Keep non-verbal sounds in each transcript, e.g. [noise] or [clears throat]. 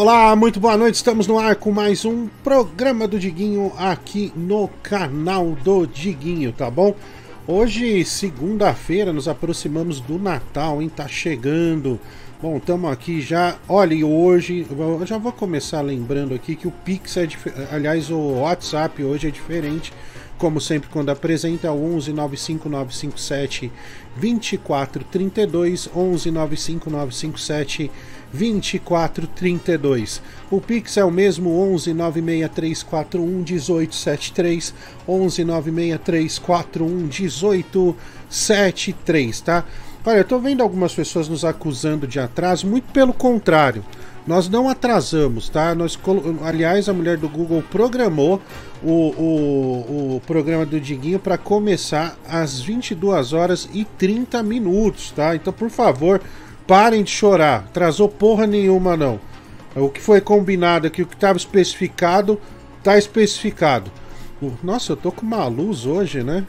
Olá, muito boa noite. Estamos no ar com mais um programa do Diguinho aqui no canal do Diguinho, tá bom? Hoje, segunda-feira, nos aproximamos do Natal, hein? Tá chegando. Bom, estamos aqui já. Olha, hoje, eu já vou começar lembrando aqui que o Pix é diferente. Aliás, o WhatsApp hoje é diferente. Como sempre, quando apresenta, é o 11 95957 2432 11 95957 2432. O Pix é o mesmo 11 96341 1873 11 96341 1873, tá? Olha, eu tô vendo algumas pessoas nos acusando de atraso, muito pelo contrário. Nós não atrasamos, tá? Nós, aliás, a mulher do Google programou o, o, o programa do Diguinho para começar às 22 horas e 30 minutos, tá? Então, por favor, parem de chorar. Atrasou porra nenhuma, não. O que foi combinado aqui, o que estava especificado, tá especificado. Nossa, eu tô com uma luz hoje, né?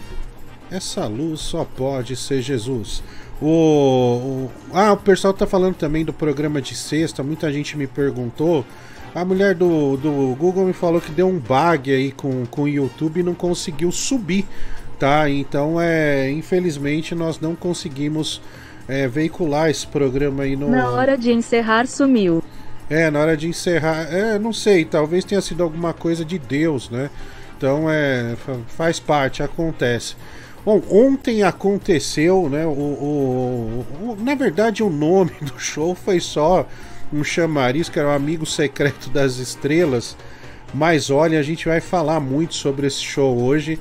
Essa luz só pode ser Jesus. O, ah, o pessoal tá falando também do programa de sexta. Muita gente me perguntou. A mulher do, do Google me falou que deu um bug aí com, com o YouTube e não conseguiu subir, tá? Então, é, infelizmente, nós não conseguimos é, veicular esse programa aí no. Na hora de encerrar, sumiu. É, na hora de encerrar. É, não sei, talvez tenha sido alguma coisa de Deus, né? Então, é, faz parte, acontece. Bom, ontem aconteceu, né? O, o, o, na verdade, o nome [laughs] do show foi só um chamariz, que era o Amigo Secreto das Estrelas. Mas olha, a gente vai falar muito sobre esse show hoje.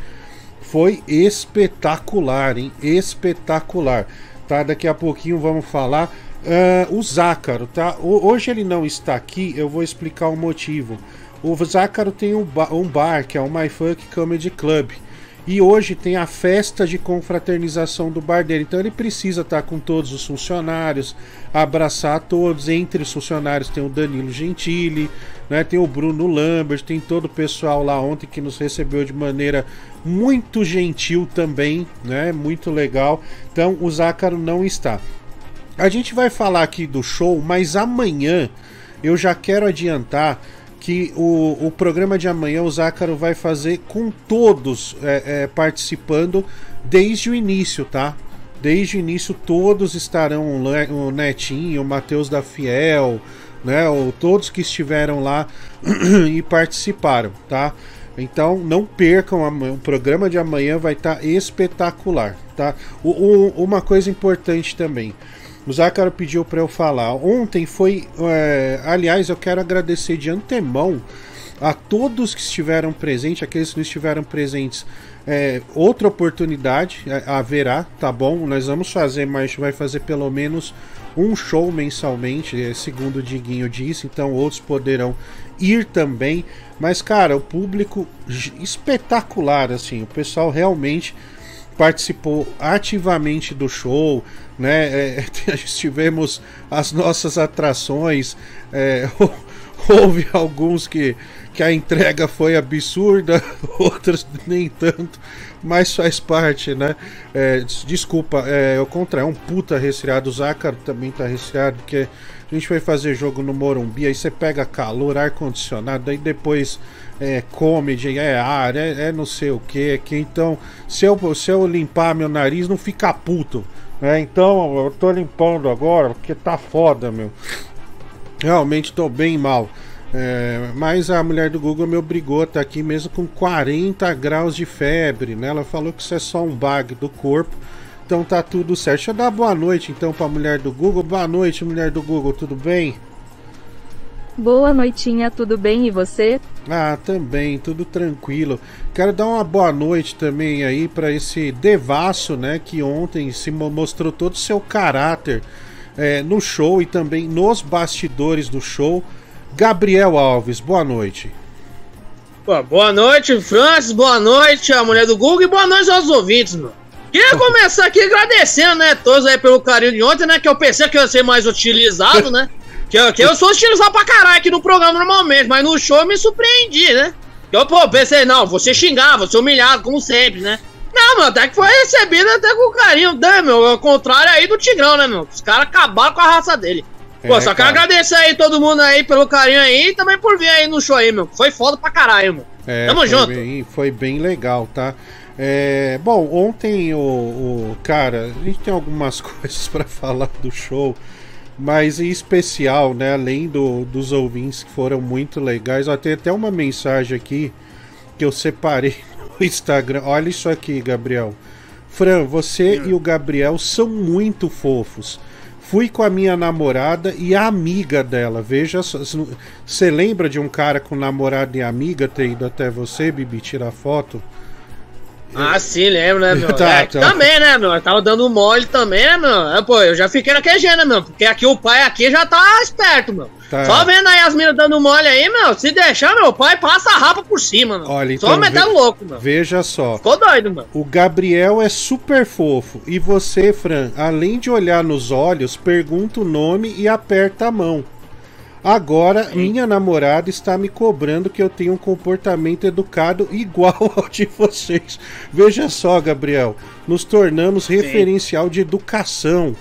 Foi espetacular, hein? Espetacular tá? Daqui a pouquinho vamos falar. Uh, o Zácaro, tá? Hoje ele não está aqui, eu vou explicar o motivo. O Zácaro tem um bar, um bar que é o My Funk Comedy Club. E hoje tem a festa de confraternização do bar dele. Então ele precisa estar com todos os funcionários, abraçar todos. Entre os funcionários tem o Danilo Gentili, né? tem o Bruno Lambert, tem todo o pessoal lá ontem que nos recebeu de maneira muito gentil também, né? Muito legal. Então o Zácaro não está. A gente vai falar aqui do show, mas amanhã eu já quero adiantar que o, o programa de amanhã o Zácaro vai fazer com todos é, é, participando desde o início, tá? Desde o início todos estarão, o Netinho, o Matheus da Fiel, né? Ou todos que estiveram lá [clears throat] e participaram, tá? Então não percam, o programa de amanhã vai estar tá espetacular, tá? O, o, uma coisa importante também, o Zácaro pediu para eu falar. Ontem foi. É, aliás, eu quero agradecer de antemão a todos que estiveram presentes, aqueles que não estiveram presentes. É, outra oportunidade é, haverá, tá bom? Nós vamos fazer, mas vai fazer pelo menos um show mensalmente, é, segundo o Diguinho disse, então outros poderão ir também. Mas, cara, o público espetacular, assim, o pessoal realmente participou ativamente do show, né? É, [laughs] tivemos as nossas atrações, é, [laughs] houve alguns que, que a entrega foi absurda, [laughs] outros nem tanto, mas faz parte, né? É, desculpa, é, eu contra é um puta resfriado, o Zácaro também tá resfriado, porque a gente foi fazer jogo no Morumbi, aí você pega calor, ar-condicionado, aí depois é comedy, é ar, é, é não sei o que, que então se eu, se eu limpar meu nariz não fica puto. É, então eu tô limpando agora porque tá foda, meu. Realmente tô bem mal. É, mas a mulher do Google me obrigou a estar aqui mesmo com 40 graus de febre, né? Ela falou que isso é só um bug do corpo. Então tá tudo certo. Deixa eu dar boa noite então pra mulher do Google. Boa noite, mulher do Google, tudo bem? Boa noitinha, tudo bem e você? Ah, também, tudo tranquilo. Quero dar uma boa noite também aí para esse devasso, né, que ontem se mostrou todo o seu caráter é, no show e também nos bastidores do show. Gabriel Alves, boa noite. boa noite, Francis, boa noite, a mulher do Google e boa noite aos ouvintes, meu. Queria começar aqui agradecendo, né, todos aí pelo carinho de ontem, né, que eu pensei que ia ser mais utilizado, né. Que eu, que eu sou estilizado pra caralho aqui no programa normalmente, mas no show eu me surpreendi, né? Eu, pô, pensei, não, você xingar, você humilhado, como sempre, né? Não, meu, até que foi recebido até com carinho, né, meu? Ao contrário aí do Tigrão, né, meu? Os caras acabaram com a raça dele. Pô, é, só quero agradecer aí todo mundo aí pelo carinho aí e também por vir aí no show aí, meu. Foi foda pra caralho, meu. É, Tamo foi junto. Bem, foi bem legal, tá? É, bom, ontem o, o, Cara, a gente tem algumas [laughs] coisas para falar do show, mas em especial, né? Além do, dos ouvintes que foram muito legais, ó, tem até uma mensagem aqui que eu separei [laughs] no Instagram. Olha isso aqui, Gabriel. Fran, você hum. e o Gabriel são muito fofos. Fui com a minha namorada e a amiga dela. Veja, você lembra de um cara com namorada e amiga ter ido até você, Bibi, tirar foto? Ah, sim, lembro, né, meu? tá, é, tá. Também, né, meu? Eu tava dando mole também, né, meu? É, pô, eu já fiquei naquele jeito, né, meu? Porque aqui o pai aqui já tá esperto, meu. Tá. Só vendo aí as minas dando mole aí, meu. Se deixar, meu pai passa a rapa por cima, meu. Olha, então. Só metendo louco, meu. Veja só. Ficou doido, meu. O Gabriel é super fofo. E você, Fran, além de olhar nos olhos, pergunta o nome e aperta a mão. Agora, minha namorada está me cobrando que eu tenho um comportamento educado [laughs] igual ao de vocês. Veja só, Gabriel, nos tornamos Sim. referencial de educação.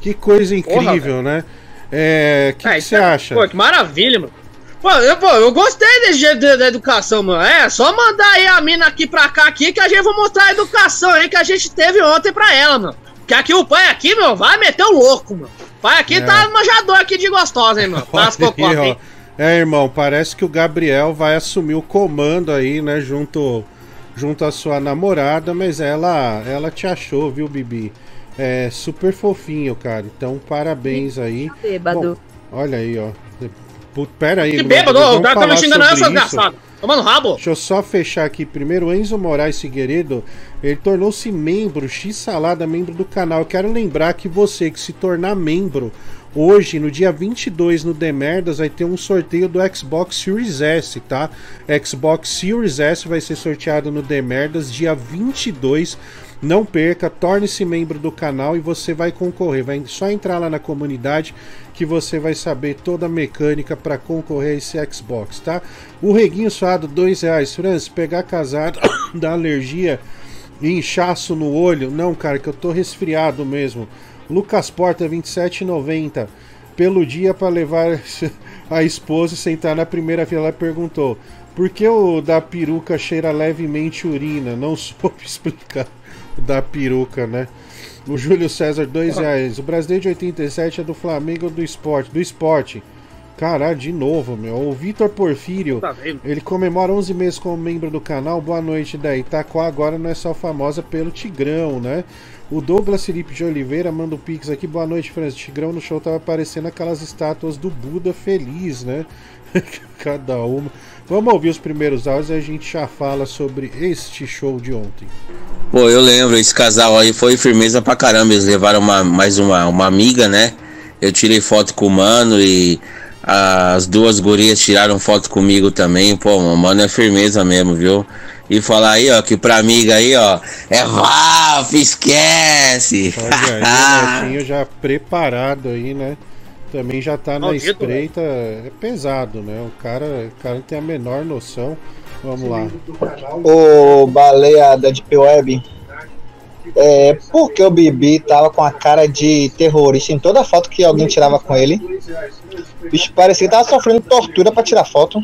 Que coisa incrível, Porra, né? É, que, que você é, acha? Pô, que maravilha, mano. Pô eu, pô, eu gostei desse jeito da educação, mano. É, só mandar aí a mina aqui pra cá aqui que a gente vai mostrar a educação aí que a gente teve ontem pra ela, mano. Que aqui o pai aqui, meu, vai meter o louco, mano. Pai aqui é. tá manjador aqui de gostosa, hein, mano. [laughs] Aí, É, irmão, parece que o Gabriel vai assumir o comando aí, né, junto junto à sua namorada, mas ela ela te achou, viu, Bibi? É super fofinho, cara. Então, parabéns aí. Bêbado. Bom, olha aí, ó. Pera aí, Que bêbado, o cara tá me xingando essa desgraçado. Tomando rabo. Deixa eu só fechar aqui primeiro. Enzo Moraes Figueiredo, ele tornou-se membro, X Salada, membro do canal. Eu quero lembrar que você que se tornar membro hoje, no dia 22, no Demerdas, vai ter um sorteio do Xbox Series S, tá? Xbox Series S vai ser sorteado no Demerdas, dia 22. Não perca, torne-se membro do canal e você vai concorrer. Vai só entrar lá na comunidade que você vai saber toda a mecânica para concorrer a esse Xbox, tá? O reguinho suado, dois reais. Franz, pegar casado, [coughs] dá alergia e inchaço no olho. Não, cara, que eu tô resfriado mesmo. Lucas Porta, 27,90. Pelo dia para levar [laughs] a esposa e sentar na primeira fila. Ela perguntou: por que o da peruca cheira levemente urina? Não [laughs] soube explicar da peruca, né? O Júlio César, dois reais. O brasileiro de 87 é do Flamengo do esporte? Do esporte. Caralho, de novo, meu. O Vitor Porfírio, tá ele comemora 11 meses como membro do canal. Boa noite, daí. Itaquá agora não é só famosa pelo Tigrão, né? O Douglas Felipe de Oliveira manda o um pix aqui. Boa noite, Franz. Tigrão no show tava aparecendo aquelas estátuas do Buda feliz, né? [laughs] Cada uma. Vamos ouvir os primeiros áudios e a gente já fala sobre este show de ontem. Pô, eu lembro, esse casal aí foi firmeza pra caramba. Eles levaram uma, mais uma, uma amiga, né? Eu tirei foto com o mano e as duas gurias tiraram foto comigo também. Pô, mano é firmeza mesmo, viu? E falar aí, ó, que pra amiga aí, ó, é Valve, esquece! Olha aí, o [laughs] já preparado aí, né? Também já tá na espreita. É pesado, né? O cara, o cara não tem a menor noção. Vamos lá. O baleia da Deep Web. É, porque o Bibi tava com a cara de terrorista em toda foto que alguém tirava com ele. O bicho parecia que tava sofrendo tortura para tirar foto.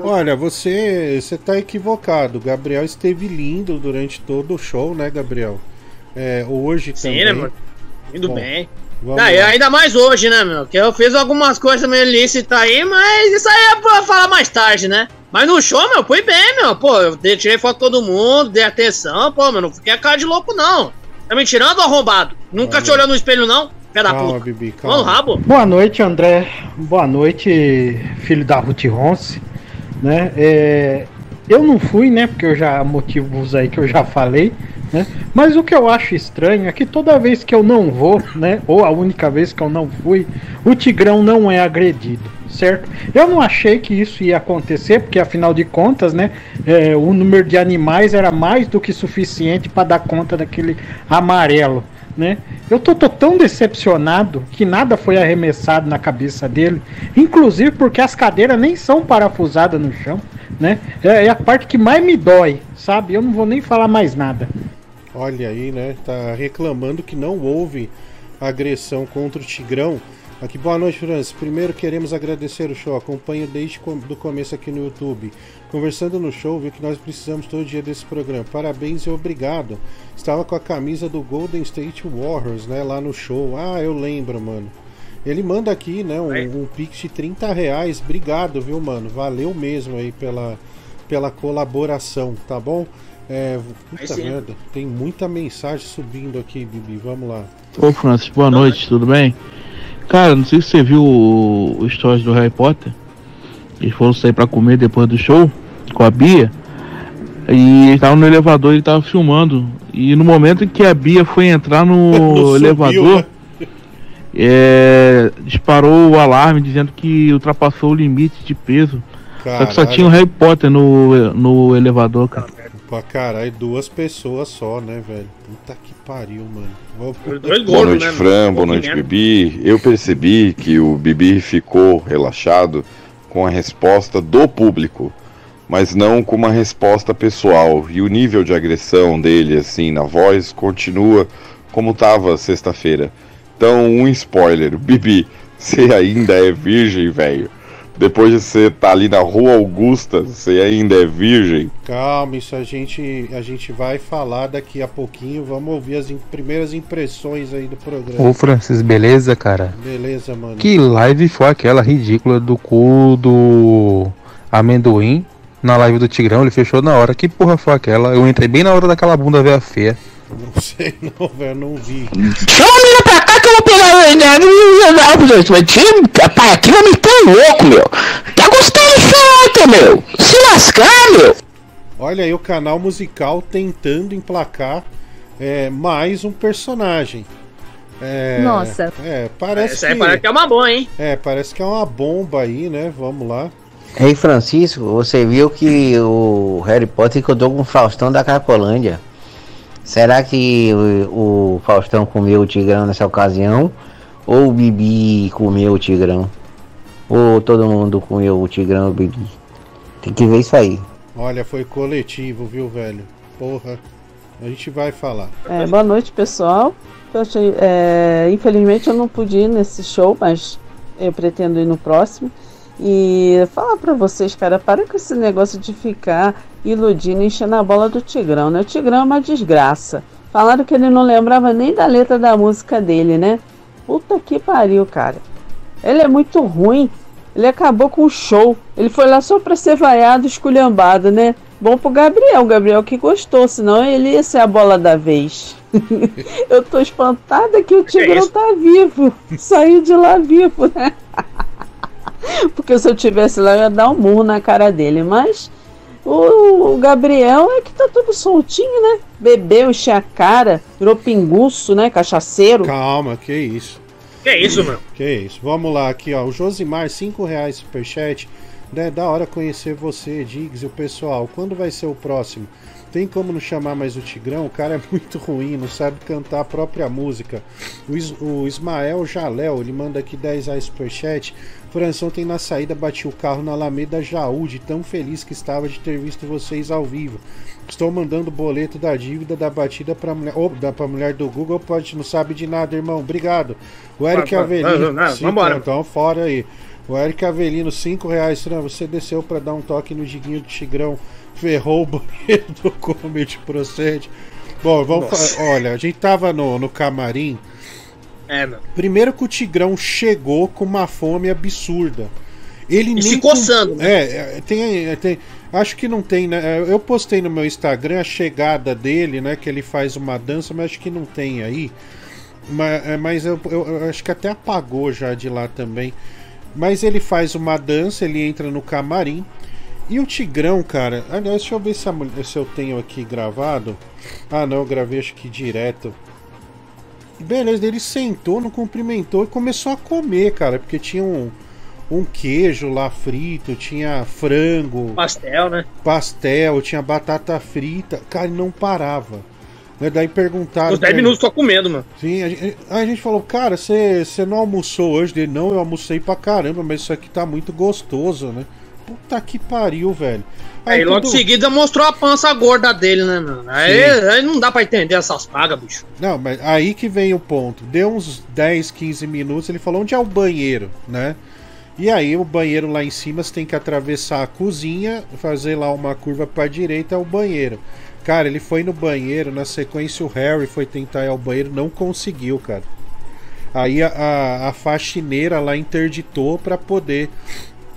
Olha, você você tá equivocado. O Gabriel esteve lindo durante todo o show, né, Gabriel? É, hoje Sim, também. Sim, né, mano? Indo Bom, bem. Vamos ah, ainda mais hoje, né, meu? Que eu fiz algumas coisas meio ilícitas aí, mas isso aí é pra falar mais tarde, né? Mas no show, meu, fui bem, meu. Pô, eu tirei foto com todo mundo, dei atenção, pô, meu, não fiquei a cara de louco, não. Tá me tirando arrombado? Nunca calma. te olhou no espelho, não? Pé da puta. Bibi, calma. Mano, rabo. Boa noite, André. Boa noite, filho da Ruth Ronce. Né? É, eu não fui, né? Porque eu já motivos aí que eu já falei. Né? Mas o que eu acho estranho é que toda vez que eu não vou, né, ou a única vez que eu não fui, o Tigrão não é agredido, certo? Eu não achei que isso ia acontecer, porque afinal de contas, né, é, o número de animais era mais do que suficiente para dar conta daquele amarelo. Né? Eu tô, tô, tão decepcionado que nada foi arremessado na cabeça dele, inclusive porque as cadeiras nem são parafusadas no chão, né? É, é a parte que mais me dói, sabe? Eu não vou nem falar mais nada. Olha aí, né? Tá reclamando que não houve agressão contra o Tigrão. Aqui, boa noite, Francis. Primeiro queremos agradecer o show. Acompanho desde o começo aqui no YouTube. Conversando no show, vi que nós precisamos todo dia desse programa. Parabéns e obrigado. Estava com a camisa do Golden State Warriors, né? Lá no show. Ah, eu lembro, mano. Ele manda aqui, né? Um, um pix de 30 reais. Obrigado, viu, mano? Valeu mesmo aí pela, pela colaboração, tá bom? É, puta merda, tem muita mensagem subindo aqui, Bibi. Vamos lá. Ô, Francis, boa noite, tudo bem? Cara, não sei se você viu o, o stories do Harry Potter. Eles foram sair pra comer depois do show com a Bia. E ele tava no elevador, ele tava filmando. E no momento em que a Bia foi entrar no [laughs] elevador, né? é, disparou o alarme dizendo que ultrapassou o limite de peso. Caralho. Só que só tinha o Harry Potter no, no elevador, cara. Pra caralho, duas pessoas só, né, velho? Puta que pariu, mano. Boa noite, né, Fran. Boa noite, Bibi. Eu percebi que o Bibi ficou relaxado com a resposta do público, mas não com uma resposta pessoal. E o nível de agressão dele, assim, na voz, continua como tava sexta-feira. Então, um spoiler: Bibi, você ainda é virgem, velho. Depois de você estar tá ali na Rua Augusta, você ainda é virgem. Calma, isso a gente, a gente vai falar daqui a pouquinho. Vamos ouvir as in primeiras impressões aí do programa. Ô Francis, beleza, cara? Beleza, mano. Que live foi aquela ridícula do cu do amendoim na live do Tigrão? Ele fechou na hora. Que porra foi aquela? Eu entrei bem na hora daquela bunda velha feia. Não sei [laughs] não, velho, não vi. Chama a menina pra cá que eu vou pegar o time. Pai, aqui não me tão louco, meu. Tá gostando foto, meu. Se lascar, meu. Olha aí o canal musical tentando emplacar é, mais um personagem. É, Nossa. É, parece Essa que, parece que é uma bomba, hein? É, parece que é uma bomba aí, né? Vamos lá. Ei, Francisco, você viu que o Harry Potter encontrou com o Faustão da Cracolândia. Será que o, o Faustão comeu o Tigrão nessa ocasião? Ou o Bibi comeu o Tigrão? Ou todo mundo comeu o Tigrão o Bibi? Tem que ver isso aí. Olha, foi coletivo, viu, velho? Porra. A gente vai falar. É, boa noite, pessoal. Eu achei, é, infelizmente eu não pude ir nesse show, mas eu pretendo ir no próximo. E falar para vocês, cara, para com esse negócio de ficar iludindo, enchendo a bola do Tigrão, né? O Tigrão é uma desgraça. Falaram que ele não lembrava nem da letra da música dele, né? Puta que pariu, cara. Ele é muito ruim. Ele acabou com o show. Ele foi lá só pra ser vaiado, esculhambado, né? Bom pro Gabriel, Gabriel que gostou, senão ele ia ser a bola da vez. [laughs] Eu tô espantada que o Tigrão tá vivo. Saiu de lá vivo, né? [laughs] Porque se eu tivesse lá, eu ia dar um murro na cara dele. Mas o, o Gabriel é que tá tudo soltinho, né? Bebeu, encheu a cara, virou pinguço, né? Cachaceiro. Calma, que isso. Que isso, meu? Que isso. Vamos lá, aqui, ó. O Josimar, 5 reais superchat. É da hora conhecer você, Diggs e o pessoal. Quando vai ser o próximo? Tem como não chamar mais o Tigrão? O cara é muito ruim, não sabe cantar a própria música. O, Is o Ismael Jaléu, ele manda aqui 10 reais superchat. França, ontem na saída bati o carro na Alameda Jaú, de tão feliz que estava de ter visto vocês ao vivo. Estou mandando o boleto da dívida da batida para mulher, oh, da pra mulher do Google, pode não sabe de nada, irmão. Obrigado. O Eric Avelino, vambora. Então, fora aí. O Eric Avelino, 5 reais. Você desceu para dar um toque no Diguinho do Tigrão, ferrou o banheiro do Comedy Procede. Bom, vamos Olha, a gente tava no, no camarim. É, meu. Primeiro que o Tigrão chegou com uma fome absurda. Ele e nem se coçando, né? É, tem, tem. Acho que não tem, né? Eu postei no meu Instagram a chegada dele, né? Que ele faz uma dança, mas acho que não tem aí. Mas, é, mas eu, eu, eu acho que até apagou já de lá também. Mas ele faz uma dança, ele entra no camarim. E o Tigrão, cara. Aliás, deixa eu ver se, a, se eu tenho aqui gravado. Ah, não, eu gravei acho que direto. Beleza, ele sentou, não cumprimentou e começou a comer, cara, porque tinha um, um queijo lá frito, tinha frango. Pastel, né? Pastel, tinha batata frita. Cara, não parava. Né? Daí perguntaram. Uns 10 minutos só comendo, mano. Sim, a gente, a gente falou, cara, você não almoçou hoje? Dele, não, eu almocei pra caramba, mas isso aqui tá muito gostoso, né? Puta que pariu, velho. Aí logo em tudo- seguida mostrou a pança gorda dele, né, mano? Aí, aí não dá pra entender essas pagas, bicho. Não, mas aí que vem o ponto. Deu uns 10, 15 minutos, ele falou onde é o banheiro, né? E aí o banheiro lá em cima você tem que atravessar a cozinha, fazer lá uma curva pra direita é o banheiro. Cara, ele foi no banheiro, na sequência o Harry foi tentar ir ao banheiro, não conseguiu, cara. Aí a, a, a faxineira lá interditou pra poder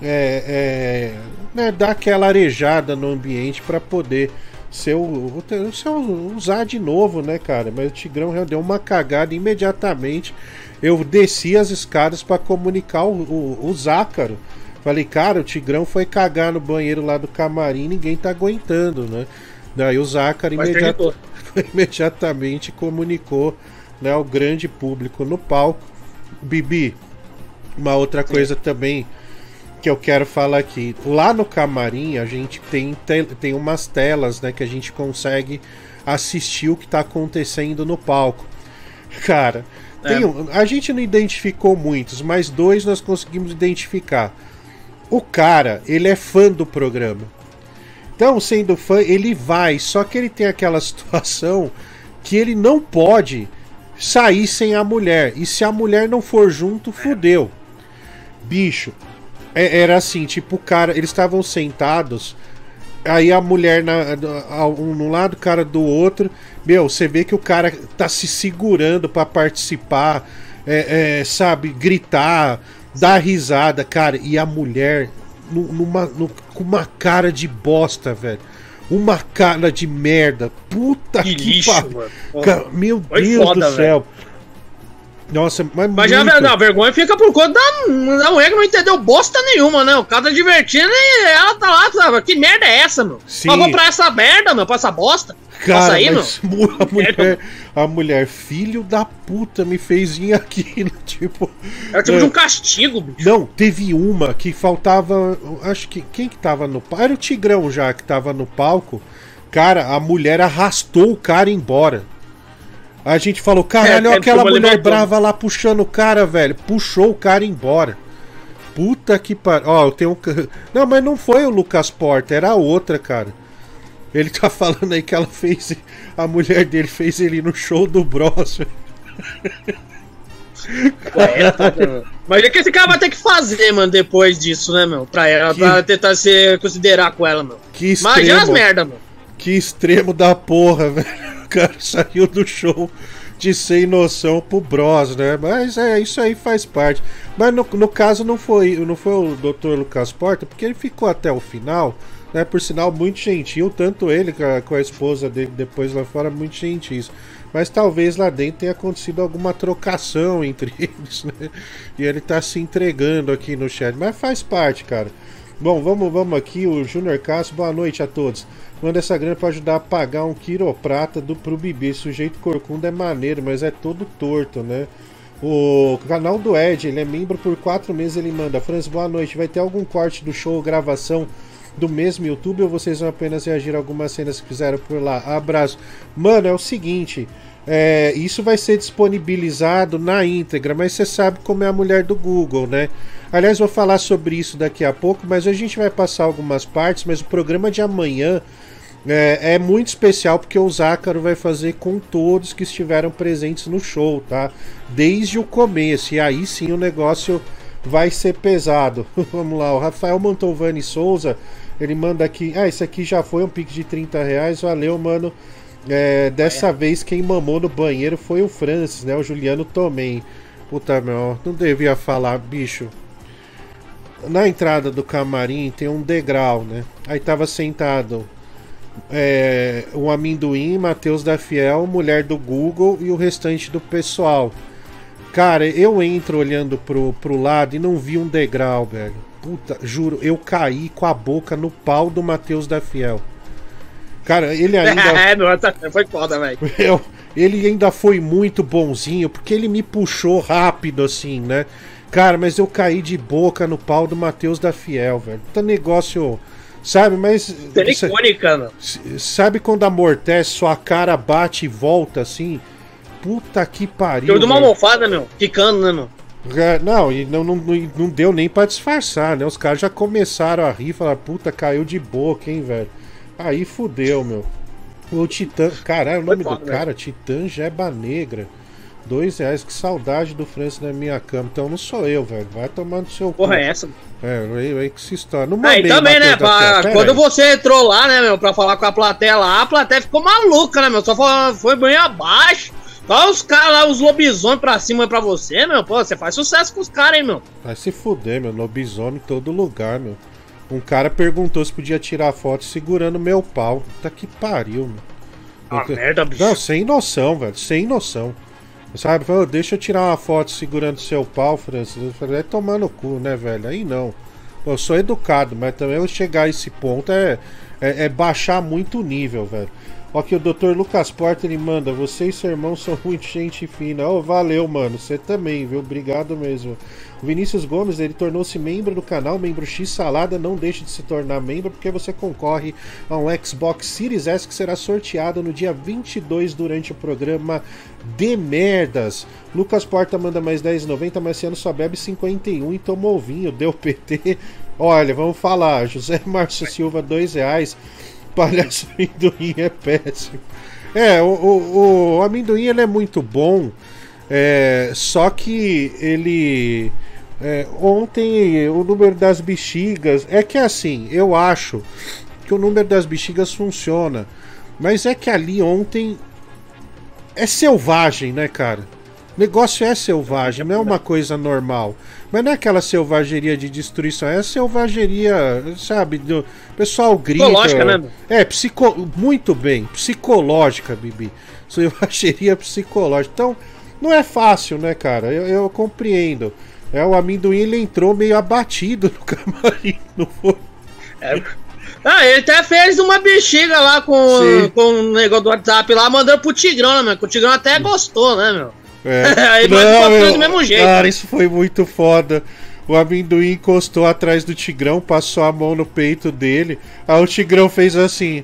é, é, né, dar aquela arejada no ambiente pra poder ser o, ser usar de novo, né, cara? Mas o Tigrão deu uma cagada imediatamente. Eu desci as escadas pra comunicar o, o, o Zácaro. Falei, cara, o Tigrão foi cagar no banheiro lá do camarim, ninguém tá aguentando, né? Daí o Zácaro [laughs] imediatamente comunicou né, ao grande público no palco. Bibi, uma outra coisa também que eu quero falar aqui. Lá no camarim a gente tem, te- tem umas telas né, que a gente consegue assistir o que está acontecendo no palco. Cara, tem É. um- a gente não identificou muitos, mas dois nós conseguimos identificar. O cara, ele é fã do programa. Então, sendo fã, ele vai, só que ele tem aquela [laughs] situação que ele não pode sair sem a mulher. E se a mulher não for junto, fudeu. Bicho, é- era assim, tipo, o cara, eles estavam sentados, aí a mulher na, um no lado, o cara do outro. Meu, você vê que o cara tá se segurando pra participar, é, é, sabe, gritar, dar risada, cara, e a mulher nu- numa, nu- com uma cara de bosta, velho. Uma cara de merda. Puta que, Que lixo, Meu Foi Deus foda, do céu. Nossa, mas, Mas já, não, a vergonha fica por conta da, da mulher que não entendeu bosta nenhuma, né? O cara tá divertindo e ela tá lá, sabe? Que merda é essa, meu? Sim. Pra comprar essa merda, meu, pra essa bosta? Cara, ir, mas mu- [laughs] a mulher, a mulher, filho da puta, me fez vir aqui, [laughs] né? tipo. É o tipo é. de um castigo, bicho. Não, teve uma que faltava. Acho que. Quem que tava no palco? Era o Tigrão já que tava no palco. Cara, a mulher arrastou o cara embora. A gente falou, caralho, É, olha aquela mulher matou. brava lá puxando o cara, velho. Puxou o cara embora. Puta que pariu. Ó, eu tenho um. [laughs] Não, mas não foi o Lucas Porta, era a outra, cara. Ele tá falando aí que ela fez. A mulher dele fez ele no show do Bros. velho. É, tá, meu. Mas é que esse cara vai ter que fazer, mano, depois disso, né, meu? Pra ela, Que- pra tentar se considerar com ela, meu. Que Mas já as extremo. merda, meu. Que extremo da porra, velho. [laughs] Cara saiu do show de sem noção pro Bros, né? Mas é, isso aí faz parte. Mas no, no caso não foi, não foi o Dr. Lucas Porta, porque ele ficou até o final, né? Por sinal, muito gentil, tanto ele com a, com a esposa dele depois lá fora, muito gentis. Mas talvez lá dentro tenha acontecido alguma trocação [laughs] entre eles, né? E ele tá se entregando aqui no chat. Mas faz parte, cara. Bom, vamos, vamos aqui. O Júnior Castro, boa noite a todos. Manda essa grana pra ajudar a pagar um quiroprata do, pro Bibi. Sujeito corcunda é maneiro, mas é todo torto, né? O canal do Ed, ele é membro por quatro meses. Ele manda: Franz, boa noite. Vai ter algum corte do show ou gravação do mesmo YouTube ou vocês vão apenas reagir a algumas cenas que fizeram por lá? Abraço. Mano, é o seguinte: é, isso vai ser disponibilizado na íntegra, mas você sabe como é a mulher do Google, né? Aliás, vou falar sobre isso daqui a pouco, mas a gente vai passar algumas partes. Mas o programa de amanhã é, é muito especial porque o Zácaro vai fazer com todos que estiveram presentes no show, tá? Desde o começo. E aí sim o negócio vai ser pesado. [laughs] Vamos lá, o Rafael Mantovani Souza, ele manda aqui. Ah, esse aqui já foi um pique de 30 reais. Valeu, mano. É, dessa vez quem mamou no banheiro foi o Francis, né? O Juliano Tomei. Puta meu, não devia falar, bicho. Na entrada do camarim tem um degrau, né? Aí tava sentado é, o amendoim, Matheus da Fiel, mulher do Google e o restante do pessoal. Cara, eu entro olhando pro, pro lado e não vi um degrau, velho. Puta, juro, eu caí com a boca no pau do Matheus da Fiel. Cara, ele ainda. [laughs] É, meu, essa foi foda, velho. [laughs] Ele ainda foi muito bonzinho, porque ele me puxou rápido, assim, né? Cara, mas eu caí de boca no pau do Matheus da Fiel, velho. Tá negócio. Sabe, mas. Meu. S- Sabe quando amortece, sua cara bate e volta assim? Puta que pariu. Deu de uma almofada, meu. Quicando, né, meu? É, Não, e não, não, não não deu nem pra disfarçar, né? Os caras já começaram a rir, falaram, puta, caiu de boca, hein, velho. Aí fudeu, meu. O Titã. Caralho, o nome do velho. cara, Titã Jeba Negra. Dois reais, que saudade do Francis na minha cama. Então não sou eu, velho. Vai tomar no seu Porra, cu. é essa? É, aí, aí que se história. Não Aí mandei também, né? Pra- quando aí. você entrou lá, né, meu, pra falar com a plateia lá, a plateia ficou maluca, né, meu? Só foi, foi bem abaixo. Só os caras lá, os lobisomens pra cima pra você, meu. Pô, você faz sucesso com os caras, hein, meu. Vai se fuder, meu. Lobisomem em todo lugar, meu. Um cara perguntou se podia tirar foto segurando meu pau. Puta que pariu, meu. Ah, merda, bicho. Não, sem noção, velho. Sem noção. Sabe, falou, deixa eu tirar uma foto segurando seu pau, Francis. Eu falei, é tomar no cu, né, velho? Aí não. Eu sou educado, mas também eu chegar a esse ponto é, é, é baixar muito o nível, velho. Ó que o Dr. Lucas Porta ele manda, você e seu irmão são muito gente fina. Ô, valeu, mano. Você também, viu? Obrigado mesmo. O Vinícius Gomes, ele tornou-se membro do canal, membro X Salada. Não deixe de se tornar membro, porque você concorre a um Xbox Series S que será sorteado no dia 22 durante o programa de merdas. Lucas Porta manda mais 10,90, Marciano só bebe 51 e tomou vinho, deu PT. Olha, vamos falar. José Márcio Silva, 2 reais. Palhaço [laughs] amendoim é péssimo. É, o, o, o amendoim ele é muito bom, é, só que ele. é, ontem o número das bexigas. É que assim, eu acho que o número das bexigas funciona. Mas é que ali ontem é selvagem, né, cara? O negócio é selvagem, não é uma coisa normal. Mas não é aquela selvageria de destruição, é a selvageria, sabe? Do... O pessoal grita. Psicológica, né? É, psico... muito bem, psicológica, Bibi. Selvageria [laughs] psicológica. Então, não é fácil, né, cara? Eu, eu compreendo. É, o amendoim ele entrou meio abatido no [laughs] camarim, não foi? É. Ah, ele até fez uma bexiga lá com, Sim. com o negócio do WhatsApp lá, mandando pro Tigrão, né, meu? O Tigrão até gostou, né, meu? É. [laughs] Aí, mas ficou do mesmo jeito. Cara, isso foi muito foda. O amendoim encostou atrás do Tigrão, passou a mão no peito dele. Aí o Tigrão fez assim.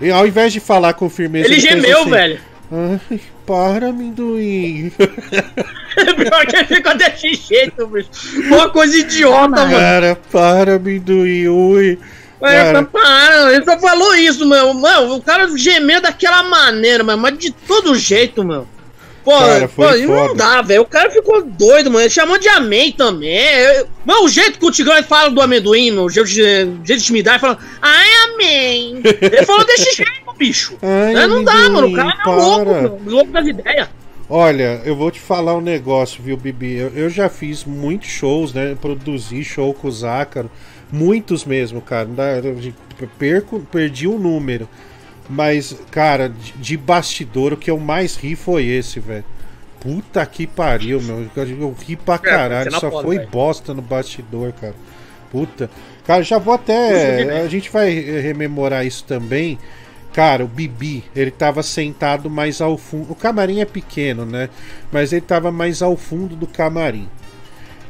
E ao invés de falar com firmeza. Ah. Ele fez gemeu, assim, velho. Ai, para, amendoim. [laughs] Pior que ele ficou desse jeito, bicho. Uma coisa idiota, mano. Cara, para, amendoim. Ui. É, Cara, para, ele só falou isso, meu. Mano, o cara gemeu daquela maneira, mano, mas de todo jeito, meu. Pô, Cara, pô, não dá, velho. O cara ficou doido, mano. Ele chamou de amém também. Eu- Mano, o jeito que o Tigrão fala do amendoim, o jeito de, o jeito de intimidar, ele fala, ai, amém. Ele falou desse [laughs] jeito, bicho. Ai, Né, não dá, mano. O cara é louco, meu. Louco das ideias. Olha, eu vou te falar um negócio, viu, Bibi? Eu, eu já fiz muitos shows, né? Produzi show com o Zácaro. Muitos mesmo, cara. Não Perco, perdi o número. Mas, cara, de, bastidor, o que eu mais ri foi esse, velho. Puta que pariu, meu. Eu, ri pra caralho. cena Só foi bosta no bastidor, cara. Puta. Cara, já vou até. A gente vai rememorar isso também. Cara, o Bibi, ele tava sentado mais ao fundo. O camarim é pequeno, né? Mas ele tava mais ao fundo do camarim.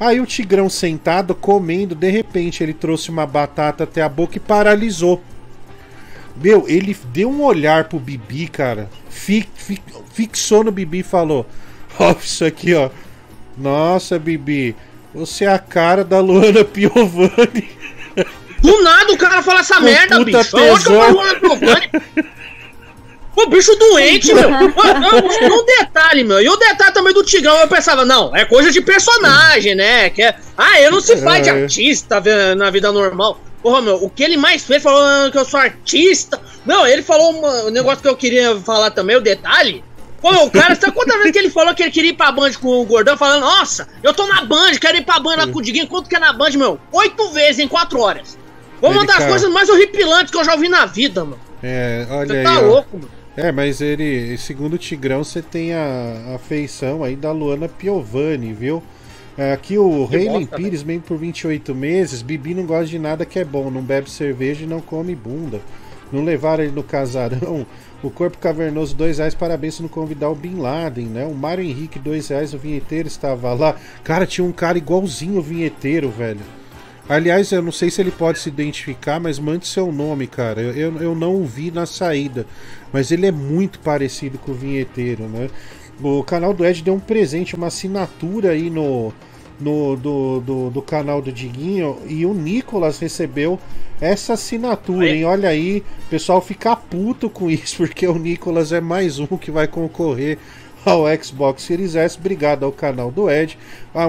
Aí o Tigrão sentado, comendo, de repente ele trouxe uma batata até a boca e paralisou. Meu, ele deu um olhar pro Bibi, cara. fi- fi- fixou no Bibi e falou: Ó, isso aqui, ó. Nossa, Bibi, você é a cara da Luana Piovani. Do nada o cara fala essa Com merda, puta bicho. Onde que eu tesão. Giovanni? Pô, bicho doente, meu. [laughs] E um detalhe, meu. E o detalhe também do Tigrão, eu pensava, não, é coisa de personagem, né? Que é... Ah, ele não se faz de É. artista na vida normal. Porra, meu, o que ele mais fez falou que eu sou artista. Não, ele falou uma- um negócio que eu queria falar também, o detalhe. Pô, o cara, sabe quantas vezes que ele falou que ele queria ir pra Band com o Gordão, falando, nossa, eu tô na Band, quero ir pra Band lá com o Diguinho, quanto que é na Band, meu? Oito vezes em quatro horas. Foi uma Ele, das cara- coisas mais horripilantes que eu já ouvi na vida, mano. É, olha Você aí. tá ó. louco, mano. É, mas ele, segundo o Tigrão, você tem a, a feição aí da Luana Piovani, viu? É, Aqui o bosta, Pires, mesmo por 28 meses, Bibi não gosta de nada que é bom, não bebe cerveja e não come bunda. Não levaram ele no casarão. O Corpo Cavernoso, dois reais, parabéns não convidar o Bin Laden, né? O Mário Henrique, dois reais, o vinheteiro estava lá. Cara, tinha um cara igualzinho o vinheteiro, velho. Aliás, eu não sei se ele pode se identificar, mas mande seu nome, cara. Eu, eu, eu não o vi na saída, mas ele é muito parecido com o vinheteiro, né? O canal do Ed deu um presente, uma assinatura aí no, no do, do, do canal do Diguinho e o Nicolas recebeu essa assinatura, hein? Olha aí, o pessoal fica puto com isso, [laughs] porque o Nicolas é mais um que vai concorrer ao Xbox Series S. Obrigado ao canal do Ed.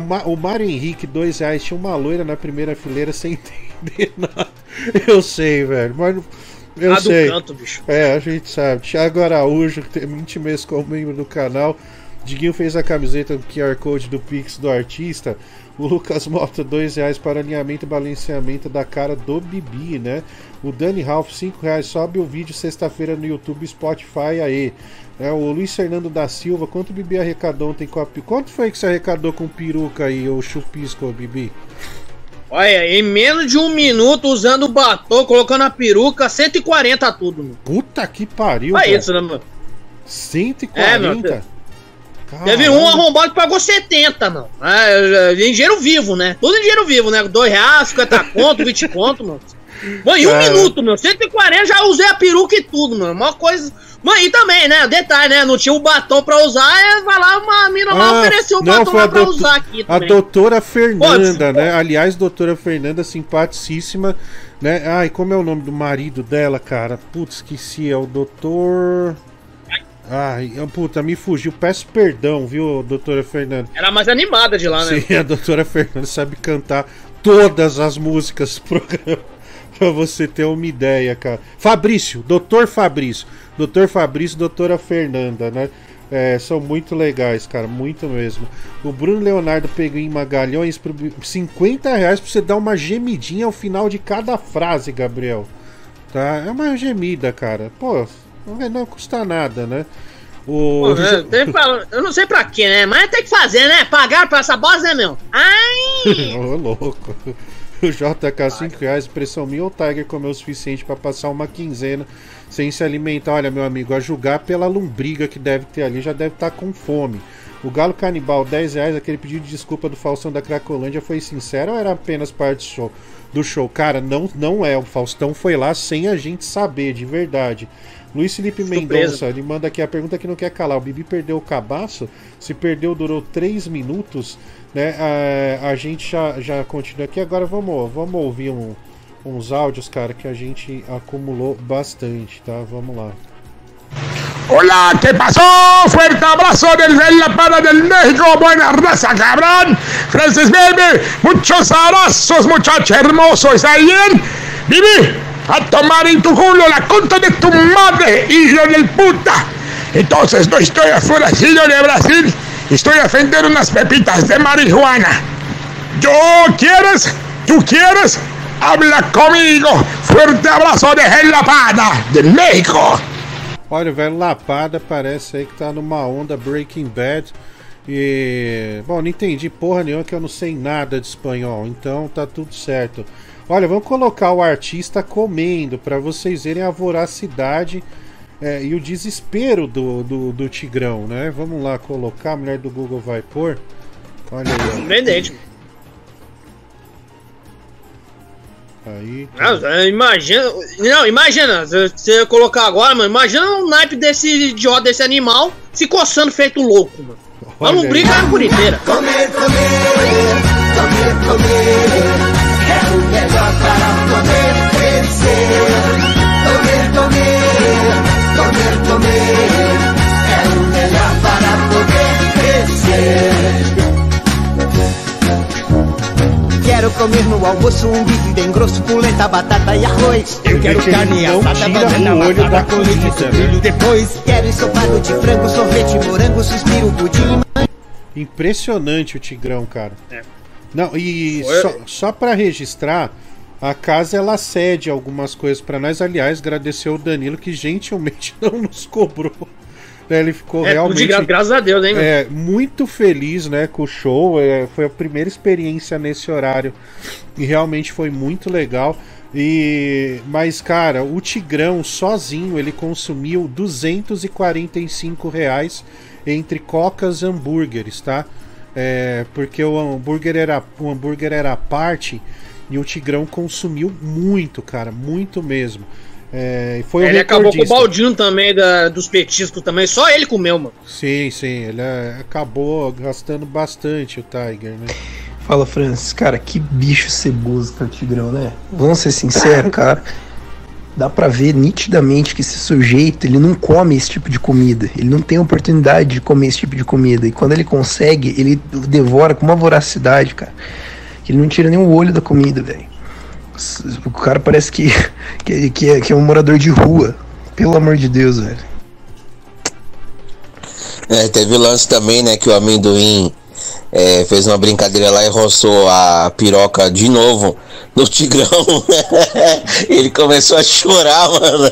Ma- o Mário Henrique, dois reais, tinha uma loira na primeira fileira sem [laughs] entender nada. Eu sei, velho, mas eu do sei. canto, bicho. É, a gente sabe. Thiago Araújo, que tem 20 meses como membro do canal. Diguinho fez a camiseta do QR Code do Pix do artista. O Lucas Mota, dois reais para alinhamento e balanceamento da cara do Bibi, né? O Dani Ralph, cinco reais. Sobe o vídeo sexta-feira no YouTube Spotify aí. É, o Luiz Fernando da Silva, quanto o Bibi arrecadou ontem com a... pi- Quanto foi que você arrecadou com peruca aí, o chupisco, Bibi? Olha, em menos de um minuto, usando o batom, colocando a peruca, 140 tudo, mano. Puta que pariu, Olha cara. isso, né, mano? 140? É, Deus. Teve Caralho. um arrombado que pagou 70, mano. É, é, em dinheiro vivo, né? Tudo em dinheiro vivo, né? 2 reais, 50 conto, 20 conto, mano. Mano, em um Cara. minuto, meu. 140 já usei a peruca e tudo, mano. Uma coisa. Mano, e também, né? Detalhe, né? Não tinha o batom pra usar, é, vai lá, uma mina lá Ah, ofereceu o não, batom lá a pra doutor- usar aqui A também. doutora Fernanda, né? Aliás, doutora Fernanda, simpaticíssima, né? Ai, como é o nome do marido dela, cara? Putz, esqueci, é o doutor... Ai, eu- puta, me fugiu. Peço perdão, viu, doutora Fernanda? Era mais animada de lá, né? Sim, a doutora Fernanda sabe cantar todas as músicas do programa. Pra você ter uma ideia, cara. Fabrício, doutor Fabrício. Doutor Fabrício, doutora Fernanda, né? É, são muito legais, cara, muito mesmo. O Bruno Leonardo pegou em Magalhães por 50 reais pra você dar uma gemidinha ao final de cada frase, Gabriel. Tá? É uma gemida, cara. Pô, não, vai- não custa nada, né? O... Pô, falar- eu não sei pra quê, né? Mas tem que fazer, né? Pagar pra essa bosta, né, meu? Ai! [laughs] Ô, louco. [laughs] O JK 5 reais, pressão minha ou Tiger comeu o suficiente pra passar uma quinzena sem se alimentar? Olha, meu amigo, a julgar pela lombriga que deve ter ali, já deve estar com fome. O Galo Canibal, 10 reais, aquele pedido de desculpa do Faustão da Cracolândia foi sincero ou era apenas parte do show? Do show? Cara, não, não é. O Faustão foi lá sem a gente saber, de verdade. Luiz Felipe. Mendonça, ele manda aqui a pergunta que não quer calar. O Bibi perdeu o cabaço? Se perdeu, durou 3 minutos, né? A, a gente já, já continua aqui. Agora vamos, vamos ouvir um- uns áudios, cara, que a gente acumulou bastante, tá? Vamos lá. Hola, ¿qué pasó? Fuerte abrazo desde la Para del México. Buena raza, cabrón. Francis Baby, muchos abrazos, muchacho hermoso. ¿Está bien? Vivi, a tomar en tu culo la conta de tu madre, hijo del puta. Entonces no estoy afuera, sigo de Brasil. Estoy a vender unas pepitas de marihuana. ¿Yo quieres? ¿Tú quieres? Habla conmigo. Fuerte abrazo desde la Para de México. Olha, o velho Lapada parece aí que tá numa onda Breaking Bad. E. Bom, não entendi porra nenhuma que eu não sei nada de espanhol, então tá tudo certo. Olha, vamos colocar o artista comendo para vocês verem a voracidade é, e o desespero do, do, do Tigrão, né? Vamos lá colocar, a mulher do Google vai pôr. Olha aí. ó. Surpreendente. Aí. Não, é, imagina. Não, imagina. Se você colocar agora, mano, imagina um naipe desse idiota, desse animal, se coçando feito louco, mano. Olha aí. é por inteira. Comer, comer, comer, comer. É o melhor para poder crescer. Comer, comer, comer, comer. É o melhor para poder crescer. Quero comer no almoço um bife bem grosso, polenta, batata e arroz. Eu quero Gente, ele carne não assada, banana, batata com suspiro né? depois. Quero ensopado de frango, sorvete, morango, suspiro, pudim. Impressionante o Tigrão, cara. É. Não, e Foi- só, só para registrar, a casa ela cede algumas coisas para nós. Aliás, agradecer o Danilo que gentilmente [laughs] não nos cobrou. Né, Ele ficou É realmente. graças a Deus, hein? É, muito feliz, né, com o show. É, foi a primeira experiência nesse horário e realmente foi muito legal. E mas cara, o Tigrão sozinho ele consumiu 245 reais entre cocas e hambúrgueres, tá? É, porque o hambúrguer era o hambúrguer era à parte e o Tigrão consumiu muito, cara, muito mesmo. É, e foi ele acabou com o baldinho também da, dos petiscos também. Só ele comeu, mano. Sim, sim, ele é, acabou gastando bastante o Tiger, né? Fala, Francis, cara, que bicho ceboso que é o Tigrão, né? Vamos ser sinceros, cara. Dá pra ver nitidamente que esse sujeito, ele não come esse tipo de comida. Ele não tem oportunidade de comer esse tipo de comida. E quando ele consegue, ele devora com uma voracidade, cara. Que ele não tira nem o olho da comida, velho. O cara parece que, [laughs] que, que, é, que é um morador de rua. Pelo amor de Deus, velho. É, teve lance também, né, que o amendoim é, fez uma brincadeira lá e roçou a piroca de novo no Tigrão. [laughs] ele começou a chorar, mano.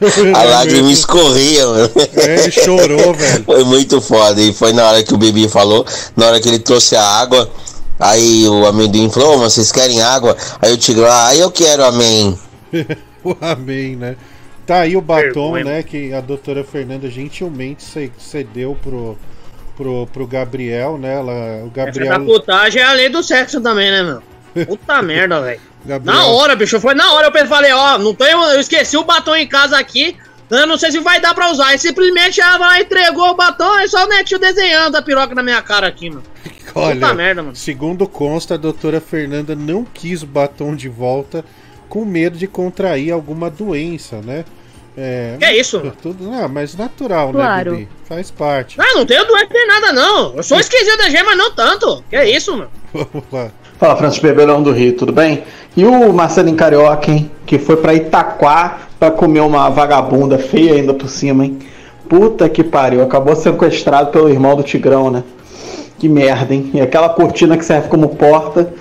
[laughs] A lágrima escorria, mano. É, ele chorou, [laughs] velho. Foi muito foda. E foi na hora que o Bibi falou, na hora que ele trouxe a água. Aí o amendoim falou, "Ô, mas vocês querem água? Aí o Tigrão, ah, eu quero, amém. o amém, né? Tá aí o batom, né? Que a doutora Fernanda gentilmente ce- cedeu pro, pro, pro Gabriel, né? Ela, o Essa Gabriel. da putagem é a lei do sexo também, né, meu? Puta [laughs] merda, velho. Gabriel- Na hora, bicho. Foi na hora eu falei, ó, não tenho. Eu esqueci o batom em casa aqui. Eu não sei se vai dar pra usar. Aí simplesmente ela vai, entregou o batom e só o netinho desenhando a piroca na minha cara aqui, mano. [laughs] Olha, Puta merda, mano. segundo consta, a doutora Fernanda não quis o batom de volta com medo de contrair alguma doença, né? É, Que isso, mano? Tudo, não, mas natural, Claro. né, Bibi? Faz parte. Ah, não tenho doença nem nada, não. Eu sou esquisito da gente, mas não tanto. Que isso, mano? [laughs] Vamos lá. Fala, Francis Bebelão do Rio, tudo bem? E o Marcelinho Carioca, hein? Que foi pra Itaquá pra comer uma vagabunda feia ainda por cima, hein? Puta que pariu, acabou sequestrado pelo irmão do Tigrão, né? Que merda, hein? E aquela cortina que serve como porta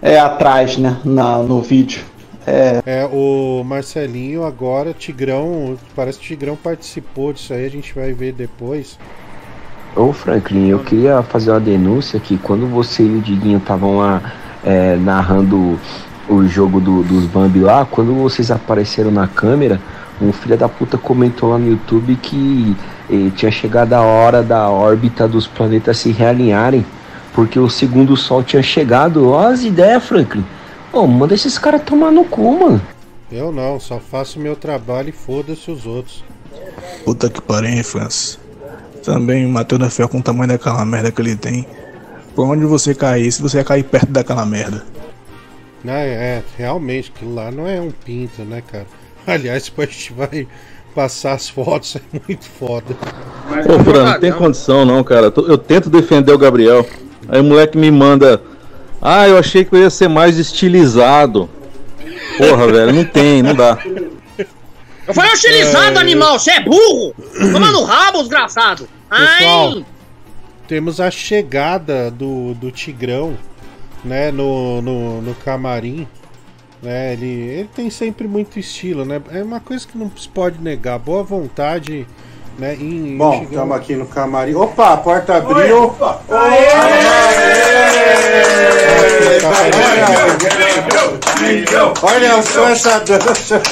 é atrás, né? Na, no vídeo. É, É, o Marcelinho agora, Tigrão, parece que o Tigrão participou disso aí, a gente vai ver depois. Ô Franklin, eu queria fazer uma denúncia que quando você e o Diguinho estavam lá é, narrando o jogo do- dos Bambi lá, quando vocês apareceram na câmera, um filho da puta comentou lá no YouTube que eh, tinha chegado a hora da órbita dos planetas se realinharem, porque o segundo sol tinha chegado. Ó as ideias, Franklin. Ô, manda esses caras tomar no cu, mano. Eu não, só faço meu trabalho e foda-se os outros. Puta que pariu, hein, Francis. Também o Matheus da Fé com o tamanho daquela merda que ele tem. Por onde você caísse, você ia cair perto daquela merda. É, é, realmente, aquilo lá não é um pinto, né, cara? [laughs] Aliás, depois a gente vai passar as fotos, [laughs] é muito foda. Ô, Fran, não tem condição não, cara. Eu tento defender o Gabriel. Aí o moleque me manda. Ah, eu achei que eu ia ser mais estilizado. Porra, [laughs] velho, não tem, não dá. Eu falei hostilizado, É, animal. Você é burro. Toma no rabo, desgraçado. Pessoal, Ai. temos a chegada do, do Tigrão, né, no, no, no camarim. Né, ele, ele tem sempre muito estilo, né? É uma coisa que não se pode negar. Boa vontade, né? Em, Bom, estamos aqui no camarim. Opa, a porta abriu. Olha só essa dança.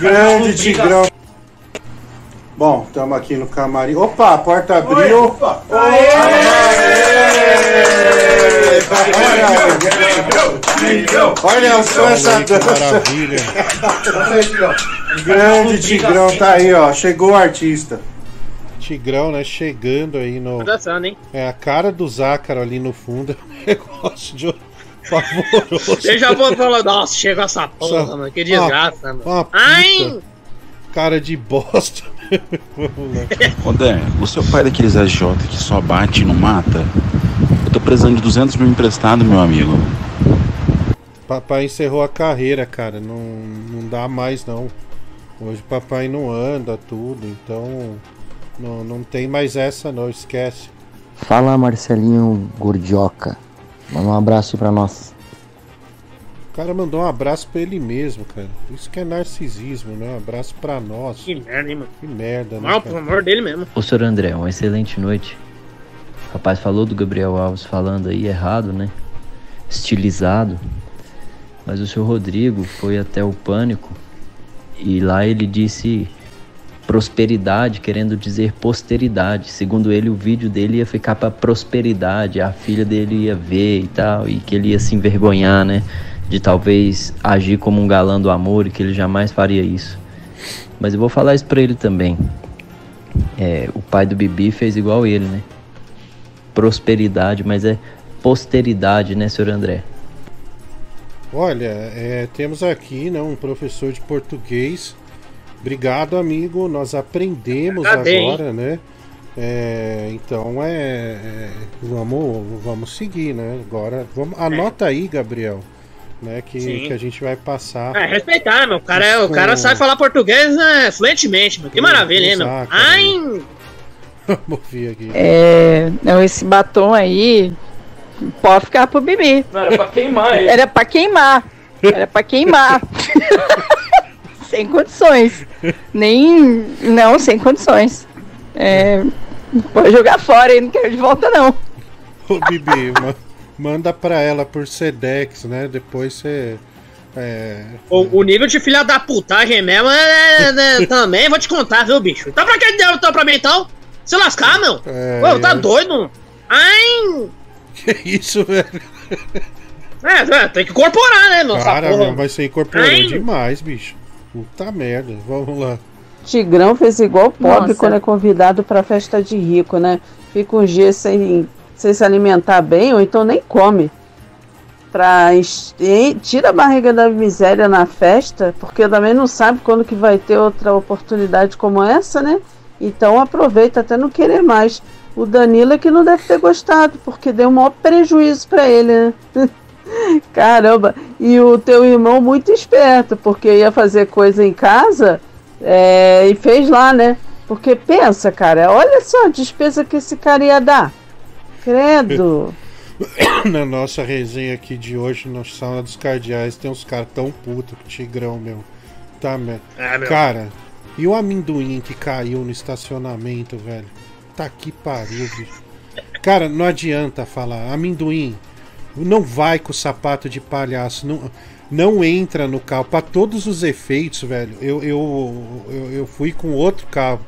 Grande Tigrão. Bom, estamos aqui no camarim. Opa, a porta abriu. Olha só essa Que dança. maravilha. Grande Tigrão tá aí, ó. Chegou o artista. Tigrão, né? Chegando aí no. Tá dançando, hein? É a cara do Zácaro ali no fundo. É um [laughs] negócio de pavoroso. Você já pode falar, nossa, chegou essa porra, Essa- mano. Que desgraça, mano. Uma Ai. cara de bosta. [laughs] Ô Dan, é o pai daqueles AJ que só bate e não mata? Tô precisando de 200 mil emprestado, meu amigo. Papai encerrou a carreira, cara. Não, não dá mais não. Hoje papai não anda, tudo. Então não, não tem mais essa não, esquece. Fala Marcelinho Gordioca. Manda um abraço aí pra nós. O cara mandou um abraço pra ele mesmo, cara. Isso que é narcisismo, né? Um abraço pra nós. Que merda, hein, mano. Que merda, né? Mal, por cara? amor dele mesmo. Ô, senhor André, uma excelente noite. O rapaz falou do Gabriel Alves falando aí errado, né? Estilizado. Mas o senhor Rodrigo foi até o Pânico e lá ele disse prosperidade, querendo dizer posteridade. Segundo ele, o vídeo dele ia ficar pra prosperidade, a filha dele ia ver e tal, e que ele ia se envergonhar, né? de talvez agir como um galã do amor e que ele jamais faria isso. Mas eu vou falar isso pra ele também. É, o pai do Bibi fez igual ele, né? Prosperidade, mas é posteridade, né, senhor André? Olha, é, temos aqui né, um professor de português. Obrigado, amigo. Nós aprendemos Cadê, agora, né? É, então é, é, vamos, vamos seguir, né? Agora, vamos, anota aí, Gabriel, né? Que, Sim. que a gente vai passar. É, respeitar, meu. O cara, é- o Isso. cara sabe falar português né, fluentemente, meu. Que maravilha, hein, meu? Ai, [laughs] Ver aqui. É, não, esse batom aí pode ficar pro Bibi. Era pra queimar ele. Era pra queimar. Era pra queimar. [laughs] sem condições. Nem. Não, sem condições. É, pode jogar fora, hein? Não quero de volta, não. Ô, Bibi, ma- manda pra ela por Sedex, né? Depois você. É, o, o nível de filha da putagem mesmo é, é- é- também, vou te contar, viu, bicho? Tá pra que deu então pra mim então? Se lascar, meu? É, Pô, tá é. doido? Ai! Que isso, velho? É, é, tem que incorporar, né, meu? essa Cara, porra. meu, vai ser incorporando Ai. demais, bicho. Puta merda. Vamos lá. Tigrão fez igual pobre Nossa. quando é convidado pra festa de rico, né? Fica uns dias sem, sem se alimentar bem, ou então nem come. Pra tira a barriga da miséria na festa, porque também não sabe quando que vai ter outra oportunidade como essa, né? Então aproveita até não querer mais. O Danilo é que não deve ter gostado, porque deu um maior prejuízo pra ele, né? [laughs] Caramba, e o teu irmão muito esperto, porque ia fazer coisa em casa é, e fez lá, né? Porque pensa, cara, olha só a despesa que esse cara ia dar. Credo. [coughs] Na nossa resenha aqui de hoje, na sala dos cardeais, tem uns caras tão putos que Tigrão, meu. Tá, meu. É, meu. Cara, e o amendoim que caiu no estacionamento, velho? Tá que pariu, bicho. Cara, não adianta falar. Amendoim, não vai com o sapato de palhaço. Não, não entra no carro. Pra todos os efeitos, velho. Eu, eu, eu, eu fui com outro carro.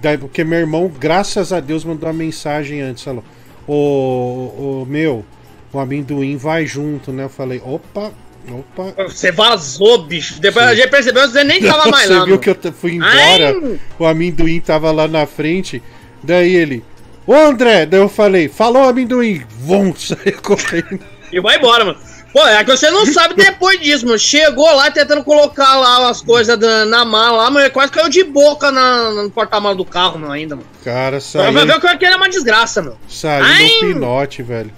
Daí, porque meu irmão, graças a Deus, mandou uma mensagem antes. Falou: Ô, ô meu, o amendoim vai junto, né? Eu falei: opa, opa. Você vazou, bicho. Depois a gente percebeu que você nem tava mais Você lá. viu meu. que eu fui embora, Ai! o amendoim tava lá na frente, daí ele, ô André, daí eu falei, falou amendoim, vum, [laughs] saiu correndo. E vai embora, mano. Pô, é que você não sabe depois disso, mano. Chegou lá tentando colocar lá as coisas na mala lá, mas quase caiu de boca na, no porta-malas do carro, mano, ainda, mano. Cara, Vai saiu, ver que aquele é uma desgraça, meu. saiu Ai! no pinote, velho.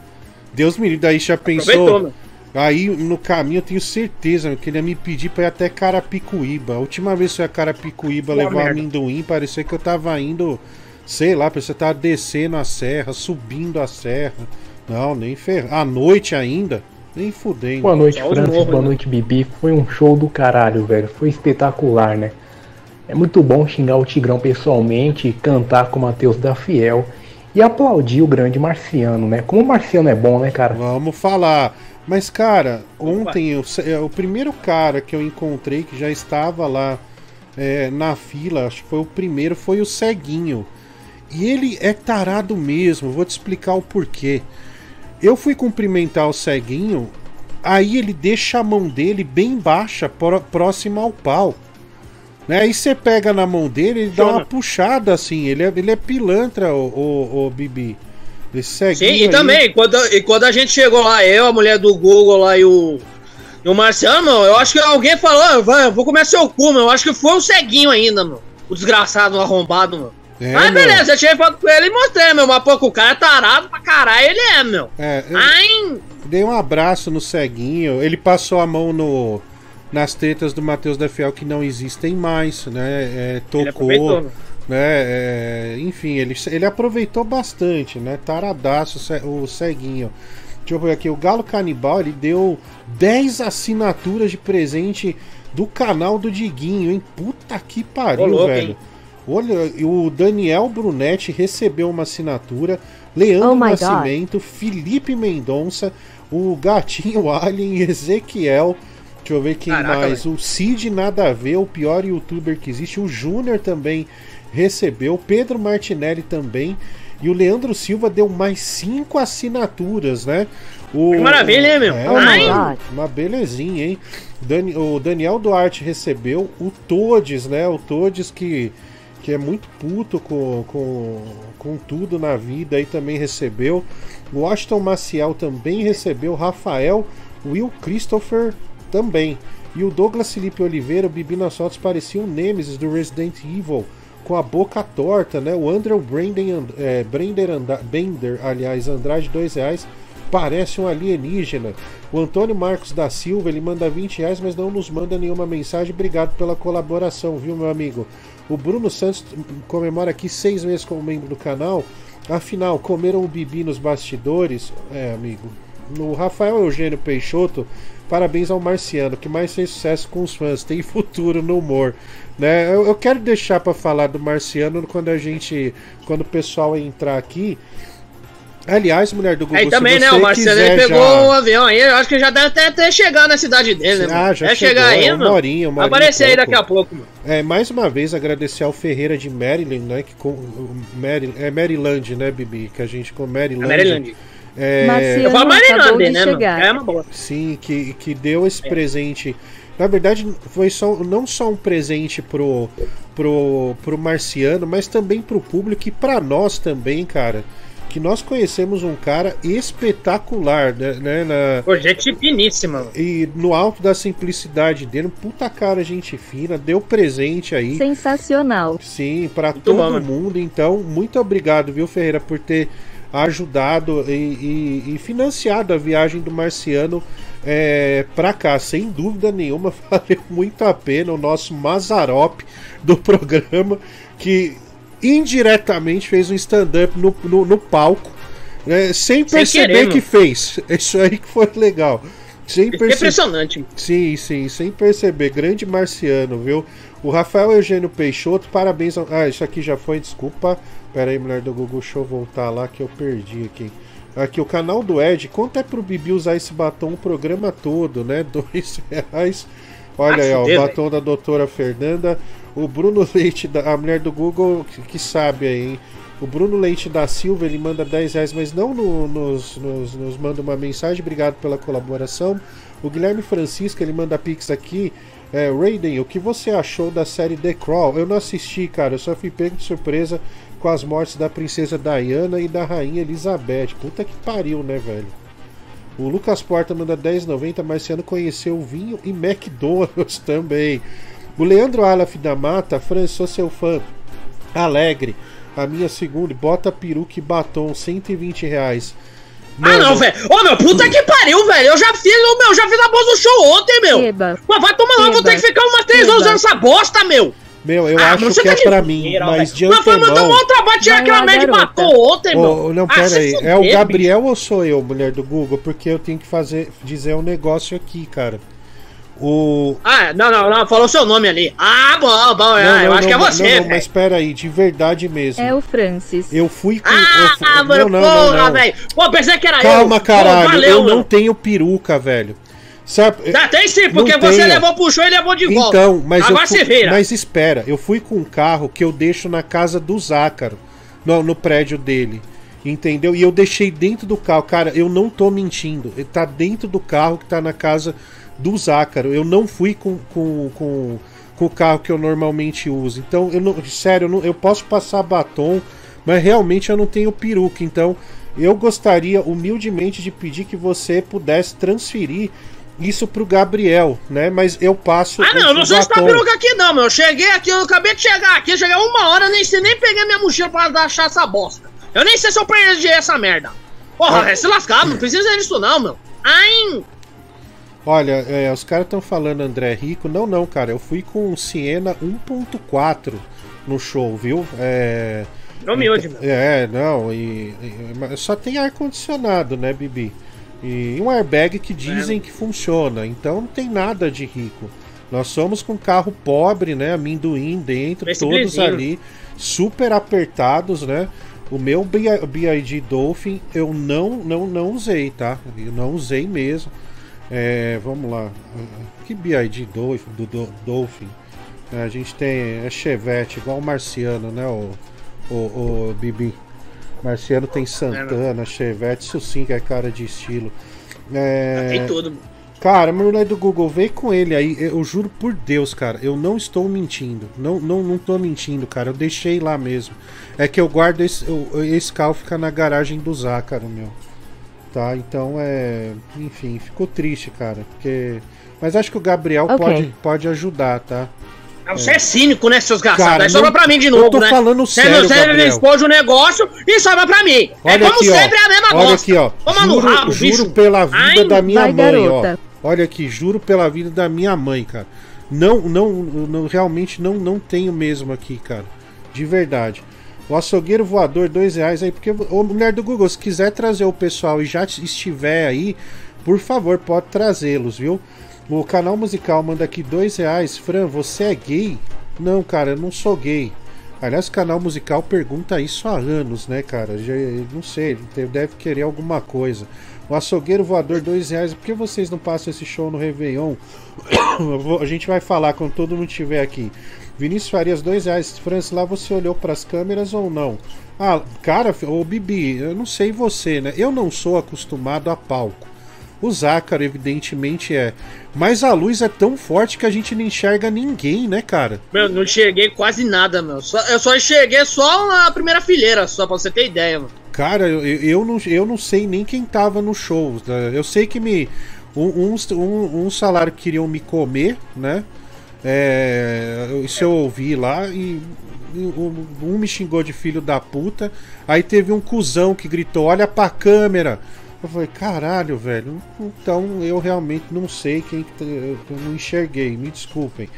Deus me livre, daí já Aproveitou, pensou. Aí no caminho eu tenho certeza que ele ia me pedir pra ir até Carapicuíba. A última vez que eu ia a Carapicuíba Pô, levar merda. amendoim, parecia que eu tava indo, sei lá, parecia que eu tava descendo a serra, subindo a serra. Não, nem ferro. À noite ainda, nem fudendo. Boa noite, os Francis. morros, Boa né? noite, Bibi. Foi um show do caralho, velho. Foi espetacular, né? É muito bom xingar o Tigrão pessoalmente, cantar com o Matheus da Fiel e aplaudir o grande Marciano, né? Como o Marciano é bom, né, cara? Vamos falar. Mas, cara, ontem eu, é, o primeiro cara que eu encontrei que já estava lá é, na fila, acho que foi o primeiro, foi o Ceguinho. E ele é tarado mesmo, vou te explicar o porquê. Eu fui cumprimentar o Ceguinho, aí ele deixa a mão dele bem baixa, pró- próxima ao pau. Né? Aí você pega na mão dele, ele dá uma puxada assim, ele é, ele é pilantra, o, o, o Bibi. Esse ceguinho Sim, e aí- também, quando, e quando a gente chegou lá, eu, a mulher do Google lá e o, e o Marciano, meu, eu acho que alguém falou, "Ah, vai, eu vou comer seu cu, meu. Eu acho que foi o ceguinho ainda, meu. O desgraçado, o arrombado, meu. É, Mas meu. beleza, eu tirei foto com ele e mostrei, meu. Mas pô, o cara é tarado pra caralho, ele é, meu. É, eu Ai! dei um abraço no ceguinho. Ele passou a mão no nas tetas do Matheus da Fiel que não existem mais, né? É, tocou, né? É, enfim, ele, ele aproveitou bastante, né? Taradaço o ceguinho. Deixa eu ver aqui, o Galo Canibal ele deu 10 assinaturas de presente do canal do Diguinho, hein? Puta que pariu, Ô, louco, velho. hein? Olha, o Daniel Brunetti recebeu uma assinatura, Leandro Oh my God. Nascimento, Felipe Mendonça, o Gatinho [laughs] Alien, Ezequiel, deixa eu ver quem Caraca, mais, o Cid Nada a Ver, o pior youtuber que existe, o Júnior também recebeu, Pedro Martinelli também, E o Leandro Silva deu mais cinco assinaturas, né? O, Que maravilha, hein, meu? É, uma, uma belezinha, hein? Dani- o Daniel Duarte recebeu o Todes, né? O Todes que, que é muito puto com, com, com tudo na vida aí também recebeu. O Washington Maciel também recebeu. Rafael Will Christopher também. E o Douglas Felipe Oliveira, o Bibi nas fotos parecia um Nemesis do Resident Evil com a boca torta, né? O Andrew Branden, é, Brender Anda- Bender, aliás, Andrade, dois reais. Parece um alienígena. O Antônio Marcos da Silva, ele manda 20 reais, mas não nos manda nenhuma mensagem. Obrigado pela colaboração, viu, meu amigo? O Bruno Santos comemora aqui seis meses como membro do canal. Afinal, comeram o Bibi nos bastidores. É, amigo. No Rafael Eugênio Peixoto, parabéns ao Marciano, que mais fez sucesso com os fãs. Tem futuro no humor. Né? Eu, eu quero deixar para falar do Marciano quando a gente. Quando o pessoal entrar aqui. Aliás, mulher do Google, Aí também, se né? O quiser ele pegou já- o avião aí, eu acho que já deve até ter chegado na cidade dele, né? Ah, já Vai chegou, chegar aí, é uma mano. uma horinha aparecer aí daqui a pouco, mano. É, mais uma vez agradecer ao Ferreira de Maryland, né? Que com, Mary, é Maryland, né, Bibi? Que a gente com Maryland. É Maryland. É, Marciano Eu falo Maryland, né, mano? chegar. É uma boa. Sim, que, que deu esse presente. Na verdade, foi só, não só um presente pro, pro, pro Marciano, mas também pro público e pra nós também, cara. Que nós conhecemos um cara espetacular, né? né, na, Pô, gente finíssima, e no alto da simplicidade dele, um puta cara, gente fina, deu presente aí. Sensacional. Sim, para todo bom, mundo. Então, muito obrigado, viu, Ferreira, por ter ajudado e, e- e financiado a viagem do Marciano é, para cá. Sem dúvida nenhuma, [laughs] valeu muito a pena o nosso Mazarop do programa, que indiretamente fez um stand-up no, no, no palco, né, sem Sem perceber querer, que fez. [laughs] Isso aí que foi legal. Sem é perce- impressionante. Sim, sim, sem perceber. Grande marciano, viu? O Rafael Eugênio Peixoto, parabéns. Ao... Ah, isso aqui já foi, desculpa. Pera aí, mulher do Google, deixa eu voltar lá que eu perdi aqui. Aqui, o canal do Ed. Quanto é pro Bibi usar esse batom o programa todo, né? [laughs] Dois reais. Olha aí, ó, o batom da doutora Fernanda. O Bruno [laughs] Leite, da, a mulher do Google, que, que sabe aí, hein? O Bruno Leite da Silva, ele manda 10 reais, mas não no- nos, nos, nos manda uma mensagem. Obrigado pela colaboração. O Guilherme Francisco, ele manda pix aqui. É, Raiden, o que você achou da série The Crawl? Eu não assisti, cara. Eu só fui pego de surpresa com as mortes da princesa Diana e da rainha Elizabeth. Puta que pariu, né, velho? O Lucas Porta manda 10,90. Marciano conheceu vinho e McDonald's [laughs] também. O Leandro Alaf da Mata, Fran, sou seu fã. Alegre. A minha segunda, bota peruca e batom, 120 reais. Ah, não, velho. Ô, meu, puta que pariu, velho. Eu já fiz, o meu, já fiz a voz do show ontem, meu. Eba. Mas vai tomar lá, vou ter que ficar umas três horas usando essa bosta, meu. Meu, eu Ah, acho que tá é pra mim, zoeira, mas de velho. Mas foi mandar antemão. um trabalho, tirar Vai aquela lá, merda de garota. batom ontem, meu. Ô, não, Ah, pera se aí. É o bicho. Gabriel ou sou eu, mulher do Google? Porque eu tenho que fazer, dizer um negócio aqui, cara. O. Ah, não, não, não, falou seu nome ali. Ah, bom, bom, é, Não, eu não, acho que é não, você, não, não, velho. mas pera aí, de verdade mesmo. É o Francis. Eu fui com. Ah, eu fui- mano, não, não, não, porra, não. velho. Pô, pensei que era eu. Calma, Pô, caralho. valeu, eu não mano. tenho peruca, velho. Sabe? Já tem sim, porque você tenho. levou show e levou de volta. Então, mas Agora fui, se vira. Mas espera, eu fui com um carro que eu deixo na casa do Zácaro, no, no prédio dele. Entendeu? E eu deixei dentro do carro. Cara, eu não tô mentindo. Tá dentro do carro que tá na casa do Zácaro. Eu não fui com, com, com, com o carro que eu normalmente uso. Então, eu não, sério, eu, não- eu posso passar batom, mas realmente eu não tenho peruca. Então, eu gostaria humildemente de pedir que você pudesse transferir isso pro Gabriel, né? Mas eu passo. Ah, não, eu não se tá batom. peruca aqui não, meu. Eu cheguei aqui, eu acabei de chegar aqui, eu cheguei uma hora, nem sei, nem peguei minha mochila pra achar essa bosta. Eu nem sei se eu perdi essa merda. Porra, Ah. vai se lascar, não precisa disso não, meu. Ai, Olha, é, os caras estão falando André Rico. Não, não, cara. Eu fui com Siena 1.4 no show, viu? É. Não me ode, meu. É, não, e, e- só tem ar-condicionado, né, Bibi? E um airbag que dizem que funciona, então não tem nada de rico. Nós somos com carro pobre, né? Amendoim dentro, Esse todos ali, super apertados, né? O meu BI- BID Dolphin eu não, não, não usei, tá? Eu não usei mesmo. É, vamos lá. Que BID Dolphin? Do, do- Dolphin? A gente tem é Chevette, igual o Marciano, né? O, o, o Bibi. Marciano tem Santana, Chevette, isso sim que é cara de estilo. É... Tem tudo, mano. Cara, mulher do Google, vem com ele aí. Eu juro por Deus, cara, eu não estou mentindo. Não, não, não tô mentindo, cara. Eu deixei lá mesmo. É que eu guardo esse, eu- esse carro fica na garagem do Zácaro, meu. Tá, então é. Enfim, ficou triste, cara. Porque. Mas acho que o Gabriel Ok. pode, pode ajudar, tá? Ah, Você é cínico, né, seus gastados? Cara, Aí sobra pra mim de eu novo, tô né? falando Você sério, Você Gabriel. Olha como aqui, ó. sempre, é a mesma Olha bosta. aqui, ó. Toma no Juro, rabo, juro bicho. pela vida Ai, da minha vai, mãe, garota. ó. Olha aqui, juro pela vida da minha mãe, cara. Não, não, não realmente não, não tenho mesmo aqui, cara. De verdade. O açougueiro voador, dois reais aí, porque. Ô, mulher do Google, se quiser trazer o pessoal e já estiver aí, por favor, pode trazê-los, viu? O canal musical manda aqui dois reais. Fran, você é gay? Não, cara, eu não sou gay. Aliás, o canal musical pergunta isso há anos, né, cara? Já, não sei, deve querer alguma coisa. O açougueiro voador, dois reais. Por que vocês não passam esse show no Réveillon? [coughs] A gente vai falar quando todo mundo estiver aqui. Vinícius Farias, dois reais. Francis, lá você olhou para as câmeras ou não? Ah, cara, ô Bibi, eu não sei você, né? Eu não sou acostumado a palco. O Zácaro, evidentemente, é. Mas a luz é tão forte que a gente não enxerga ninguém, né, cara? Meu, não enxerguei quase nada, meu. Só- eu só enxerguei só na primeira fileira, só pra você ter ideia, mano. Cara, eu, eu, não, eu não sei nem quem tava no show. né? Eu sei que me. Um, um, um salário queriam me comer, né? É, isso eu ouvi lá e. um me xingou de filho da puta. Aí teve um cuzão que gritou: Olha pra câmera. Eu falei: Caralho, velho. Então eu realmente não sei quem. que tá- Eu não enxerguei, me desculpem.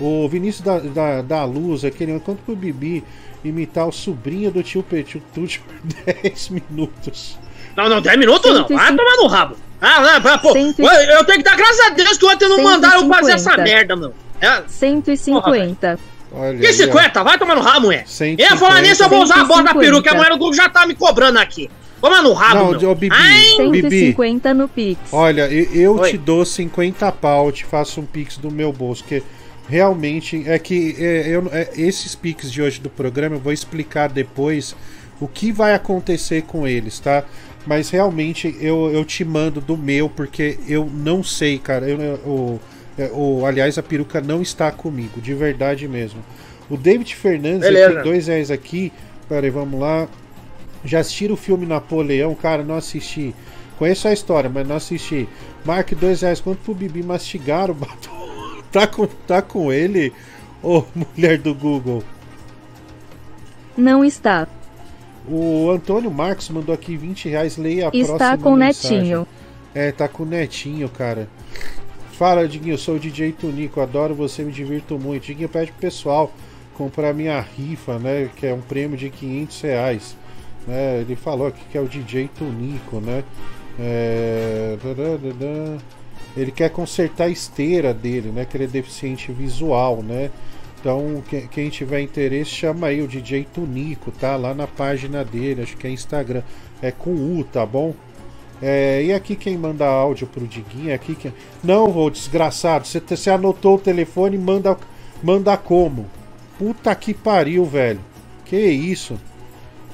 O Vinícius da, da, da Luz, aquele quanto pro Bibi imitar o sobrinho do tio Petit Tuti por 10 minutos. Não, não, 10 minutos não. Vai tomar no rabo. Ah, não, pô, eu tenho que dar graças a Deus que ontem não mandaram eu fazer essa 150. merda, meu. É, 150. Olha que aí, ó. 50? Vai tomar no rabo, mulher. 150. Eu ia falar nisso, eu vou usar a bola da 150. peruca, a mulher do Google já tá me cobrando aqui. Toma no rabo, Não, meu. ô, Bibi, Ai, Bibi. 150 no Pix. Olha, eu, eu te dou 50 pau, eu te faço um pix do meu bolso, que realmente é que é, eu, é, esses pix de hoje do programa eu vou explicar depois o que vai acontecer com eles, tá? Mas realmente eu, eu te mando do meu, porque eu não sei, cara. Eu, eu- o, é, aliás, a peruca não está comigo, de verdade mesmo. O David Fernandes ele Beleza. tem dois reais aqui. Peraí, vamos lá. Já assistiram o filme Napoleão? Cara, não assisti. Conheço a história, mas não assisti. Mark, dois reais. Quanto pro Bibi mastigar o batom? [laughs] tá, com, tá com ele? Ô, mulher do Google. Não está. O Antônio Marcos mandou aqui 20 reais. Leia a Está próxima com o mensagem. Netinho. É, tá com o Netinho, cara. Fala, Diguinho, eu sou o DJ Tunico, adoro você, me divirto muito. Diguinho pede pro pessoal comprar minha rifa, né? Que é um prêmio de 500 reais. Né, ele falou aqui que é o DJ Tunico, né? É... Ele quer consertar a esteira dele, né? Que ele é deficiente visual, né? Então, que- quem tiver interesse, chama aí o DJ Tunico, tá? Lá na página dele, acho que é Instagram. É com U, tá bom? É, e aqui quem manda áudio pro Diguinho, aqui que. Não, ô desgraçado, você, você anotou o telefone manda, manda como? Puta que pariu, velho. Que isso?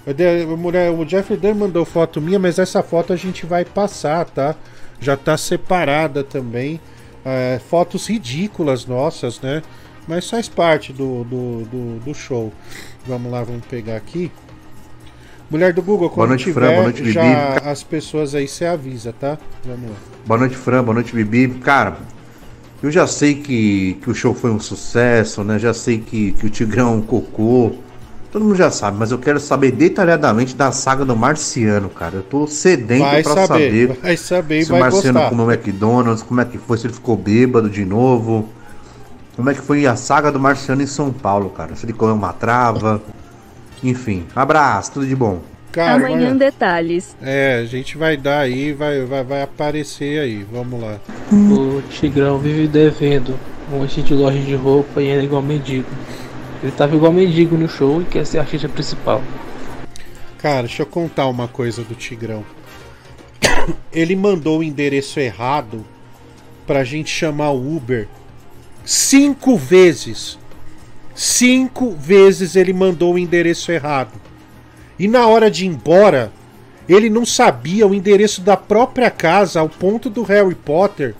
O Jeffrey Dan mandou foto minha, mas essa foto a gente vai passar, tá? Já tá separada também. É, fotos ridículas nossas, né? Mas faz parte do, do, do, do show. Vamos lá, vamos pegar aqui. Mulher do Google, quando Boa noite, tiver, Fran, boa noite, já Bibi. as pessoas aí você avisa, tá? Vamos lá. Boa noite, Fran. Boa noite, Bibi. Cara, eu já sei que, que o show foi um sucesso, né? Já sei que, que o Tigrão é cocô. Todo mundo já sabe, mas eu quero saber detalhadamente da saga do Marciano, cara. Eu tô sedento Vai pra saber, saber. vai saber se vai o Marciano gostar. comeu McDonald's, como é que foi, se ele ficou bêbado de novo. Como é que foi a saga do Marciano em São Paulo, cara? Se ele comeu uma trava. [laughs] Enfim, abraço, tudo de bom. Cara, Amanhã vai- detalhes. É, a gente vai dar aí, vai, vai, vai aparecer aí. Vamos lá. O Tigrão vive devendo um monte de loja de roupa e é igual mendigo. Ele tava igual mendigo no show e quer ser artista principal. Cara, deixa eu contar uma coisa do Tigrão. [coughs] Ele mandou o endereço errado pra gente chamar o Uber cinco vezes. Cinco vezes ele mandou o endereço errado. E na hora de ir embora, ele não sabia o endereço da própria casa, ao ponto do Harry Potter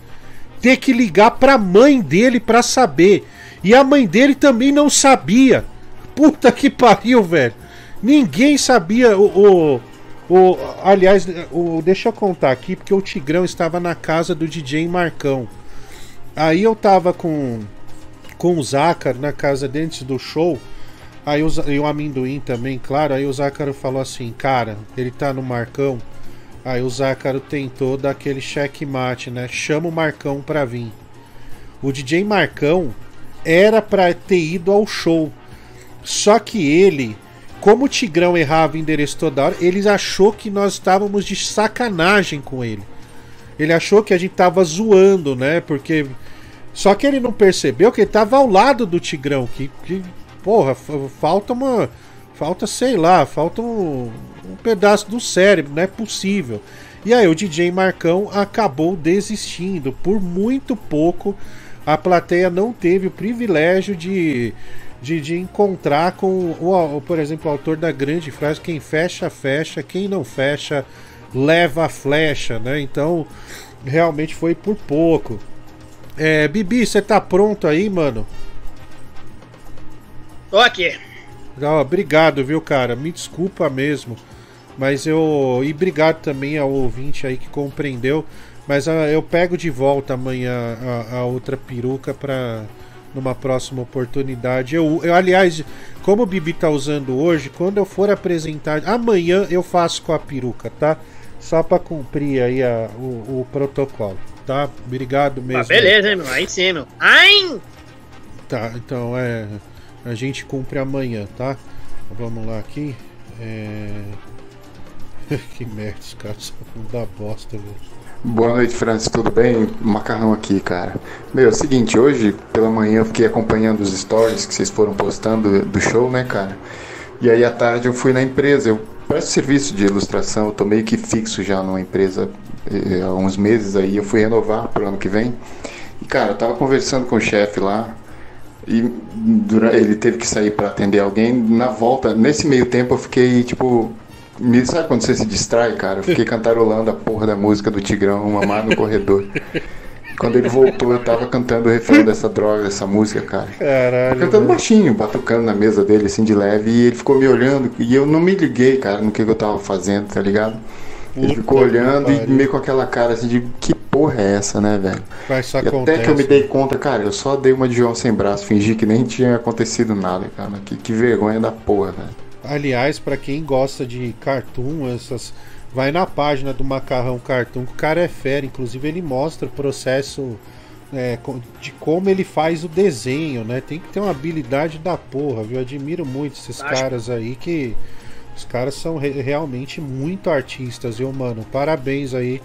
ter que ligar pra mãe dele pra saber. E a mãe dele também não sabia. Puta que pariu, velho. Ninguém sabia o. o, o aliás, o, deixa eu contar aqui, porque o Tigrão estava na casa do DJ Marcão. Aí eu tava com, com o Zácaro na casa dentro do show. Aí o, e o amendoim também, claro. Aí o Zácaro falou assim: Cara, ele tá no Marcão. Aí o Zácaro tentou dar aquele checkmate, né? Chama o Marcão pra vir. O DJ Marcão era pra ter ido ao show. Só que ele, como o Tigrão errava o endereço toda hora, ele achou que nós estávamos de sacanagem com ele. Ele achou que a gente tava zoando, né? Porque. Só que ele não percebeu que ele tava ao lado do Tigrão. Que, que porra, falta uma. Falta, sei lá, falta um, um pedaço do cérebro, não é possível. E aí o DJ Marcão acabou desistindo. Por muito pouco, a plateia não teve o privilégio de, de, de encontrar com, o, por exemplo, o autor da grande frase: quem fecha, fecha, quem não fecha, leva a flecha, né? Então, realmente foi por pouco. É, Bibi, você tá pronto aí, mano? Tô aqui. Ah, obrigado, viu, cara? Me desculpa mesmo. Mas eu. E obrigado também ao ouvinte aí que compreendeu. Mas ah, eu pego de volta amanhã a, a outra peruca pra. numa próxima oportunidade. Eu, eu, aliás, como o Bibi tá usando hoje, quando eu for apresentar. Amanhã eu faço com a peruca, tá? Só pra cumprir aí a, o, o protocolo, tá? Obrigado mesmo. Ah, beleza, hein, meu? Aí sim, meu. Ai! Tá, então é. A gente cumpre amanhã, tá? Vamos lá aqui. É... [laughs] que merda, os caras são da bosta, velho. Boa noite, Francis, tudo bem? Macarrão aqui, cara. Meu, é o seguinte, hoje pela manhã eu fiquei acompanhando os stories que vocês foram postando do show, né, cara? E aí à tarde eu fui na empresa, eu presto serviço de ilustração, eu tô meio que fixo já numa empresa eh, há uns meses aí, eu fui renovar pro ano que vem. E cara, eu tava conversando com o chefe lá, e durante, ele teve que sair para atender alguém. Na volta, nesse meio tempo, eu fiquei tipo. Me, sabe quando você se distrai, cara? Eu fiquei cantarolando a porra da música do Tigrão, Mamar no Corredor. Quando ele voltou, eu tava cantando o refrão dessa droga, dessa música, cara. Caralho. cantando baixinho, batucando na mesa dele, assim, de leve. E ele ficou me olhando. E eu não me liguei, cara, no que, eu tava fazendo, tá ligado? Ele ficou olhando e meio com aquela cara assim de que porra é essa, né, velho? Mas e acontece. até que eu me dei conta, cara, eu só dei uma de João sem braço, fingi que nem tinha acontecido nada, cara. Que, que vergonha da porra, velho. Aliás, para quem gosta de cartoon, essas. Vai na página do Macarrão Cartoon, que o cara é fera. Inclusive, ele mostra o processo é, de como ele faz o desenho, né? Tem que ter uma habilidade da porra, viu? Eu admiro muito esses Acho- caras aí que. Os caras são re- realmente muito artistas, viu, mano? Parabéns aí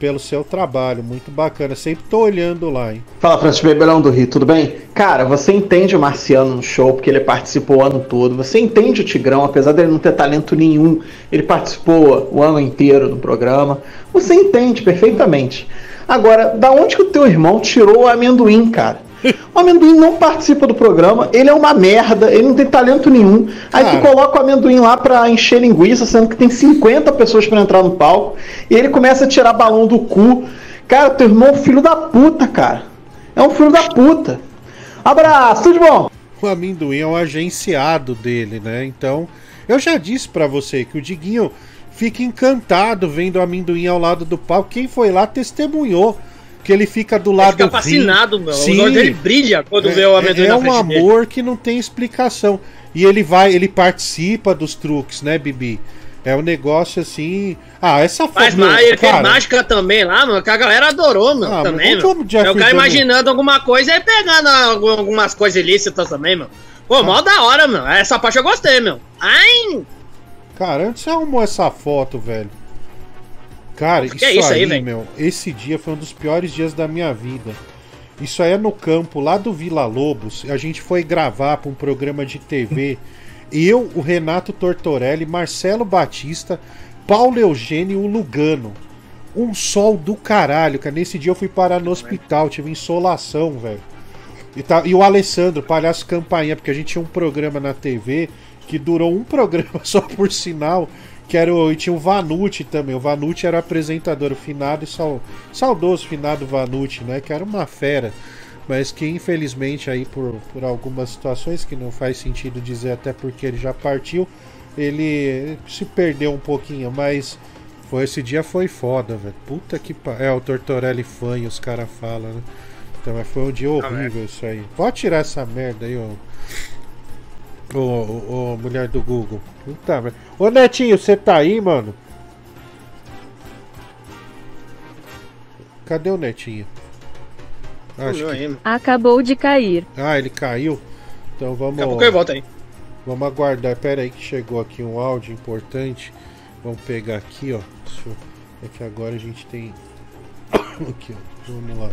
pelo seu trabalho, muito bacana. Sempre tô olhando lá, hein? Fala, Francisco Bebelão do Rio, tudo bem? Cara, você entende o Marciano no show, porque ele participou o ano todo. Você entende o Tigrão, apesar dele não ter talento nenhum, ele participou o ano inteiro do programa. Você entende perfeitamente. Agora, da onde que o teu irmão tirou o amendoim, cara? O amendoim não participa do programa, ele é uma merda, ele não tem talento nenhum. Aí tu coloca o amendoim lá pra encher linguiça, sendo que tem 50 pessoas pra entrar no palco, e ele começa a tirar balão do cu. Cara, teu irmão é um filho da puta, cara. É um filho da puta. Abraço, tudo de bom? O amendoim é o agenciado dele, né? Então, eu já disse pra você que o Diguinho fica encantado vendo o amendoim ao lado do palco. Quem foi lá testemunhou que ele fica do lado fica do fascinado, meu. Sim. Os olhos dele brilha quando é, vê o amendoim é na um frente dele. amor que não tem explicação. E ele vai, ele participa dos truques, né, Bibi? É um negócio assim. Ah, essa meu, mais, ele fez cara, mágica também lá, mano, que a galera adorou, meu, Ah, também, mas o Jeff É o cara imaginando alguma coisa e pegando algu- algumas coisas ilícitas também, meu. Pô, mó da hora, meu. Essa parte eu gostei, meu. Ai! Cara, onde você arrumou essa foto, velho? Cara, isso, Que é isso aí, aí, meu, esse dia foi um dos piores dias da minha vida. Isso aí é no campo lá do Vila Lobos. A gente foi gravar para um programa de TV. [laughs] Eu, o Renato Tortorelli, Marcelo Batista, Paulo Eugênio e o Lugano. Um sol do caralho, cara. Nesse dia eu fui parar no hospital, tive insolação, velho. E, tá- e o Alessandro, palhaço campainha, porque a gente tinha um programa na TV que durou um programa [laughs] só por sinal, que era o, e tinha o Vanucci também. O Vanucci era apresentador, o finado e sal, saudoso finado Vanucci, né? Que era uma fera. Mas que infelizmente aí por, por algumas situações que não faz sentido dizer até porque ele já partiu, ele se perdeu um pouquinho, mas foi esse dia foi foda, velho. Puta que pa... É, o Tortorelli fã e os caras falam, né? Então mas foi um dia horrível isso aí. Pode tirar essa merda aí, ô. Ô, ô, ô, mulher do Google. Puta merda. Ô Netinho, você tá aí, mano? Cadê o Netinho? Acho que... Acabou de cair. Ah, ele caiu? Então vamos. Daqui a pouco ele volta aí. Vamos aguardar. Pera aí que chegou aqui um áudio importante. Vamos pegar aqui, ó. Deixa eu- É que agora a gente tem. [coughs] aqui, ó. Vamos lá.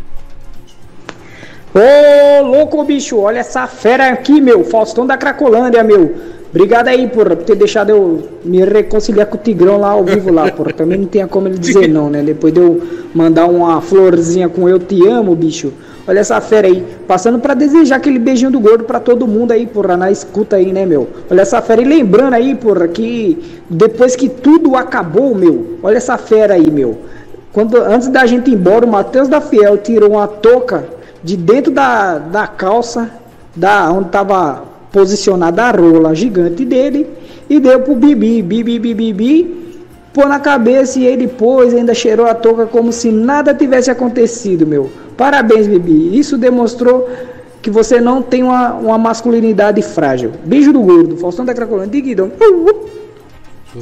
Ô, louco, bicho, olha essa fera aqui, meu. Faustão da Cracolândia, meu. Obrigado aí por ter deixado eu me reconciliar com o Tigrão lá ao vivo lá, porra. Também não tinha como ele dizer não, né? Depois de eu mandar uma florzinha com eu te amo, bicho. Olha essa fera aí. Passando pra desejar aquele beijinho do gordo pra todo mundo aí, porra, na escuta aí, né, meu? Olha essa fera. E lembrando aí, porra, que depois que tudo acabou, meu. Olha essa fera aí, meu. Quando, antes da gente ir embora, o Matheus da Fiel tirou uma touca de dentro da, da calça, da onde tava posicionada a rola gigante dele, e deu pro Bibi, Bibi, Bibi, Bibi, pôs na cabeça e ele pôs, ainda cheirou a touca como se nada tivesse acontecido, meu. Parabéns, Bibi. Isso demonstrou que você não tem uma, uma masculinidade frágil. Beijo do gordo, Faustão da Cracolândia, Diguidão.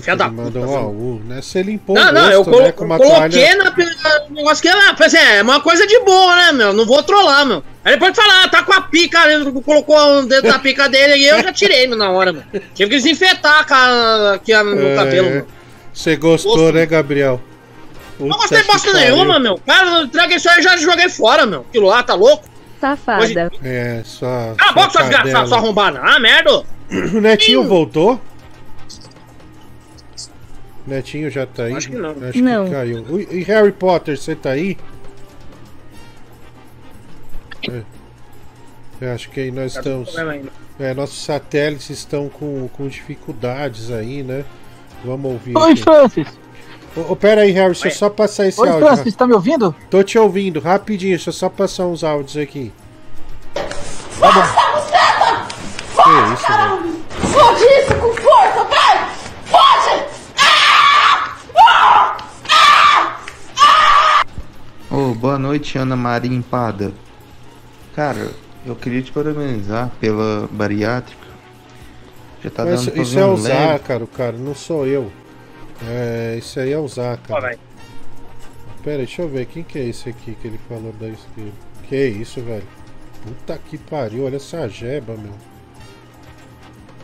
Filha da Ele mandou um AU, né? Se ele limpou Não, o não, eu rosto, né? Com uma coloquei toalha. na negócio que é, assim, é uma coisa de boa, né, meu? Não vou trollar, meu. Aí ele pode falar, ah, tá com a pica, ele colocou o dedo na pica dele e eu já tirei, meu, na hora, meu. Tive que desinfetar aqui a- no É, cabelo, meu. Você gostou, Gosto. né, Gabriel? Não Puta gostei que bosta nenhuma, meu. Cara, entrega isso aí, eu já joguei fora, meu. Aquilo lá, tá louco? Safada. É, só. Cala a boca, só sua desgraçada, sua arrombada. Ah, merda. O Netinho voltou? Netinho já tá aí? Acho que não. Acho Não. que caiu. E Harry Potter, você tá aí? É. Eu acho que aí nós Tá estamos. É, nossos satélites estão com, com dificuldades aí, né? Vamos ouvir. Oi, aqui. Francis. Ô, ô, pera aí, Harry, deixa eu só passar esse Oi, áudio. Francis, tá me ouvindo? Tô te ouvindo, rapidinho, deixa eu só passar uns áudios aqui. Tá bom. Que isso, velho? Fode isso com força, vai! Ô, boa noite, Ana Maria Empada. Cara, eu queria te parabenizar pela bariátrica. Já tá Mas dando isso é o. Zácaro, cara, não sou eu. É, isso aí é o Zácaro. Pera aí, deixa eu ver, quem que é esse aqui que ele falou da esquerda? Que isso, velho? Puta que pariu, olha essa jeba, meu.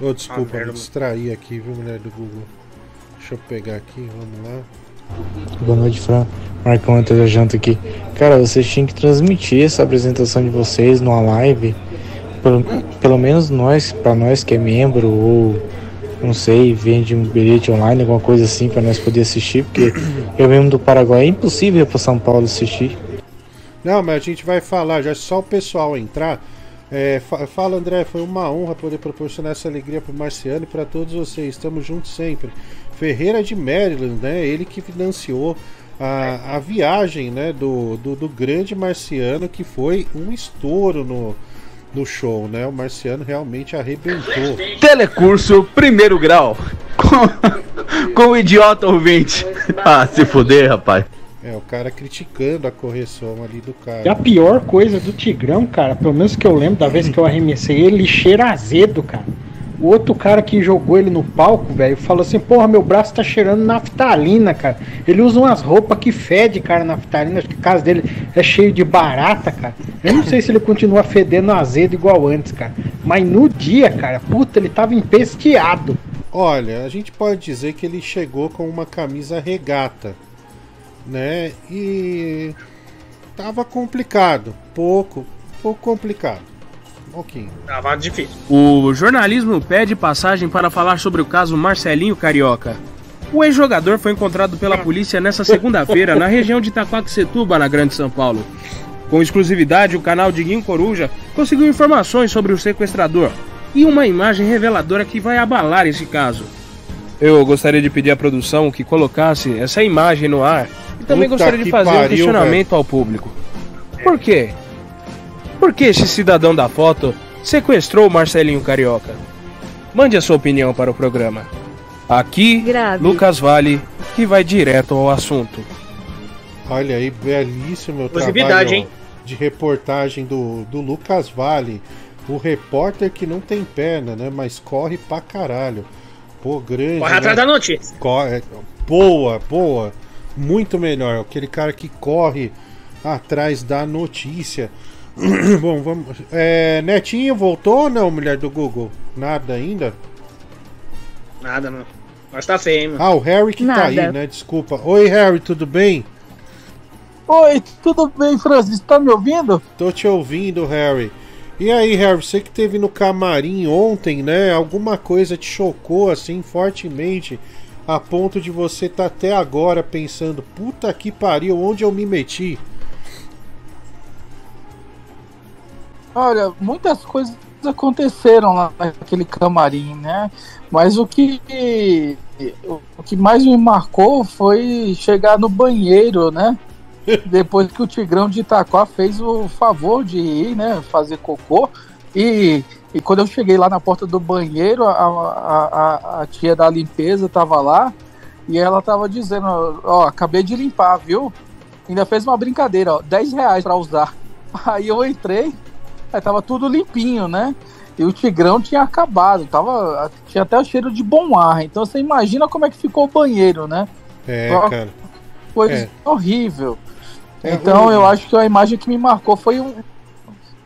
Ô, desculpa, Ah, me distraí aqui, viu, mulher do Google? Deixa eu pegar aqui, vamos lá. Boa noite, Fran. Marcão antes da janta aqui. Cara, vocês tinham que transmitir essa apresentação de vocês numa live. Pelo, pelo menos nós, pra nós que é membro ou não sei, vende um bilhete online, alguma coisa assim pra nós poder assistir, porque eu mesmo do Paraguai é impossível pra São Paulo assistir. Não, mas a gente vai falar, já só o pessoal entrar. É, fa- fala, André, foi uma honra poder proporcionar essa alegria pro Marciano e para todos vocês. Estamos juntos sempre. Ferreira de Maryland, né? Ele que financiou a, a viagem né, do, do, do grande Marciano, que foi um estouro no, no show, né? O Marciano realmente arrebentou. Telecurso primeiro grau. Com, com o idiota ouvinte. Ah, se fuder, rapaz. É, o cara criticando a correção ali do cara. E a pior coisa do Tigrão, cara, pelo menos que eu lembro da vez que eu arremessei ele, ele cheira azedo, cara. O outro cara que jogou ele no palco, velho, falou assim: Porra, meu braço tá cheirando naftalina, cara. Ele usa umas roupas que fede, cara, naftalina. Acho que a casa dele é cheio de barata, cara. Eu não sei se ele continua fedendo azedo igual antes, cara. Mas no dia, cara, puta, ele tava empesteado. Olha, a gente pode dizer que ele chegou com uma camisa regata, né? E tava complicado, pouco, pouco complicado. Um pouquinho. Tava difícil. O jornalismo pede passagem para falar sobre o caso Marcelinho Carioca. O ex-jogador foi encontrado pela polícia nesta segunda-feira na região de Itaquaquecetuba, na Grande São Paulo. Com exclusividade, o canal Diguinho Coruja conseguiu informações sobre o sequestrador. e uma imagem reveladora que vai abalar esse caso. Eu gostaria de pedir à produção que colocasse essa imagem no ar e também Puta gostaria de fazer um pariu, questionamento ao público. Por quê? Por que esse cidadão da foto sequestrou o Marcelinho Carioca? Mande a sua opinião para o programa. Aqui, Lucas Vale, que vai direto ao assunto. Olha aí, belíssimo Exclusividade, trabalho hein? de reportagem do, do Lucas Vale. O repórter que não tem perna, né? Mas corre pra caralho. Pô, grande. Corre né? atrás da notícia. Corre- boa, boa. Muito melhor. Aquele cara que corre atrás da notícia. [coughs] Bom, vamos. É, Netinho voltou ou não, mulher do Google? Nada ainda? Nada, não. Mas tá feio, hein, mano. Ah, o Harry que tá aí, Nada. né? Desculpa. Oi, Harry, tudo bem? Oi, tudo bem, Francis? Tá me ouvindo? Tô te ouvindo, Harry. E aí, Harry, você que teve no camarim ontem, né? Alguma coisa te chocou assim fortemente a ponto de você tá até agora pensando, puta que pariu, onde eu me meti? Olha, muitas coisas aconteceram lá naquele camarim, né? Mas o que o que mais me marcou foi chegar no banheiro, né? [laughs] Depois que o Tigrão de Itaquá fez o favor de ir, né? Fazer cocô. E, e quando eu cheguei lá na porta do banheiro, a, a, a, a tia da limpeza tava lá e ela tava dizendo: Ó, acabei de limpar, viu? Ainda fez uma brincadeira, ó, 10 reais pra usar. [laughs] Aí eu entrei, aí tava tudo limpinho, né? E o Tigrão tinha acabado, tava, tinha até o cheiro de bom ar. Então você imagina como é que ficou o banheiro, né? É, cara. Coisa É. horrível. É, então o- eu acho que a imagem que me marcou foi um.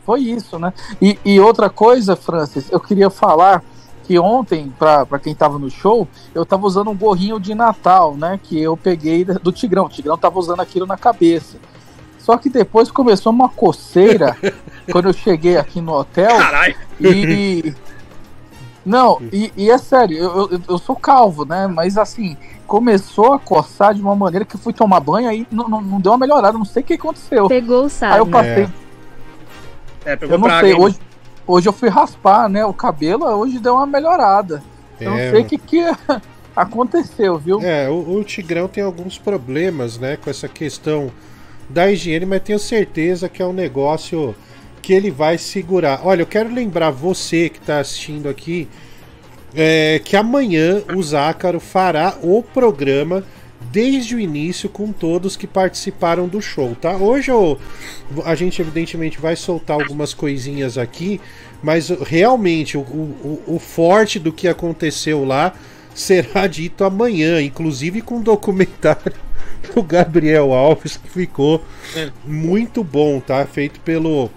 Foi isso, né? E, e outra coisa, Francis, eu queria falar que ontem, pra pra quem tava no show, eu tava usando um gorrinho de Natal, né? Que eu peguei do Tigrão. O Tigrão tava usando aquilo na cabeça. Só que depois começou uma coceira [laughs] quando eu cheguei aqui no hotel. E. Não, e, e é sério, eu, eu, eu sou calvo, né? Mas assim, começou a coçar de uma maneira que eu fui tomar banho aí não, não, não deu uma melhorada, não sei o que aconteceu. Pegou o Aí eu passei. sarna. É, pegou Eu não praga, sei, hein? hoje, hoje eu fui raspar, né? O cabelo hoje deu uma melhorada. Eu não É, sei o que, que [laughs] aconteceu, viu? É, o, o Tigrão tem alguns problemas, né, com essa questão da higiene, mas tenho certeza que é um negócio que ele vai segurar. Olha, eu quero lembrar você que está assistindo aqui é, que amanhã o Zácaro fará o programa desde o início com todos que participaram do show, tá? Hoje eu, a gente evidentemente vai soltar algumas coisinhas aqui, mas realmente o, o, o forte do que aconteceu lá será dito amanhã, inclusive com um documentário do Gabriel Alves que ficou muito bom, tá? Feito pelo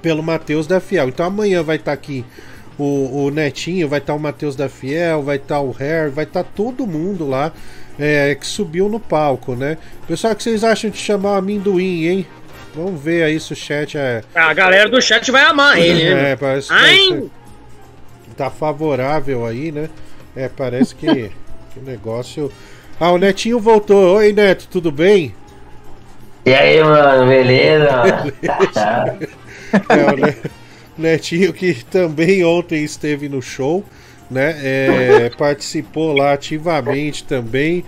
pelo Matheus da Fiel. Então amanhã vai estar aqui o, o Netinho, vai estar o Matheus da Fiel, vai estar o Hair, vai estar todo mundo lá é, que subiu no palco, né? Pessoal, o que vocês acham de chamar o amendoim, hein? Vamos ver aí se o chat é. A galera do chat vai amar ele, né? É, parece que Ai! tá favorável aí, né? É, parece que, [laughs] que o negócio. Ah, o Netinho voltou. Oi, Neto, tudo bem? E aí, mano, beleza? [laughs] [laughs] É, o Ne- Netinho que também ontem esteve no show, né? É, participou lá ativamente também.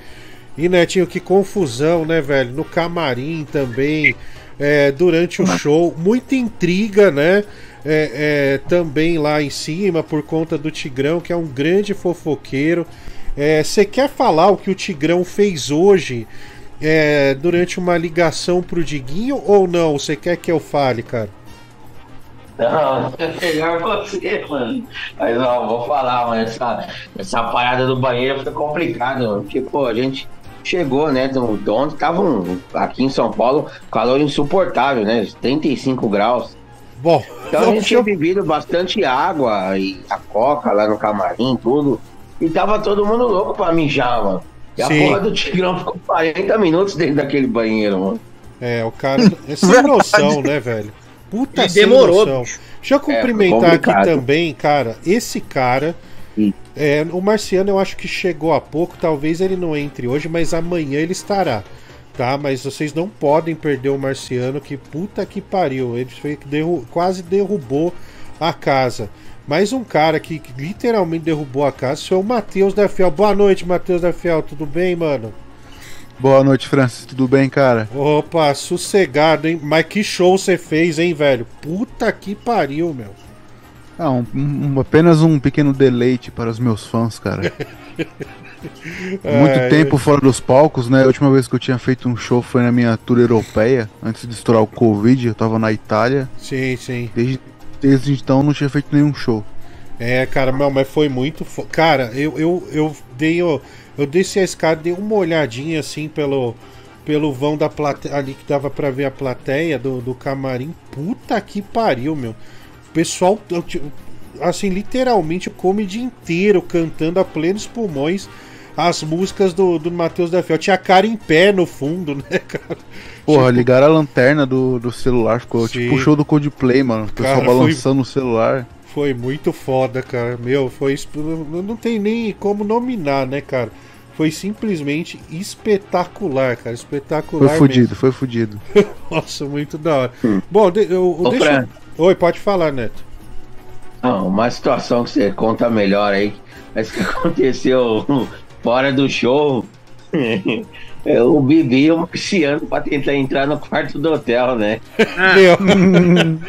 E Netinho, que confusão, né, velho? No camarim também, é, durante o show, muita intriga, né? É, é, também lá em cima por conta do Tigrão, que é um grande fofoqueiro. Você quer falar o que o Tigrão fez hoje é, durante uma ligação pro Diguinho ou não? Você quer que eu fale, cara? Não, [laughs] eu pegar você, mano. Mas não, vou falar, mano. Essa, essa parada do banheiro fica complicado, mano. Porque, pô, a gente chegou, né? do- de Ontem tava um, aqui em São Paulo, calor insuportável, né? 35 graus. Bom, Então a gente tinha bebido bastante água e a coca lá no camarim, tudo. E tava todo mundo louco pra mijar, mano. E a Sim. porra do Tigrão ficou 40 minutos dentro daquele banheiro, mano. É, o cara é sem noção, né, velho? Puta E sem demorou, noção. Deixa eu É, cumprimentar aqui complicado. também, cara. Esse cara. é, o Marciano eu acho que chegou há pouco, talvez ele não entre hoje, mas amanhã ele estará. Tá? Mas vocês não podem perder o Marciano, que puta que pariu. Ele foi, derru- quase derrubou a casa. Mas um cara que, que literalmente derrubou a casa foi o Matheus da Fiel. Boa noite, Matheus da Fiel. Tudo bem, mano? Boa noite, Francis. Tudo bem, cara? Opa, sossegado, hein? Mas que show você fez, hein, velho? Puta que pariu, meu. Ah, um, um- apenas um pequeno deleite para os meus fãs, cara. [laughs] Muito Ai, tempo fora dos palcos, né? A última vez que eu tinha feito um show foi na minha tour europeia, antes de estourar o Covid, eu tava na Itália. Sim, sim. Desde, desde então eu não tinha feito nenhum show. É, cara, não, mas foi muito. fo- Cara, eu, eu, eu dei. o- Eu desci a escada, dei uma olhadinha assim pelo, pelo vão da plateia. Ali que dava pra ver a plateia do, do camarim. Puta que pariu, meu. O pessoal, eu assim, literalmente o comedy inteiro cantando a plenos pulmões as músicas do, do Matheus da Fiel. Tinha a cara em pé no fundo, [laughs] né, cara? Porra, ligaram a lanterna do, do celular, ficou Sim. tipo o show do Coldplay, mano. O pessoal Cara, foi- balançando o celular. Foi muito foda, cara. Meu, foi. Não tem nem como nominar, né, cara? Foi simplesmente espetacular, cara. Espetacular. Foi fudido, mesmo. foi fudido. [laughs] Nossa, muito da hora. Bom, de, eu, Ô, deixa. Fran. Oi, pode falar, Neto. Não, uma situação que você conta melhor aí, mas [laughs] que aconteceu fora do show. [laughs] É o Bibi e o Marciano pra tentar entrar no quarto do hotel, né? Meu. [laughs]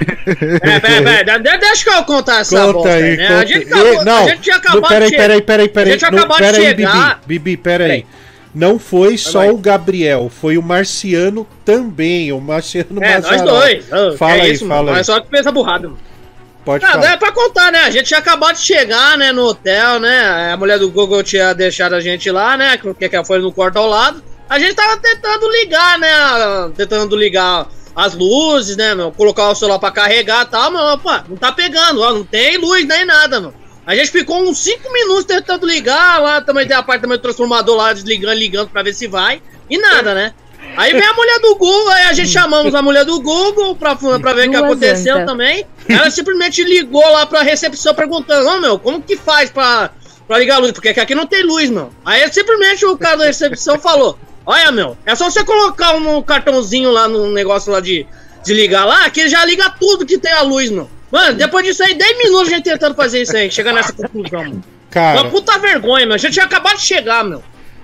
É, pera, pera, de- deixa que eu contar essa Conta bosta aí, aí, né? conta A gente, aí. acabou, não, a gente tinha acabado não, peraí, de peraí, chegar. peraí, peraí. A gente não, acabou de peraí, chegar. Bibi, Bibi, peraí. Não foi só o Gabriel, foi o Marciano também. O Marciano É, nós dois. Ah, Fala é aí, isso, fala mano. aí. Mas só que fez a burrada, mano. Pode Não, falar. é pra contar, né? A gente tinha acabado de chegar, né, no hotel, né? A mulher do Google tinha deixado a gente lá, né? Porque que foi no quarto ao lado. A gente tava tentando ligar, né? Tentando ligar as luzes, né, meu? Colocar o celular pra carregar e tal, mas, opa, não tá pegando, ó. Não tem luz nem nada, mano. A gente ficou uns 5 minutos tentando ligar, lá também tem a parte também do transformador lá, desligando, ligando pra ver se vai. E nada, né? Aí vem a mulher do Google, aí a gente chamamos a mulher do Google pra, pra ver o que aconteceu também. Ela simplesmente ligou lá pra recepção perguntando, ô meu, como que faz pra, pra ligar a luz? Porque aqui não tem luz, meu. Aí simplesmente o cara da recepção falou, olha meu, é só você colocar um cartãozinho lá no negócio lá de, de ligar lá, que ele já liga tudo que tem a luz, meu. Mano, depois disso aí, 10 minutos a gente tentando fazer isso aí, chegar nessa conclusão, mano. Cara. Uma puta vergonha, meu. A gente tinha acabado de chegar, meu.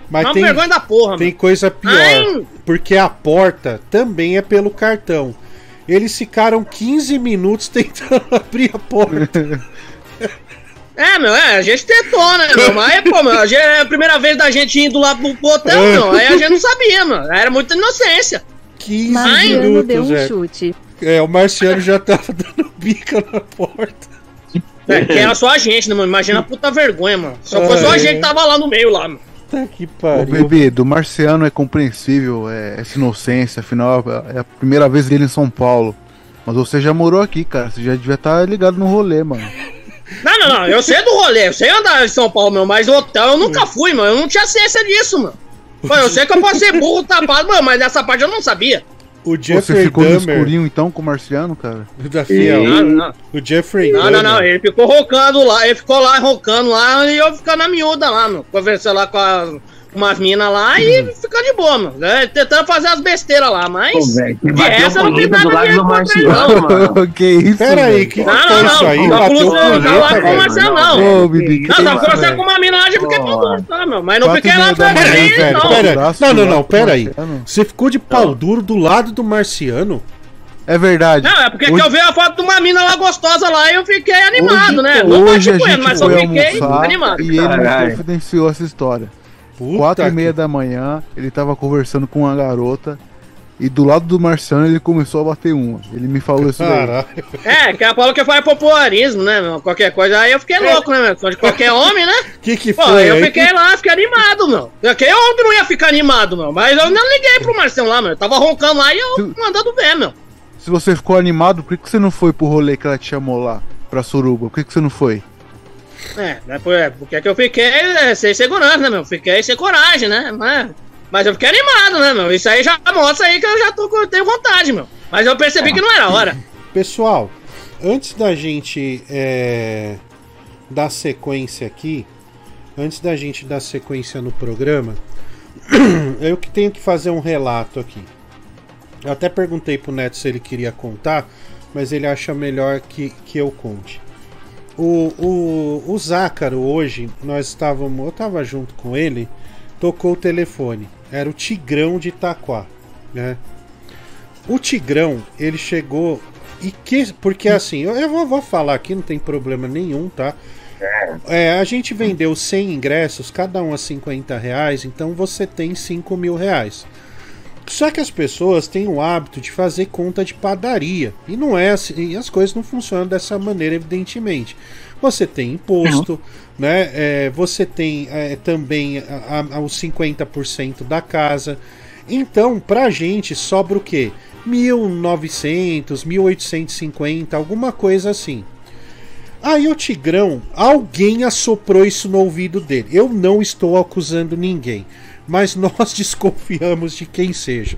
Mas Uma tem, vergonha da porra, tem mano. coisa pior. Ai. Porque a porta também é pelo cartão. Eles ficaram 15 minutos tentando [laughs] abrir a porta. [laughs] É, meu, é, a gente tentou, né, meu? [laughs] Mas, pô, meu, a, gente- é a primeira vez da gente indo lá pro pro hotel, meu. Aí a gente não sabia, mano. Era muita inocência. 15 Marciano minutos, deu um é. chute. É, o Marciano já tava dando [laughs] bica na porta. É, que era [laughs] só a gente, né, mano? Imagina a puta vergonha, mano. Só foi só a é. gente que tava lá no meio, lá, mano. Tá que Ô, pariu. bebê, do Marciano é compreensível é, essa inocência, afinal é a primeira vez dele em São Paulo. Mas você já morou aqui, cara, você já devia estar ligado no rolê, mano. Não, não, não. Eu sei do rolê, eu sei andar em São Paulo, meu, mas no hotel eu nunca fui, mano. Eu não tinha ciência disso, mano. Pô, eu sei que eu posso ser burro tapado, mano, mas dessa parte eu não sabia. O Você Jeffrey ficou no Dahmer escurinho então com o Marciano, cara? da Fiel. Não, não. O Jeffrey Não, não, Dahmer. não. Ele ficou roncando lá, ele ficou lá roncando lá e eu ficando na miúda lá, meu. Conversando lá com as, umas minas lá e ficando de boa, mano. né, Tentando fazer as besteiras lá, mas. Pô, bateu resto eu não do nada a ver com Marciano, não, mano. [laughs] que isso? Pera aí, que Não, não, foi não. isso aí? Não, Bateu não, não, lá com o Ô, não. Bibi, Não, não, conversar velho? com uma mina lá de fiquei pra tá, meu. Mas não fiquei lá não. Não, não, não, pera aí. Você ficou de pau duro do lado do Marciano? É verdade. Não, é porque Hoje- que eu vi a foto de uma mina lá gostosa lá e eu fiquei animado, hoje, né? Não hoje a bati com ele, gente mas eu foi fiquei animado. e ele me Caralho. confidenciou essa história. Puta Quatro e que- meia da manhã, ele tava conversando com uma garota e do lado do Marciano ele começou a bater uma. Ele me falou isso daí. Caralho. É, que ela falou que foi popularismo, né, meu? Qualquer coisa. Aí eu fiquei louco, né, meu? De qualquer homem, né? [laughs] Que que Pô, foi eu aí? fiquei lá, fiquei animado, meu. Qualquer homem não ia ficar animado, meu. Mas eu não liguei pro Marcelo lá, meu. Eu tava roncando lá e eu mandando ver, meu. Se você ficou animado, por que que você não foi pro rolê que ela te chamou lá? Pra Suruba? Por que que você não foi? É, né, é, porque que eu fiquei é, sem segurança, né, meu? Fiquei sem coragem, né? Mas, mas eu fiquei animado, né, meu? Isso aí já mostra aí que eu já tô, com- tenho vontade, meu. Mas eu percebi que não era hora. [laughs] Pessoal, antes da gente é, dar sequência aqui, antes da gente dar sequência no programa, [clears throat] eu que tenho que fazer um relato aqui. Eu até perguntei pro Neto se ele queria contar, mas ele acha melhor que, que eu conte. O, o, o Zácaro hoje, nós estávamos. Eu estava junto com ele, tocou o telefone. Era o Tigrão de Itaquá, né? O Tigrão, ele chegou e que. Porque assim, eu, eu vou, vou falar aqui, não tem problema nenhum, tá? É, a gente vendeu 100 ingressos, cada um a 50 reais, então você tem 5 mil reais. Só que as pessoas têm o hábito de fazer conta de padaria. E não é assim, e as coisas não funcionam dessa maneira, evidentemente. Você tem imposto, né? É, você tem é, também a, a, os 50% da casa. Então, pra gente sobra o quê? 1900, 1850, alguma coisa assim. Aí o Tigrão, alguém assoprou isso no ouvido dele. Eu não estou acusando ninguém, mas nós [laughs] desconfiamos de quem seja.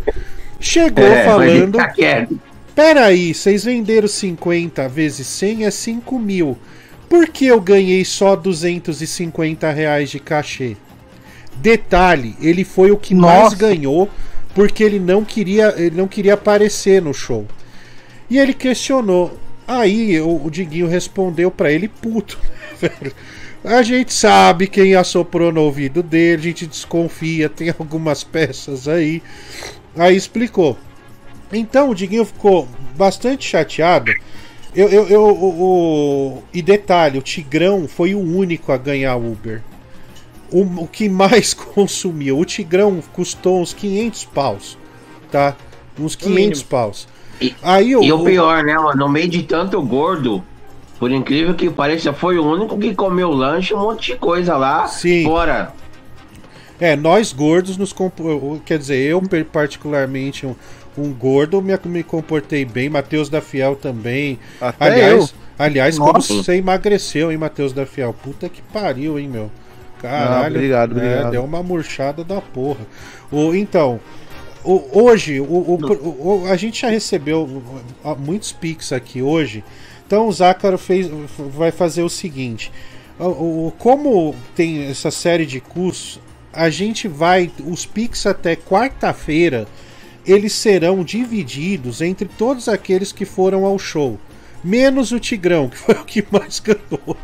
Chegou É, falando. tá quieto. Peraí, vocês venderam 50 vezes 100 é 5 mil. Por que eu ganhei só 250 reais de cachê? Detalhe, ele foi o que mais Nossa. ganhou porque ele não queria, ele não queria aparecer no show. E ele questionou. Aí o, o Diguinho respondeu pra ele puto, [laughs] né, velho. A gente sabe quem assoprou no ouvido dele, a gente desconfia, tem [laughs] algumas peças aí. Aí explicou. Então o Diguinho ficou bastante chateado. Eu, eu, eu- o, o- e detalhe, o Tigrão foi o único a ganhar Uber. O, o que mais [laughs] consumiu. O Tigrão custou uns 500 paus, tá? Uns 500 mínimo. paus. Aí E o pior, né? No meio de tanto gordo, por incrível que pareça, foi o único que comeu lanche, um monte de coisa lá. Sim. Fora. É, nós gordos nos compo- Quer dizer, eu particularmente, um, um gordo, me, me comportei bem. Matheus da Fiel também. Até aliás, eu. aliás como você emagreceu, hein, Matheus da Fiel? Puta que pariu, hein, meu. Caralho. Ah, obrigado, obrigado. deu uma murchada da porra. O, então, o- hoje, o, o- o- a gente já recebeu muitos pics aqui hoje. Então o Zácaro fez, vai fazer o seguinte: como tem essa série de cursos, a gente vai. Os pics até quarta-feira eles serão divididos entre todos aqueles que foram ao show. Menos o Tigrão, [laughs] que foi o que mais ganhou.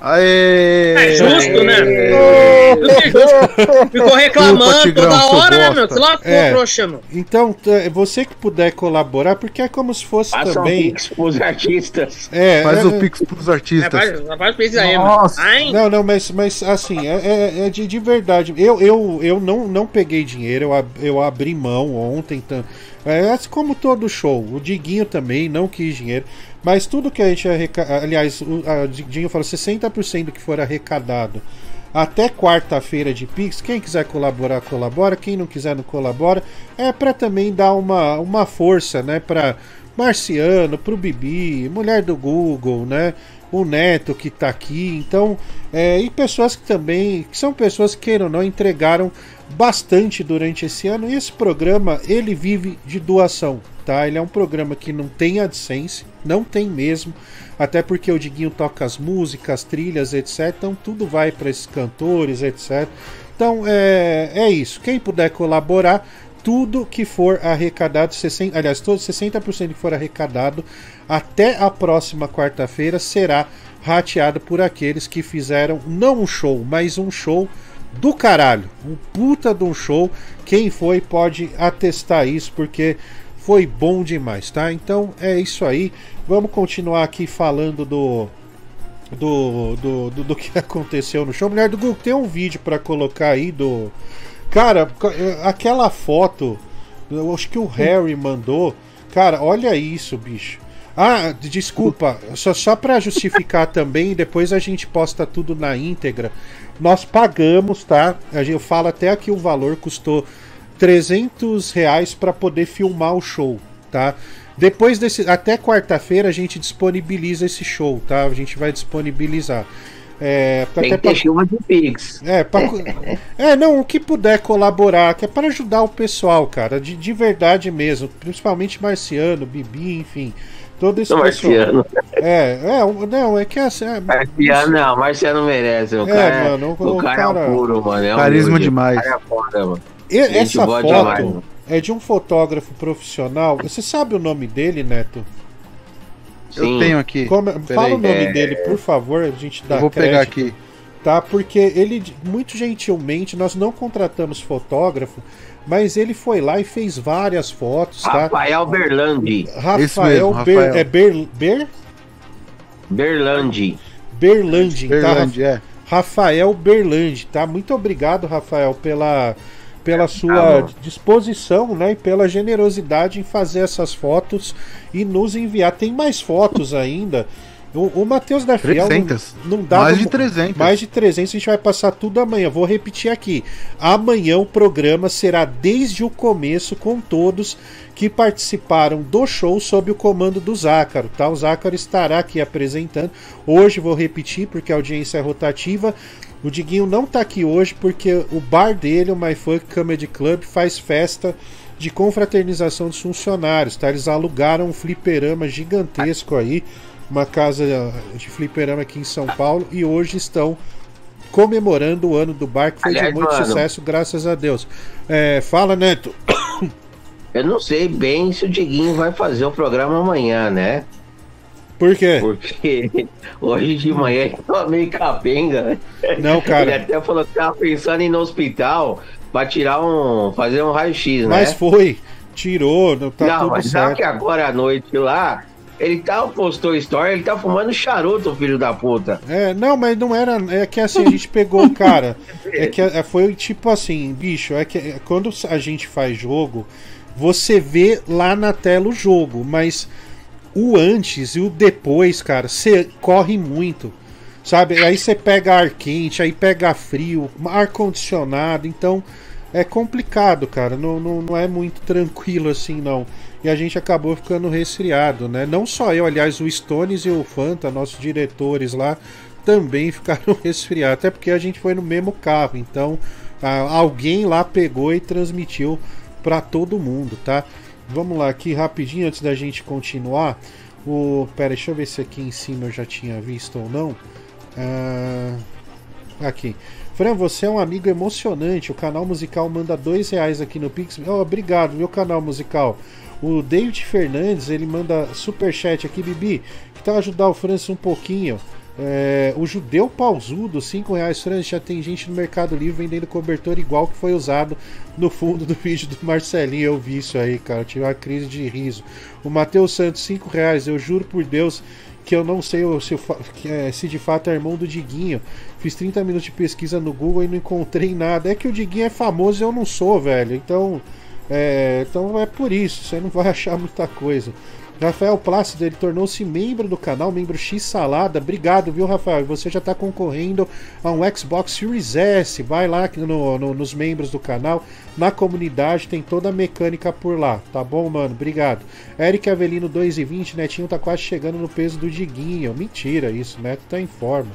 Aê! É justo, né? É [laughs] Ficou reclamando Tigrão, toda hora, né, meu? Se lascou, É. trouxa, meu. Então, você que puder colaborar, porque é como se fosse Faça um também. pix pros artistas. É, Faz é, o pix pros artistas. É, faz, faz pesquisa aí, mano. Ai, Não, não, mas, mas assim, é, é- é de, de verdade. Eu, eu, eu não, não peguei dinheiro, eu, ab- eu abri mão ontem. Então, é como todo show. O Diguinho também não quis dinheiro. Mas tudo que a gente. Aliás, o a Diguinho falou 60% do que for arrecadado até quarta-feira de Pix. Quem quiser colaborar, colabora. Quem não quiser, não colabora. É para também dar uma, uma força, né? Para Marciano, pro Bibi, mulher do Google, né? O Neto que tá aqui. Então, é, e pessoas que também, que são pessoas que queiram ou não, entregaram bastante durante esse ano. E esse programa, ele vive de doação, tá? Ele é um programa que não tem AdSense, não tem mesmo. Até porque o Diguinho toca as músicas, trilhas, etc. Então tudo vai para esses cantores, etc. Então é, é isso. Quem puder colaborar, tudo que for arrecadado, 60, aliás, todo 60% que for arrecadado até a próxima quarta-feira será rateado por aqueles que fizeram não um show, mas um show do caralho. Um puta de um show. Quem foi pode atestar isso, porque foi bom demais, tá? Então é isso aí. Vamos continuar aqui falando do. Do, do, do, do que [laughs] aconteceu no show. Mulher do Google, tem um vídeo pra colocar aí do. Cara, eh, aquela foto. Eu acho que o Harry mandou. Cara, olha isso, bicho. Ah, desculpa, só, só para justificar [laughs] também, depois a gente posta tudo na íntegra. Nós pagamos, tá? Eu falo até aqui o valor, custou 300 reais para poder filmar o show, tá? Depois desse. Até quarta-feira a gente disponibiliza esse show, tá? A gente vai disponibilizar. É, Tem até que ter pra- chuva de pix. é, pra, [laughs] é, não, o que puder colaborar, que é para ajudar o pessoal, cara, de, de verdade mesmo, principalmente Marciano, Bibi, enfim, todo esse Marciano. pessoal. É, é, o- não, é que assim, é, Marciano, não, Marciano merece. O É, cara, é- mano, o- o cara, cara- é um puro, mano. É Carisma humilde. demais. O cara é foda, mano. Gente essa foto demais, mano. é de um fotógrafo profissional. Você sabe o nome dele, Neto? Eu Sim. tenho aqui. Como- Peraí. fala o nome É. dele, por favor, a gente dá Eu vou pegar crédito, aqui. Tá, porque ele, muito gentilmente, nós não contratamos fotógrafo, mas ele foi lá e fez várias fotos, tá? Rafael Berlandi. Rafael, mesmo, Ber- Rafael. é Ber, Ber? Berlandi. Berlandi, Berlandi, tá? é. Rafael Berlandi, tá? Muito obrigado, Rafael, pela, pela sua Tá bom. disposição, né? E pela generosidade em fazer essas fotos e nos enviar. Tem mais fotos ainda. O, o Matheus da Fiel 300. não, não dá Mais de 300. Mais de 300, a gente vai passar tudo amanhã. Vou repetir aqui. Amanhã o programa será desde o começo com todos que participaram do show sob o comando do Zácaro, tá? O Zácaro estará aqui apresentando. Hoje vou repetir porque a audiência é rotativa. O Diguinho não tá aqui hoje porque o bar dele, o My Funk Comedy Club, faz festa de confraternização dos funcionários, tá? Eles alugaram um fliperama gigantesco aí, uma casa de fliperama aqui em São Paulo e hoje estão comemorando o ano do bar que foi Aliás, de muito mano. sucesso, graças a Deus. É, fala, Neto. Eu não sei bem se o Diguinho vai fazer o programa amanhã, né? Por quê? Porque hoje de manhã ele tava meio capenga. Não, cara. Ele até falou que tava pensando em ir no hospital pra tirar um. fazer um raio-x, né? Mas foi, tirou, não tá não, mas sabe certo. que agora à noite lá, ele tá, postou story, ele tá fumando charuto, filho da puta. É, não, mas não era. É que assim, a gente pegou [laughs] cara. É que é, foi tipo assim, bicho, é que é, quando a gente faz jogo, você vê lá na tela o jogo, mas o antes e o depois, cara, você corre muito. Sabe? Aí você pega ar quente, aí pega frio, ar condicionado, então é complicado, cara. Não, não, não é muito tranquilo assim, não. E a gente acabou ficando resfriado, né? Não só eu, aliás, o Stones e o Fanta, nossos diretores lá, também [laughs] ficaram resfriados. Até porque a gente foi no mesmo carro, então alguém lá pegou e transmitiu para todo mundo, tá? Vamos lá, aqui rapidinho antes da gente continuar. O, pera, deixa eu ver se aqui em cima eu já tinha visto ou não. Ah, aqui. Fran, você é um amigo emocionante. O canal musical manda dois reais aqui no Pix. Oh, obrigado, meu canal musical. O David Fernandes, ele manda super chat aqui, Bibi. Que ajudar o Francis um pouquinho? É, o judeu pausudo, 5 reais, Francis. Já tem gente no Mercado Livre vendendo cobertor igual que foi usado no fundo do [laughs] vídeo do Marcelinho. Eu vi isso aí, cara. Eu tive uma crise de riso. O Matheus Santos, 5 reais. Eu juro por Deus que eu não sei se, é, se de fato é irmão do Diguinho. Fiz 30 minutos de pesquisa no Google e não encontrei nada. É que o Diguinho é famoso e eu não sou, velho. Então é, então é por isso, você não vai [laughs] achar muita coisa. Rafael Plácido, ele tornou-se membro do canal, membro X Salada. Obrigado, viu, Rafael? Você já está concorrendo a um Xbox Series S. Vai lá no- no- nos membros do canal, na comunidade, tem toda a mecânica por lá. Tá bom, mano? Obrigado. Eric Avelino 2,20, Netinho tá quase chegando no peso do Diguinho. Mentira isso, Neto tá em forma.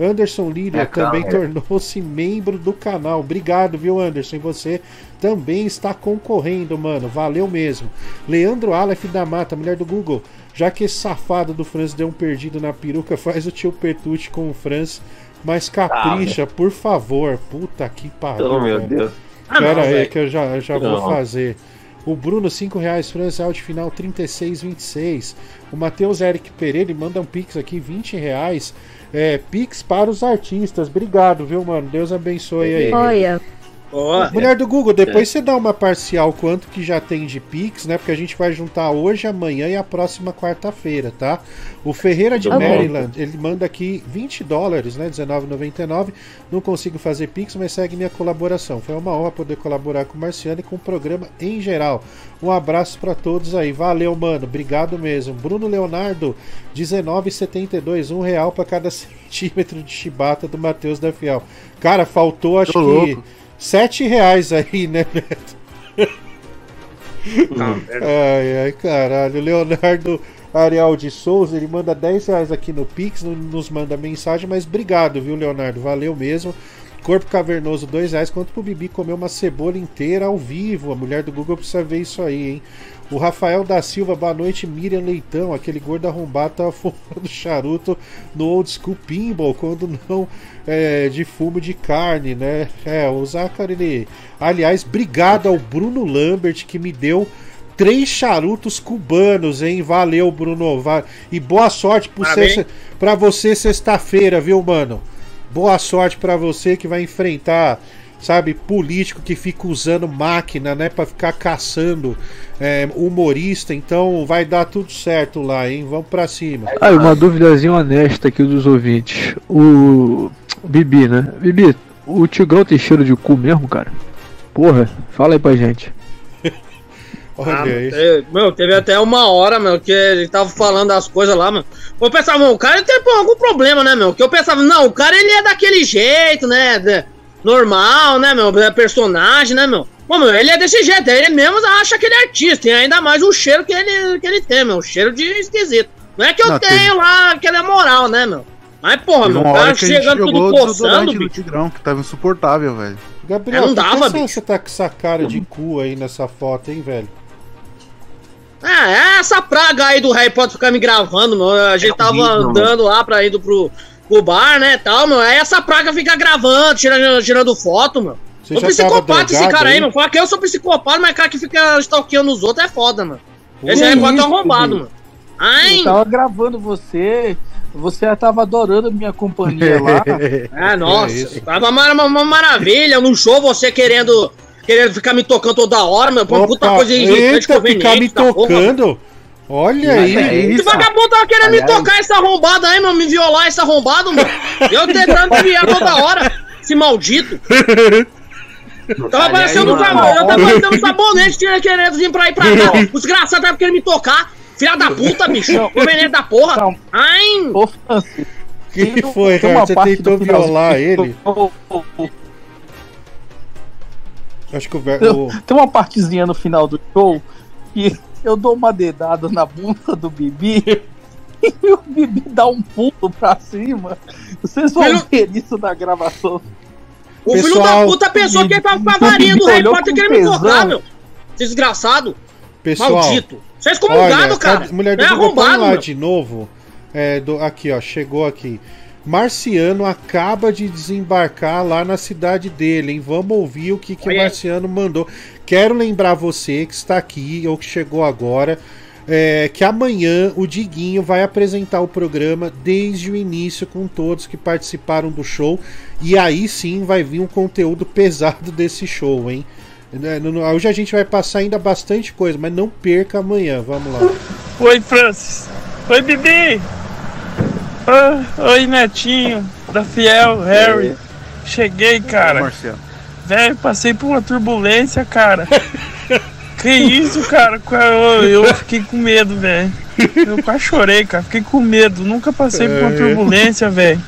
Anderson Lírio É, também tornou-se membro do canal. Obrigado, viu, Anderson? E você também está concorrendo, mano. Valeu mesmo. Leandro Aleph da Mata, mulher do Google. Já que esse safado do Franz deu um perdido na peruca, [laughs] faz o tio Petute com o Franz. Mas capricha, por favor. Puta que pariu. Oh, meu velho. Deus. Ah, Pera não, aí velho. que eu já, eu já vou fazer. O Bruno, 5 reais, França Alt final 36,26. O Matheus Eric Pereira ele manda um Pix aqui, 20 reais. É, Pix para os artistas. Obrigado, viu, mano? Deus abençoe aí. Olha, Mulher do Google, depois você dá uma parcial quanto que já tem de Pix, né? Porque a gente vai juntar hoje, amanhã e a próxima quarta-feira, tá? O Ferreira de Tá bom. Maryland, ele manda aqui 20 dólares, né? R$19,99. Não consigo fazer Pix, mas segue minha colaboração. Foi uma honra poder colaborar com o Marciano e com o programa em geral. Um abraço pra todos aí. Valeu, mano. Obrigado mesmo. Bruno Leonardo, R$19,72. Um real pra cada [laughs] centímetro de chibata do Matheus da Fiel. Cara, faltou acho Tô que louco. 7 reais aí, né, Neto? ai, ai, caralho. Leonardo Ariel de Souza, ele manda 10 reais aqui no Pix, não nos manda mensagem, mas obrigado, viu, Leonardo? Valeu mesmo. Corpo Cavernoso, 2 reais. Quanto pro Bibi comer uma cebola inteira ao vivo? A mulher do Google precisa ver isso aí, hein? O Rafael da Silva, boa noite. Miriam Leitão, aquele gordo arrombado tava [laughs] fumando charuto no old school pinball, quando não é, de fumo de carne, né? É, o Zachary, ele... Aliás, obrigado ao Bruno Lambert que me deu três charutos cubanos, hein? Valeu, Bruno. E boa sorte Parabéns. pra você sexta-feira, viu, mano? Boa sorte pra você que vai enfrentar, sabe, político que fica usando máquina, né, Pra ficar caçando é, humorista. Então vai dar tudo certo lá, hein? Vamos pra cima. Ah, e uma duvidazinha honesta aqui dos ouvintes. O. Bibi, né? Bibi, o Tigrão tem cheiro de cu mesmo, cara? Porra, fala aí pra gente. [laughs] Olha Ah, meu, teve até uma hora, meu, que ele tava falando as coisas lá, mano. Eu pensava, o cara tem algum problema, né, meu? Que eu pensava, não, o cara ele é daquele jeito, né? Normal, né, meu? É personagem, né, meu? Pô, meu, ele é desse jeito, ele mesmo acha que ele é artista, e ainda mais o cheiro que ele, que ele tem, meu. O cheiro de esquisito. Não é que eu Não, tenho teve- lá aquela moral, né, meu? Mas, porra, meu, o cara que chegando tudo coçando, bicho. Tigrão, que tava insuportável, velho. Gabriel, É, não por que dava, essa- bicho. você tá com essa cara de cu aí nessa foto, hein, velho? É, é essa praga aí do Harry Potter ficar me gravando, meu. A gente tava horrível, andando lá pra ir pro, pro bar, né, tal, meu. Aí essa praga fica gravando, tirando, tirando foto, meu. Você Sou psicopata esse cara aí, aí? meu. Fala que eu sou psicopata, mas cara que fica stalkeando os outros é foda, mano. Esse Potter é isso, arrombado, Bibi? mano. Ai, Eu tava gravando você, você tava adorando a minha companhia lá. [laughs] É, nossa, tava uma, uma- uma maravilha. No show, você querendo, querendo ficar me tocando toda hora, meu. Pô, puta Opa, coisa irritante, eita, ficar me da porra. Olha aí. Esse vagabundo tava querendo me Aliás- tocar esse arrombado aí, mano, me violar esse arrombado, mano. Eu tentando desviar toda hora, esse maldito. Tava Aliás, parecendo um sabonete, eu tava parecendo um sabonete tinha querendo vir pra ir pra cá. [laughs] Os desgraçados tava querendo me tocar. Filha da puta, bicho. Conveniente da porra. Ai. Ô, que foi, tem cara? uma Você parte tentou violar ele? Acho que o, o- Tem uma partezinha no final do show que eu dou uma dedada na bunda do Bibi [laughs] e o Bibi dá um pulo pra cima. Vocês vão Filho- ver isso na gravação. O filho da puta pensou que ele tava com a varinha do Harry Potter querendo me tocar, meu. Desgraçado. Pessoal, Maldito. Você é excomungado, cara. Mulher do é arrombado, lá meu. de novo. É, do, aqui, ó, chegou aqui. Marciano acaba de desembarcar lá na cidade dele, hein? Vamos ouvir o que, que. Marciano mandou. Quero lembrar você que está aqui ou que chegou agora. é, que amanhã o Diguinho vai apresentar o programa desde o início com todos que participaram do show. E aí sim vai vir um conteúdo [laughs] pesado desse show, hein? Né, Hoje a gente vai passar ainda bastante coisa, mas não perca amanhã. Vamos lá. Oi, Francis. Oi, Bibi. Ah, oi, Netinho. Da Fiel, Harry. Cheguei, cara. Velho, passei por uma turbulência, cara. [laughs] que isso, cara? Eu, eu fiquei com medo, velho. Eu quase chorei, cara. Fiquei com medo. Nunca passei por uma É. turbulência, velho.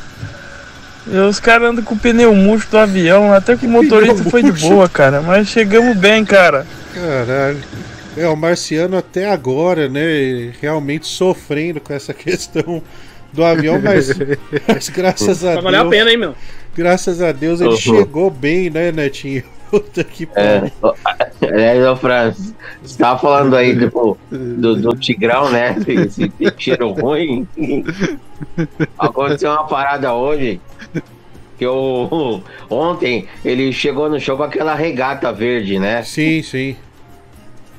Os caras andam com o pneu murcho do avião, até que o motorista foi de boa, cara. Mas chegamos bem, cara. Caralho. É, o Marciano até agora, né, realmente sofrendo com essa questão do avião, mas, [laughs] mas graças a Vai valer a Deus. pena, hein, meu? Graças a Deus ele Uhum. chegou bem, né, Netinho? [laughs] Puta que É, pariu. ó, aliás, ô Francis, você tava falando aí tipo, do, do Tigrão, né? Esse cheiro ruim. Aconteceu uma parada hoje. Que eu, ontem ele chegou no show com aquela regata verde, né? Sim, sim.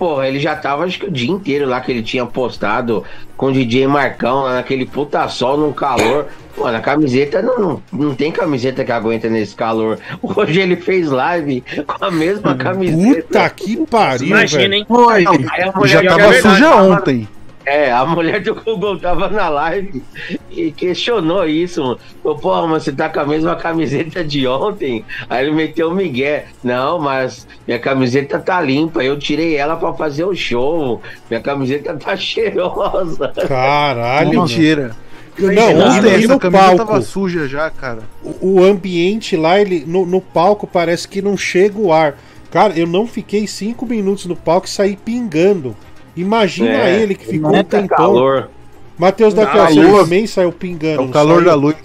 Porra, ele já tava acho que o dia inteiro lá que ele tinha postado com o DJ Marcão lá naquele puta sol num calor. Mano, a camiseta não, não, não tem camiseta que aguenta nesse calor. [laughs] Hoje ele fez live com a mesma camiseta. Puta que pariu, Imagina, velho. hein? A mulher Já tava suja tava- ontem. É, a mulher do Google tava na live e questionou isso. mano. Falou, pô, mas você tá com a mesma camiseta de ontem? Aí ele meteu o Miguel. Não, mas minha camiseta tá limpa. Eu tirei ela pra fazer o show. Minha camiseta tá [laughs] cheirosa. Caralho, Mentira. Não, Ontem no, palco, tava suja já, cara. o, o ambiente lá, ele no, no palco parece que não chega o ar. Cara, eu não fiquei cinco minutos no palco e saí pingando. Imagina É, ele que ficou um tempão. calor. Matheus da Calor. Fiel também saiu pingando. É o não calor saiu? da luz.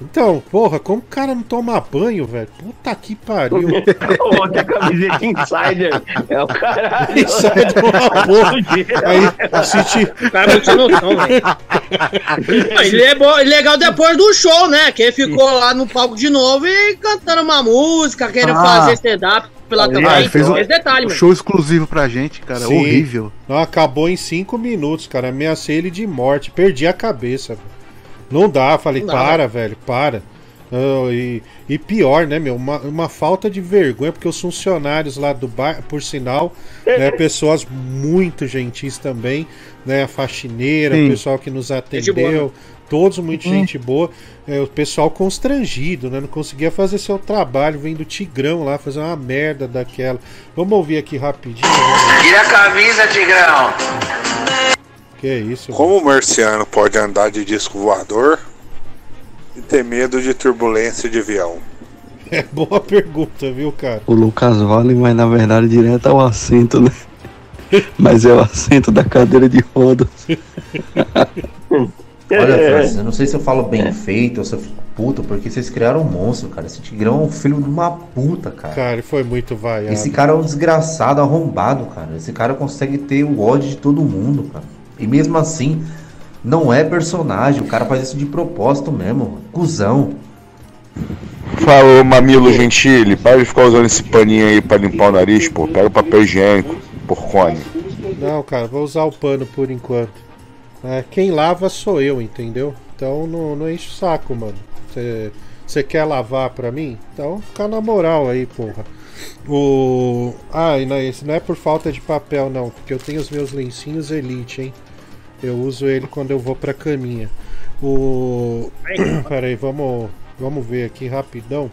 Então, porra, como o cara não toma banho, velho? Puta que pariu. [laughs] Outra camiseta insider. É o caralho. Insider é uma porra. [laughs] Aí, assisti. O cara é muito sem noção, velho. [laughs] Não, Ele é bom, legal depois do show, né? Que ele ficou lá no palco de novo e cantando uma música, querendo Ah. fazer stand-up. Lá Ah, também. ele fez um, Esse detalhe, um mano. show exclusivo pra gente, cara. Sim. Horrível. Não, acabou em cinco minutos, cara. Ameacei ele de morte. Perdi a cabeça. velho. Não dá. Falei, Não dá, para, velho, para. Ah, e, e pior, né, meu? Uma, uma falta de vergonha, porque os funcionários lá do bar, por sinal, né, [laughs] pessoas muito gentis também, né? A faxineira, Sim. o pessoal que nos boa, atendeu. né? Todos muito Hum. gente boa. É, o pessoal constrangido, né? Não conseguia fazer seu trabalho, vendo o Tigrão lá fazer uma merda daquela. Vamos ouvir aqui rapidinho. né? Tira a camisa, Tigrão. Que é isso? Como o marciano pode andar de disco voador e ter medo de turbulência de avião? [laughs] É boa pergunta, viu, cara? O Lucas Vale, mas na verdade direto ao assento, né? [laughs] Mas é o assento da cadeira de rodas. [laughs] Olha, Francis, eu não sei se eu falo bem feito ou se eu fico puto, porque vocês criaram um monstro, cara. Esse Tigrão é um filho de uma puta, cara. Cara, ele foi muito vaiado. Esse cara é um desgraçado, arrombado, cara. Esse cara consegue ter o ódio de todo mundo, cara. E mesmo assim, não é personagem. O cara faz isso de propósito mesmo. mano. Cusão. Falou, mamilo gentile, para de ficar usando esse paninho aí pra limpar o nariz, pô. Pega o papel higiênico, porcone. Não, cara, vou usar o pano por enquanto. É, quem lava sou eu, entendeu? Então não, não enche o saco, mano. Você quer lavar pra mim? Então fica na moral aí, porra. O. Ah, não, não é por falta de papel, não, porque eu tenho os meus lencinhos Elite, hein? Eu uso ele quando eu vou pra caminha. O. [coughs] Pera aí, vamos, vamos ver aqui rapidão.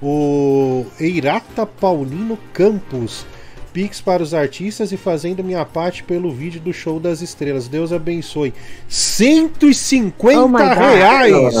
O Eirata Paulino Campos. Pix para os artistas e fazendo minha parte pelo vídeo do Show das Estrelas. Deus abençoe. 150 Oh reais!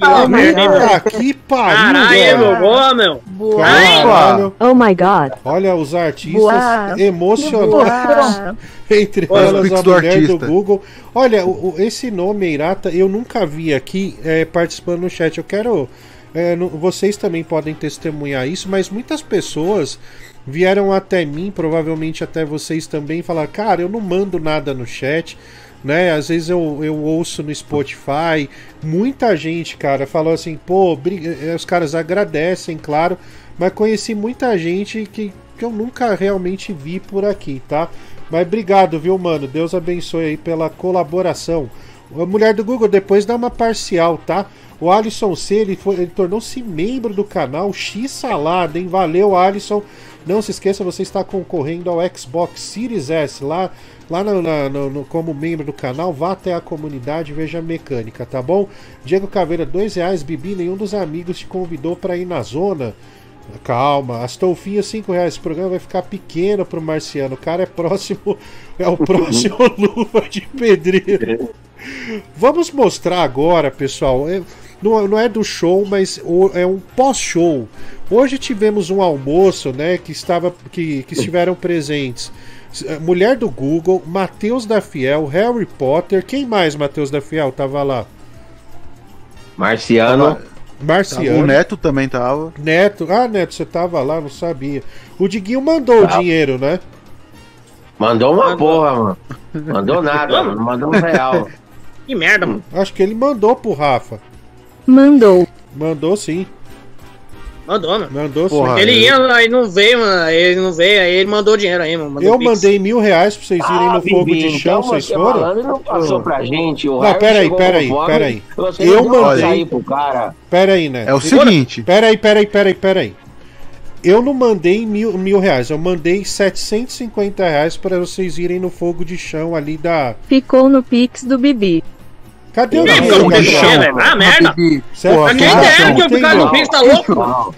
Oh my Puta que pariu! Caralho, meu boa, meu. Caralho. Oh my god. Olha os artistas Boa. emocionados. Boa. Entre Olha elas a do mulher do artista. Google. Olha, o- o- esse nome Irata eu nunca vi aqui é, participando no chat. Eu quero. é, no- vocês também podem testemunhar isso, mas muitas pessoas vieram até mim, provavelmente até vocês também, falaram: Cara, eu não mando nada no chat. Né? Às vezes eu, eu ouço no Spotify. Muita gente, cara, falou assim: pô, eh, os caras agradecem, claro. Mas conheci muita gente que, que eu nunca realmente vi por aqui, tá? Mas obrigado, viu, mano? Deus abençoe aí pela colaboração. A mulher do Google, depois dá uma parcial, tá? O Alisson C, ele, ele tornou-se membro do canal X Salada, hein? Valeu, Alisson. Não se esqueça, você está concorrendo ao Xbox Series S. Lá, lá no, na- no- no- como membro do canal, vá até a comunidade e veja a mecânica, tá bom? Diego Caveira, dois reais. Bibi, nenhum dos amigos te convidou para ir na zona. Calma, Astolfinho, 5 reais. Esse programa vai ficar pequeno pro Marciano. O cara é próximo. [laughs] É o próximo [laughs] luva de pedreiro. Vamos mostrar agora, pessoal. é- não, não é do show, mas o- é um pós-show. Hoje tivemos um almoço, né? Que estava, que, que estiveram presentes. S- Mulher do Google, Matheus da Fiel, Harry Potter. Quem mais, Matheus da Fiel, tava lá? Marciano. Marciano. O Neto também tava. Neto. Ah, Neto, você tava lá, não sabia. O Diguinho mandou o Tá. dinheiro, né? Mandou uma porra, mano. Mandou nada, mano. Mandou um real. Que merda, mano. Acho que ele mandou pro Rafa. Mandou. Mandou sim. Mandou, mano. Mandou sim. ele ia lá e não veio, mano. Ele não veio, aí ele mandou dinheiro aí, mano. Mandou Eu pix. mandei mil reais pra vocês irem no fogo de chão, então vocês você foram? não passou pra gente. O Não, peraí, peraí, peraí. Eu mandei- pro cara. Pera aí, né? É o seguinte. Pera aí, pera aí, pera aí, pera aí. Eu não mandei mil, mil reais, eu mandei 750 reais pra vocês irem no fogo de chão ali da. Ficou no Pix do Bibi. Cadê o chão, velho. Ah, merda. Pra quem cara, der que eu ficar no. Pix, tá louco?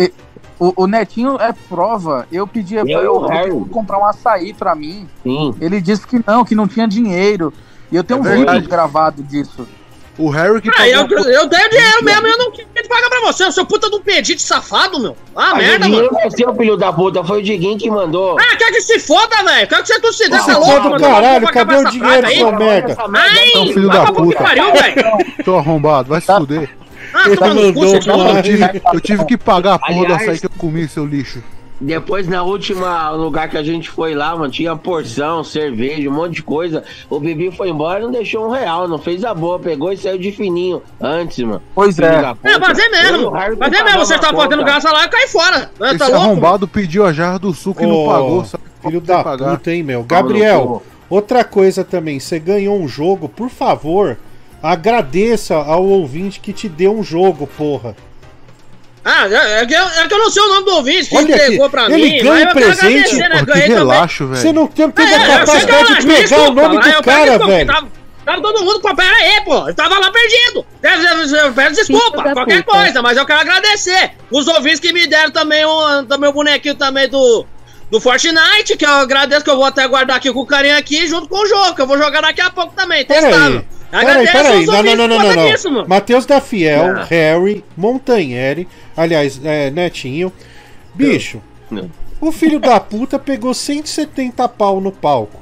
O, o Netinho é prova. Eu pedi pra Eu o eu, Harry. comprar um açaí pra mim. Sim. Ele disse que não, que não tinha dinheiro. E eu tenho É um verdade. vídeo gravado disso. O Harry que Ah, eu, pagou- eu dei o dinheiro mesmo e eu não queria pagar pra você. O seu puta de um pedite safado, meu. Ah, Mas merda, mano. não é seu, filho da puta. Foi o Diguinho que mandou. Ah, quer que se foda, velho. Quer que você tá foda louco, do mano. caralho, cadê o essa dinheiro, aí? seu merda? Ai, Então, filho da puta pariu, velho. Tô arrombado, vai se fuder. Ah, pra tá lá. Eu tive, eu tive que pagar a porra do Aliás- açaí que eu comi, seu lixo. Depois, na última lugar que a gente foi lá, mano, tinha porção, cerveja, um monte de coisa. O Bibi foi embora e não deixou um real, não fez a boa, pegou e saiu de fininho antes, mano. Pois é. É, fazer mesmo. Fazer mesmo. Você tá botando graça lá e cai fora. Né, Esse Tá louco? arrombado pediu a jarra do suco e não pagou. Sabe? Filho da pagar. puta, hein, meu? Gabriel, outra coisa também, você ganhou um jogo, por favor, agradeça ao ouvinte que te deu um jogo, porra. Ah, é, é que eu, é que eu não sei o nome do ouvinte que Olha entregou aqui, pra ele mim. ganha mas eu quero presente, agradecer, né? que relaxo, velho. Você não tem, teve É, a capacidade de acho, pegar desculpa, o nome do cara, velho. Tava, tava todo mundo com pera aí, pô. Eu tava lá perdido. Eu- eu- eu Peço desculpa, qualquer coisa, mas eu quero agradecer. Os ouvintes que me deram também o também o bonequinho também do. Do Fortnite, que eu agradeço, que eu vou até guardar aqui com o carinha aqui, junto com o jogo, que eu vou jogar daqui a pouco também, testável. Peraí, peraí, não, não, não, não, não, disso, não. mano. Matheus da Fiel, Não. Harry, Montanheri, aliás, é, Netinho. Bicho, o filho da puta pegou 170 pau no palco,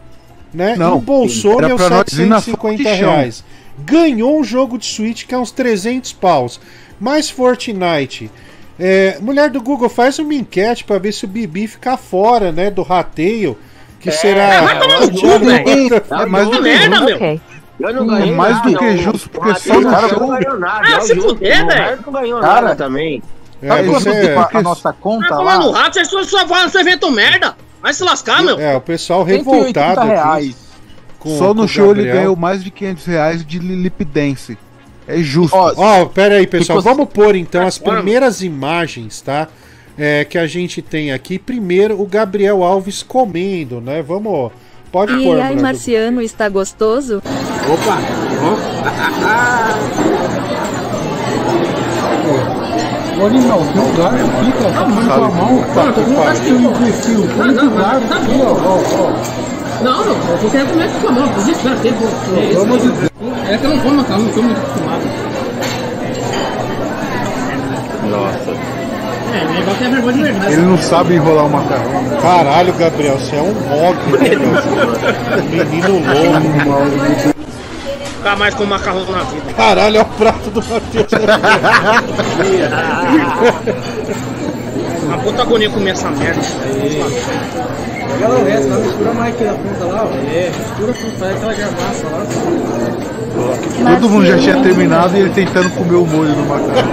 né? Não, Embolsou meus pra nós ir na 750 foto de chão. reais. Ganhou um jogo de Switch que é uns 300 paus. Mais Fortnite. É, mulher do Google, faz uma enquete pra ver se o Bibi fica fora, né, do rateio. Que será. vai tomar no cu, velho. É que merda, meu. Eu não É ganhei mais do que justo, porque só no show- não ganhou nada. Ah, é se fuder, velho. Não ganhou Cara, nada também. É, Sabe você- ficou a porque- nossa Tá conta tomando lá? rato, vocês só- só falam esse evento merda. Vai se lascar, meu. É, o pessoal 180 revoltado aqui. reais. com- Só no show ele Gabriel. ganhou mais de 500 reais de lip dance. É justo. Ó, Ó, pera aí, pessoal. Ficou- Vamos pôr então as primeiras imagens, tá? É, que a gente tem aqui. Primeiro, o Gabriel Alves comendo, né? Vamos. Pode E pôr, aí, Bruno. Marciano, está gostoso? Opa! Olha não, tem um aqui. Tá com a mão, com que um imbecil. Põe Não, o não, garfo tá aqui, ó, ó, ó. Não, não, eu tô querendo comer com a mão. Amor de Deus. É que eu não como macarrão, não tô muito acostumado. Nossa. É, vergonha de verdade. Ele não sabe enrolar o macarrão. né? Caralho, Gabriel, você é um mogre, né, meu? Menino louco. Nunca mais com macarrão na vida. Caralho, é o prato do Matheus. Uma puta agonia comer essa merda. O resto, lá, mistura mais aqui na ponta lá, ó. É, mistura com faz aquela garmaça lá. Todo mundo já tinha terminado e ele tentando comer o molho no macarrão.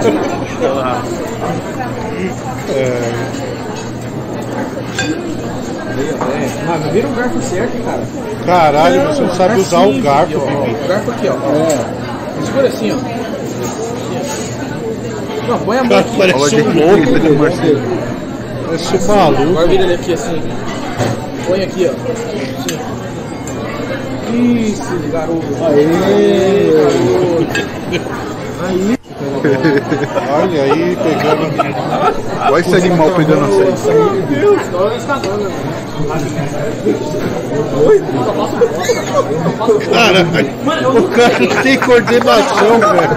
É, mano, vira o garfo certo, cara. Caralho, você não sabe usar o assim, garfo, ó, Bibi. O garfo aqui, ó. É. Segura assim, ó. Não, põe a mão aqui. parece Olha um louco. Marcelo. Parece um Agora maluco. vira ele aqui assim. Põe aqui, ó. Assim. Isso, garoto. Aê, garoto. Aí. Olha aí, pegando. Olha esse animal pegando a série. Meu Deus, olha essa dona. Caralho, o cara não tem coordenação, velho.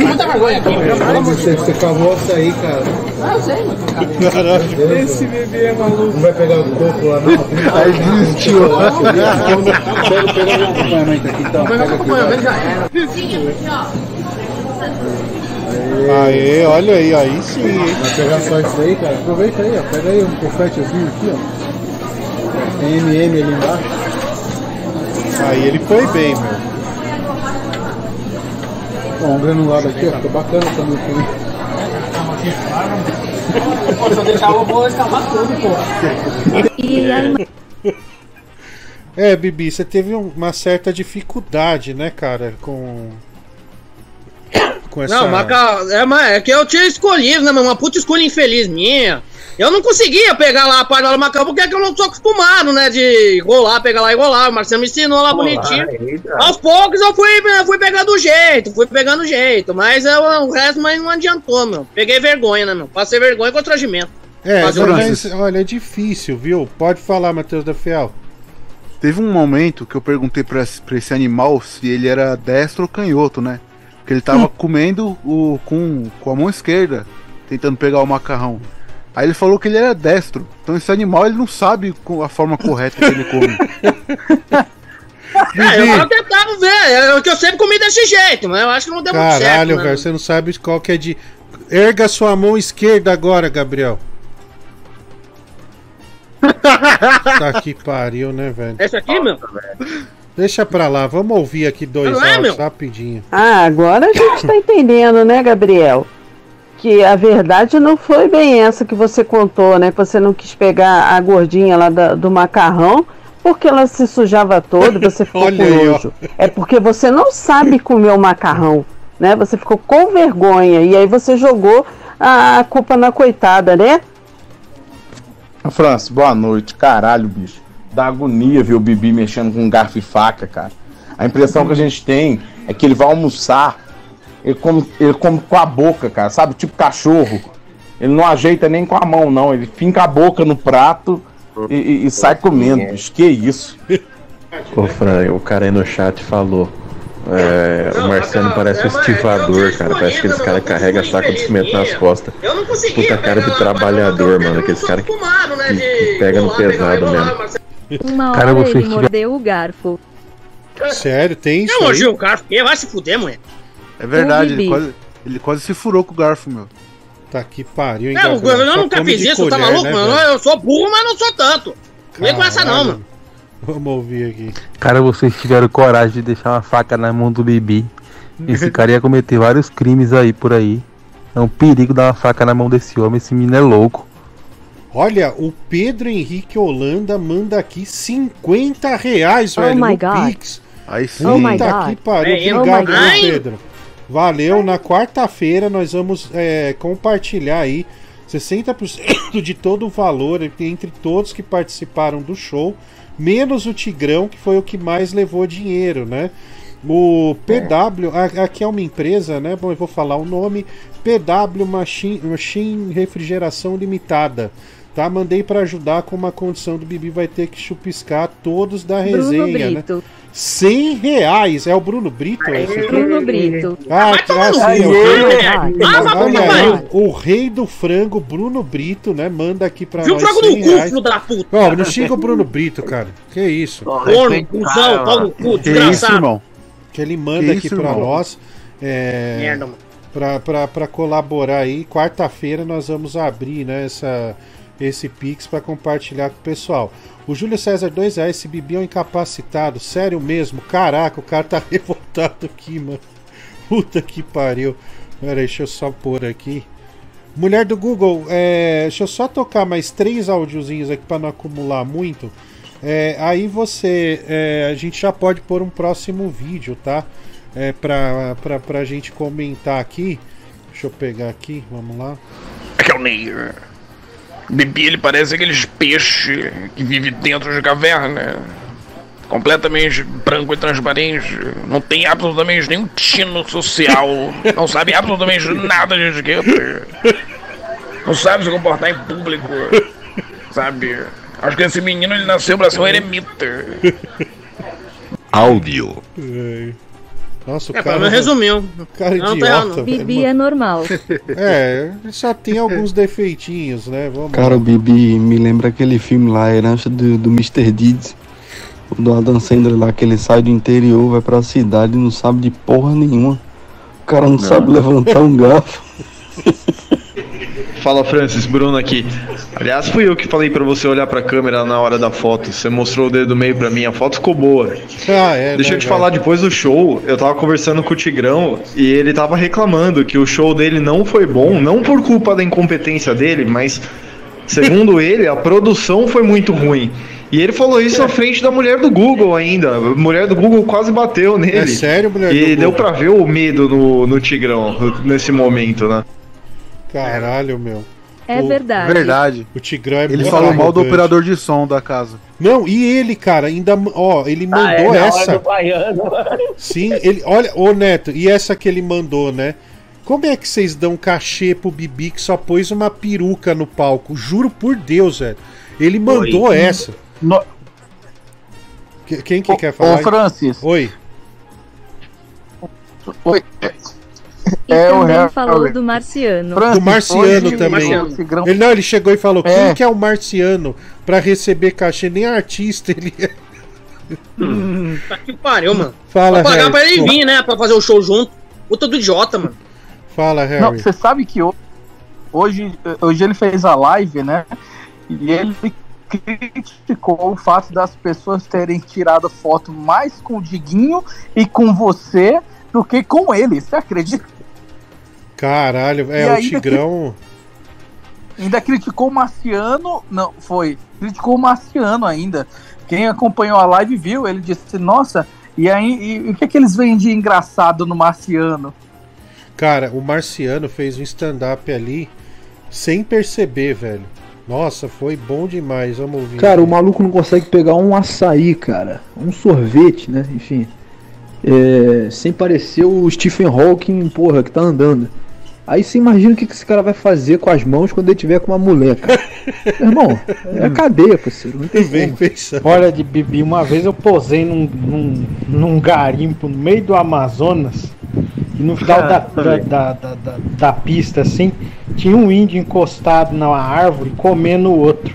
Muita vergonha aqui. Você, você cavou aí, cara. Ah, eu sei, mano. Esse bebê é maluco. Não vai pegar o coco lá, não? Aí desistiu. Pega, pega acompanhamento aqui, então. Pega aqui, acompanhamento já era. Aê, olha aí, aí sim? Vai pegar só isso aí, cara. Aproveita aí, ó. Pega aí um confetezinho aqui, ó. Tem MM ali embaixo. Aí ele foi bem, meu. Ó, um granulado aqui, ó. Fica bacana também. também. Se eu deixar, eu vou escapar tudo, pô. E aí, É, Bibi, você teve um- uma certa dificuldade, né, cara, com. Com essa. Não, maca... é, mas é que eu tinha escolhido, né, meu? Uma puta escolha infeliz minha. Eu não conseguia pegar lá a parte do macarrão porque é que eu não sou acostumado, né? De rolar, pegar lá e rolar. O Marcelo me ensinou lá bonitinho. Aos poucos eu fui, fui pegando o jeito, fui pegando o jeito. Mas eu, o resto mas não adiantou, meu. Peguei vergonha, né, meu? Passei vergonha e constrangimento. É, mas, mas, olha, é difícil, viu? Pode falar, Matheus da Fiel. Teve um momento que eu perguntei pra, esse- pra esse animal se ele era destro ou canhoto, né? Porque ele tava comendo o, com, com a mão esquerda, tentando pegar o macarrão. Aí ele falou que ele era destro. Então esse animal ele não sabe a forma correta que ele come. [laughs] É, eu tava tentando ver, é o que eu sempre comi desse jeito, mas eu acho que não deu muito certo. Caralho, né? velho, você não sabe qual que é de. Erga sua mão esquerda agora, Gabriel. Tá que pariu, né, velho? Esse aqui, meu? Deixa pra lá, vamos ouvir aqui dois Não é, áudios rapidinho. Ah, agora a gente tá entendendo, né, Gabriel? Que a verdade não foi bem essa que você contou, né? Que você não quis pegar a gordinha lá da- do macarrão porque ela se sujava toda e você [laughs] ficou com nojo. É porque você não sabe comer o macarrão, né? Você ficou com vergonha e aí você jogou a culpa na coitada, né? Francis, boa noite. Caralho, bicho. Dá agonia ver o Bibi mexendo com garfo e faca, cara. A impressão que a gente tem é que ele vai almoçar, ele come, ele come com a boca, cara, sabe? Tipo cachorro. Ele não ajeita nem com a mão, não. Ele finca a boca no prato e, e- e sai comendo, bicho. Que isso? Ô Fran, o cara aí no chat falou. É, o Marciano parece um estivador, cara. Parece aqueles caras que carregam saco de cimento nas costas. Puta cara de trabalhador, mano. Aqueles caras que, que, que pega no pesado mesmo. Uma Cara, hora você ele mordeu o garfo. Sério, tem isso Eu aí? elogio o cara, porque vai se fuder, mulher. É verdade, ele quase, ele quase se furou com o garfo, meu. Tá que pariu, hein, É, eu, Gabriel? eu nunca fiz isso, tá maluco, né, mano? Eu sou burro, mas não sou tanto. Não vem com essa não, mano. Vamos ouvir aqui. Cara, vocês tiveram coragem de deixar uma faca na mão do Bibi. Esse [laughs] cara ia cometer vários crimes aí por aí. É um perigo dar uma faca na mão desse homem. Esse menino é louco. Olha, o Pedro Henrique Holanda manda aqui 50 reais, Oh velho, my no God. Pix. Aí sim. Oh my Puta God. que pariu. É, Obrigado, oh. Pedro. Valeu. Na quarta-feira nós vamos é, compartilhar aí 60% de todo o valor entre todos que participaram do show, menos o Tigrão, que foi o que mais levou dinheiro, né? O PW, aqui é uma empresa, né? Bom, eu vou falar o nome: PW Machine, Machine Refrigeração Limitada. Tá? Mandei para ajudar com uma condição do Bibi vai ter que chupiscar todos da Bruno resenha, né? Brito. 100 reais. É o Bruno Brito? esse aqui? Bruno Brito. Ah, ah, no sim, é o rei- Ah, que pariu. o rei do frango, Bruno Brito, né? Manda aqui pra Viu o nós frango no 100 cu, filho da puta. Ó, não xinga o Bruno Brito, cara. Que isso? Corno, cuzão, pau no cu, Que isso, desgraçado. irmão? Que ele manda Que aqui pra irmão? nós. É, Merda, mano. pra, pra, pra colaborar aí. Quarta-feira nós vamos abrir né, essa, esse Pix pra compartilhar com o pessoal. O Júlio César 2 reais, esse Bibi é um incapacitado. Sério mesmo? Caraca, o cara tá [laughs] revoltado aqui, mano. Puta que pariu. Pera deixa eu só pôr aqui. Mulher do Google, é, deixa eu só tocar mais três áudiozinhos aqui pra não acumular muito. É, aí você. é, a gente já pode pôr um próximo vídeo, tá? É, pra, pra, pra gente comentar aqui. Deixa eu pegar aqui, vamos lá. Neir. Bibi, ele parece aqueles peixes que vive dentro de caverna. Completamente branco e transparente. Não tem absolutamente nenhum tino social. Não sabe absolutamente nada de etiqueta. Não sabe se comportar em público. Sabe? Acho que esse menino ele nasceu pra ser um eremita. Áudio. É. Nossa, o É, cara. pelo menos resumiu. O cara Não, tá idiota. não. velho, Bibi mano. é normal. [laughs] É, só tem alguns defeitinhos, né? Vamos Cara, lá. o Bibi me lembra aquele filme lá, herança do, do Mr. Deeds. O do Adam Sandler lá, que ele sai do interior, vai pra cidade e não sabe de porra nenhuma. O cara não, sabe levantar um garfo. [laughs] Fala Francis, Bruno aqui. Aliás, fui eu que falei pra você olhar pra câmera na hora da foto. Você mostrou o dedo meio pra mim, a foto ficou boa. Ah, é, Deixa né, eu te falar, depois do show, eu tava conversando com o Tigrão e ele tava reclamando que o show dele não foi bom, não por culpa da incompetência dele, mas segundo [laughs] ele, a produção foi muito ruim. E ele falou isso na frente da mulher do Google ainda. A mulher do Google quase bateu nele. É sério, mulher E do deu Google? pra ver o medo no, no Tigrão nesse momento, né? Caralho, meu. É O- verdade. Verdade. O Tigrão é Ele muito falou mal do operador de som da casa. Não, e ele, cara, ainda. Ó, ele Ah, é, mandou na hora essa. do baiano. Sim, ele. Olha, ô Neto, e essa que ele mandou, né? Como é que vocês dão cachê pro Bibi que só pôs uma peruca no palco? Juro por Deus, velho. Ele mandou Oi. essa. No- Que- Quem que Ô- quer falar? ô, Francis. Oi. Oi. E É, também Harry. falou do Marciano. do Marciano hoje- também. Marciano, Ele, não, ele chegou e falou: É. quem que é o Marciano pra receber cachê? Nem artista ele é. Tá que pariu, mano. Fala, Vou pagar Harry. pra ele Pô. vir, né? Pra fazer o show junto. Puta do idiota, mano. Fala, Harry. Não, você sabe que ho- hoje, hoje ele fez a live, né? E ele criticou o fato das pessoas terem tirado foto mais com o Diguinho e com você do que com ele. Você acredita? Caralho, E é, o ainda Tigrão. [laughs] Ainda criticou o Marciano. Não, foi. Criticou o Marciano ainda. Quem acompanhou a live viu, ele disse, nossa, e aí, e, o que, é que eles veem de engraçado no Marciano? Cara, o Marciano fez um stand-up ali sem perceber, velho. Nossa, foi bom demais. Vamos ouvir. Cara, o maluco não consegue pegar um açaí, cara. Um sorvete, né? Enfim. É, sem parecer o Stephen Hawking, porra, que tá andando. Aí você imagina o que que esse cara vai fazer com as mãos quando ele tiver com uma mulher, cara. [laughs] Meu irmão, é cadeia, parceiro. Não tem Vem como. pensando. Olha, de Bibi, uma vez eu posei num, num, num garimpo no meio do Amazonas e no final da, da, da, da, da- da pista, assim, tinha um índio encostado na árvore comendo o outro.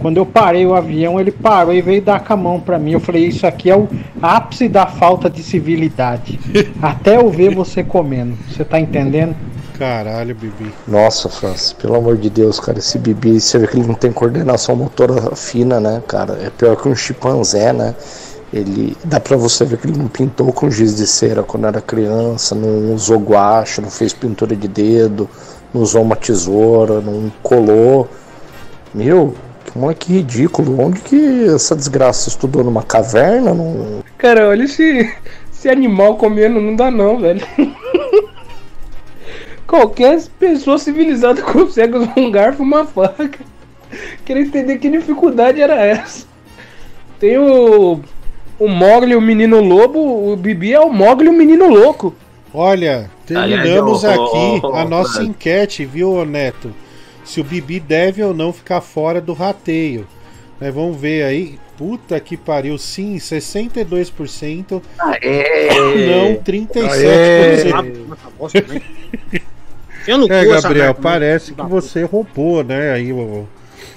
Quando eu parei o avião, ele parou e veio dar com a mão pra mim. Eu falei, isso aqui é o ápice da falta de civilidade. [laughs] Até eu ver você comendo. Você tá entendendo? Caralho, Bibi. Nossa, Francis, pelo amor de Deus, cara, esse Bibi, você vê que ele não tem coordenação motora fina, né, cara? É pior que um chimpanzé, né? Ele dá pra você ver que ele não pintou com giz de cera quando era criança, não usou guache, não fez pintura de dedo, não usou uma tesoura, não colou. Meu, que moleque ridículo. Onde que essa desgraça estudou numa caverna? Não... Cara, olha esse, esse animal comendo, não dá não, velho. [laughs] Qualquer pessoa civilizada consegue usar um garfo e uma faca. Queria entender que dificuldade era essa. Tem o. O Mogli e o menino lobo, o Bibi é o Mogli e o menino louco. Olha, terminamos Aliás, aqui ô, ô, a nossa enquete, viu, Neto? Se o Bibi deve ou não ficar fora do rateio. Né, vamos ver aí. Puta que pariu, sim, 62%. Não, 37%. Eu não É, Gabriel, parece que você roubou, né? Aí, o...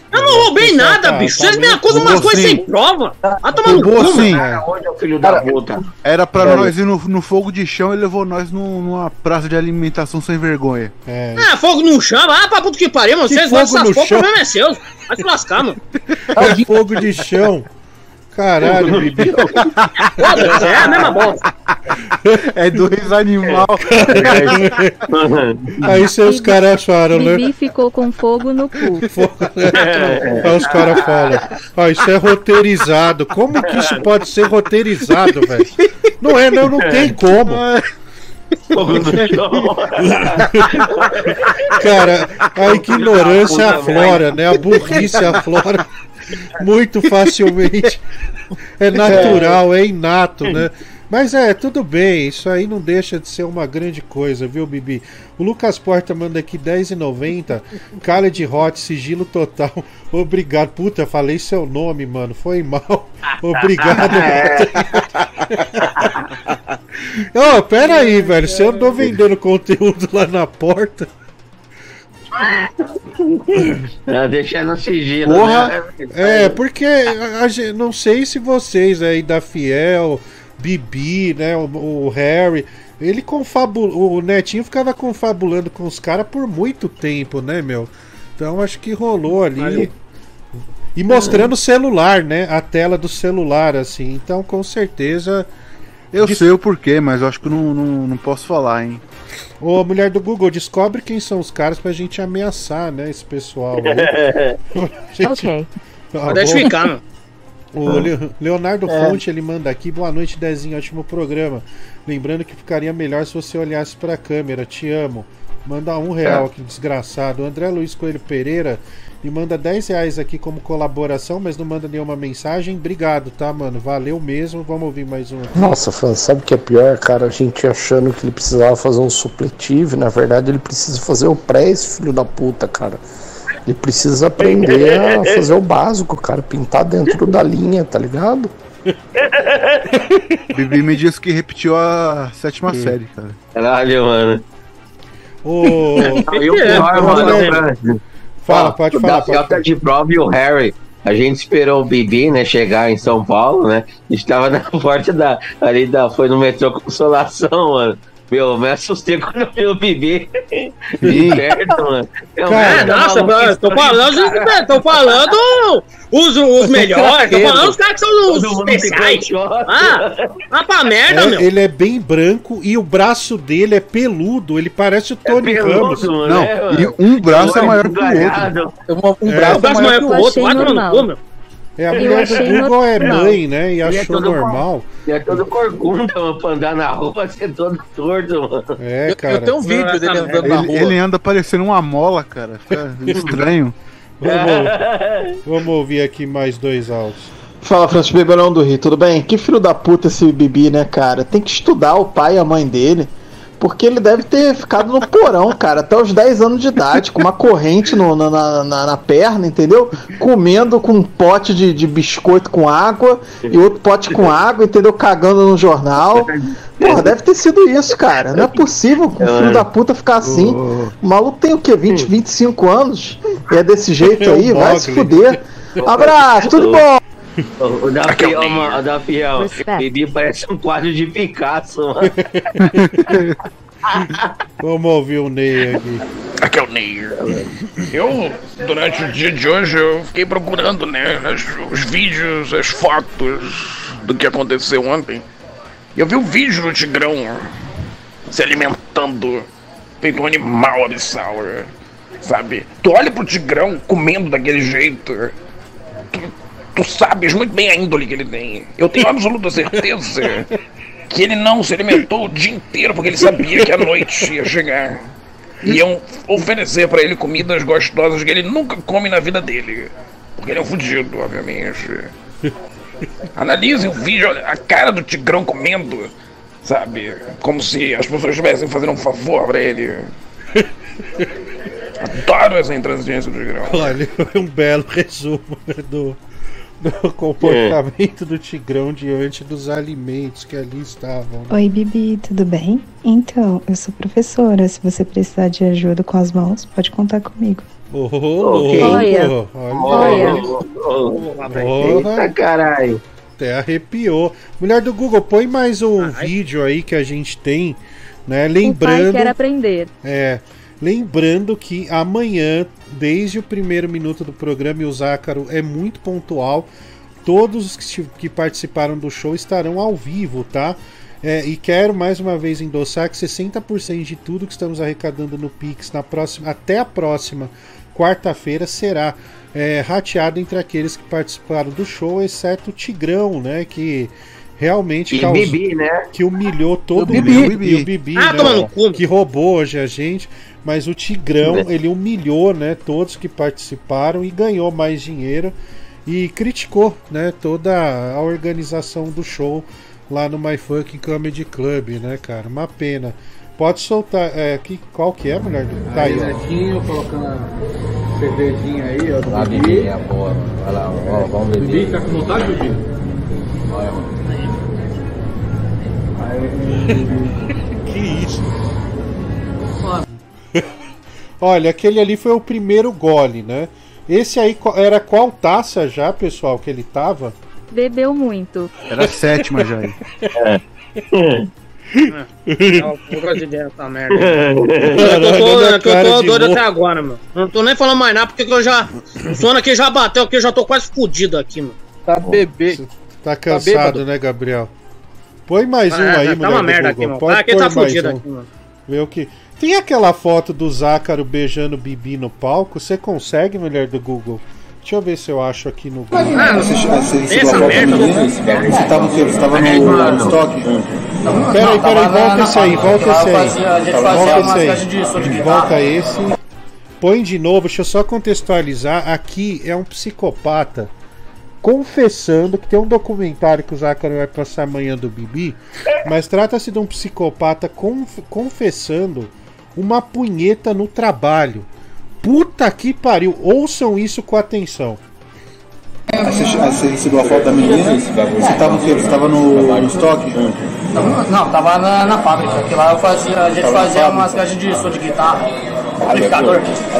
Eu não roubei nada, tá- bicho. tá Vocês me acusam umas coisas sem prova. Vai tomar no Roubou cu, sim. Onde é o filho da puta? Era pra Velho. nós ir no, no fogo de chão e levou nós num- numa praça de alimentação sem vergonha. É. Ah, fogo no chão. Ah, pra puta que pariu, mano. Vocês vão fogo essas no porra, chão? o problema é seu. Vai se lascar, mano. [laughs] É fogo de chão. Caralho, [laughs] Bibi. Foda-se, é a mesma bosta. É dois animal. Aí seus caras acharam, né? Bibi ficou com fogo no cu. [laughs] Aí os caras falam, ah, isso é roteirizado. Como que isso pode ser roteirizado, velho? Não é, não, não tem como. Cara, a ignorância aflora, né? A burrice aflora muito facilmente. [laughs] É natural, é inato, né? Mas é, tudo bem, isso aí não deixa de ser uma grande coisa, viu, Bibi? O Lucas Porta manda aqui 10,90. Cara de hot, sigilo total. [laughs] Obrigado. Puta, falei seu nome, mano. Foi mal. [laughs] Obrigado. Ô, pera aí, velho. Se eu tô vendendo conteúdo lá na porta. [laughs] Tá deixando sigilo. Porra! né? É, porque a, a não sei se vocês aí da Fiel, Bibi, né, o, o Harry, ele confabulou, o Netinho ficava confabulando com os caras por muito tempo, né, meu? Então acho que rolou ali. E mostrando o celular, né? A tela do celular, assim. Então, com certeza. Eu sei o porquê, mas eu acho que não, não, não posso falar, hein? Ô, mulher do Google, descobre quem são os caras pra gente ameaçar, né? Esse pessoal aí. [laughs] [laughs] Gente- Ok. Tá Deixa bom? ficar, mano. O Le- Leonardo É. Fonte ele manda aqui, boa noite, Dezinho, ótimo programa. Lembrando que ficaria melhor se você olhasse pra câmera, te amo. Manda um real que desgraçado. O André Luiz Coelho Pereira me manda 10 reais aqui como colaboração, mas não manda nenhuma mensagem. Obrigado, tá, mano? Valeu mesmo. Vamos ouvir mais um. Nossa, Fran, sabe o que é pior, cara? A gente achando que ele precisava fazer um supletivo, na verdade ele precisa fazer o pré, esse filho da puta, cara. Ele precisa aprender a fazer o básico, cara, pintar dentro da linha, tá ligado? Bibi me disse que repetiu a sétima Hum. série, cara. Caralho, mano. Ô. E o pior, mano, Fala, pode ó, falar, Da pode de prova e o Harry. a gente esperou o Bibi, né, chegar em São Paulo, né? A gente tava na [laughs] porta da. Ali da. Foi no metrô Consolação, mano. Meu, me assustei [laughs] quando eu vi o perto, mano. Meu, É, mano, nossa, mano, tô falando, tô falando os, os melhores, tô falando os caras que são os Todo especiais. Ah, ah, pra merda, É, meu. ele é bem branco e o braço dele é peludo, ele parece o Tony peludo, Ramos. mano, Não, né, e um braço é maior que o outro. Um, É. braço braço maior que o outro, no cu, meu. É, a Eu mulher do Google é normal. mãe, né? E Ele é achou todo normal. E é todo corcunda, [laughs] mano, pra andar na rua, ser todo torto, mano. É, Eu, cara. eu tenho um vídeo dele andando na Ele, rua. ele anda parecendo uma mola, cara. Fica [laughs] estranho. Vamos, vamos ouvir aqui mais dois áudios. Fala, Francisco Beberão do Rio, tudo bem? Que filho da puta esse Bibi, né, cara? Tem que estudar o pai e a mãe dele. Porque ele deve ter ficado no porão, cara, até os 10 anos de idade, com uma corrente no- na, na, na- na perna, entendeu? Comendo com um pote de, de biscoito com água e outro pote com água, entendeu? Cagando no jornal. Porra, deve ter sido isso, cara. Não é possível um filho da puta ficar assim. O maluco tem o quê? 20, 25 anos? E é desse jeito aí? Vai se fuder. Abraço, tudo bom? O, da Fiel, mano, o da Fiel. Respect. Bibi parece um quadro de Picasso, mano. [laughs] Vamos ouvir o Ney aqui. Aqui é o Ney. Eu, durante o dia de hoje, eu fiquei procurando, né, as- os vídeos, as fotos do que aconteceu ontem. E eu vi o vídeo do Tigrão se alimentando, feito um animal abissal, sabe? Tu olha pro Tigrão comendo daquele jeito, tu, tu sabes muito bem a índole que ele tem. Eu tenho absoluta certeza que ele não se alimentou o dia inteiro porque ele sabia que a noite ia chegar. Iam oferecer pra ele comidas gostosas que ele nunca come na vida dele. Porque ele é um fudido, obviamente. Analise o vídeo, a cara do Tigrão comendo, sabe? Como se as pessoas estivessem fazendo um favor pra ele. Adoro essa intransigência do Tigrão. Olha, foi um belo resumo né, do, do [laughs] comportamento do Tigrão diante dos alimentos que ali estavam. né? Oi, Bibi, tudo bem? Então, eu sou professora. Se você precisar de ajuda com as mãos, pode contar comigo. Ô, Ok. louco, olha. Eita caralho. Até arrepiou. Mulher do Google, põe mais um vídeo aí que a gente tem, né? O pai Lembrando. quer aprender. É. Lembrando que amanhã, desde o primeiro minuto do programa, e o Zácaro é muito pontual. Todos os que, participaram do show estarão ao vivo, tá? É, e quero mais uma vez endossar que 60% de tudo que estamos arrecadando no Pix na próxima, até a próxima quarta-feira será é, rateado entre aqueles que participaram do show, exceto o Tigrão, né? Que realmente E Bibi, né? que humilhou todo o mundo. E o Bibi, Ah, né, que roubou hoje a gente. Mas o Tigrão, É. ele humilhou, né, todos que participaram e ganhou mais dinheiro e criticou, né, toda a organização do show lá no My Fucking Comedy Club, né, cara? Uma pena. Pode soltar, é, que, qual que é, mulher? Tá aí, ó. Netinho colocando a cervejinha aí, ó. Lá, Bibi. É boa. Vai lá, ó, vamos beber. Bibi, tá com vontade, Bibi? Olha, mano. [laughs] que isso? Olha, aquele ali foi o primeiro gole, né? Esse aí era qual taça já, pessoal, que ele tava? Bebeu muito. Era a sétima já aí. Não, não dessa merda. Eu tô, eu tô, doido até agora, mano. Não tô nem falando mais nada porque que eu já. O sono aqui já bateu aqui, eu já tô quase fudido aqui, mano. Tá bebê. Tá cansado, bêbado. né, Gabriel? Põe mais um Ah, aí, tá mulher uma do merda Google. aqui, mano. Pode Ah, aqui pôr tá mais fudido um. aqui, mano. Vê o que. Tem aquela foto do Zácaro beijando o Bibi no palco? Você consegue, mulher do Google? Deixa eu ver se eu acho aqui no Google. Essa merda, Você tava o quê? Você tava no, no estoque? Peraí, peraí, volta esse aí, volta esse aí. Volta uma esse aí. Volta esse. Põe de novo, deixa eu só contextualizar. Aqui é um psicopata confessando que tem um documentário que o Zácaro vai passar amanhã do Bibi, mas trata-se de um psicopata conf- confessando uma punheta no trabalho. Puta que pariu, ouçam isso com atenção. Aí você, aí você recebeu a foto da menina? Você tava o quê? Você tava no, no estoque? Não, tava na, na fábrica, que lá eu fazia, a gente Tava fazia fábrica. umas viagens de som de guitarra. Aí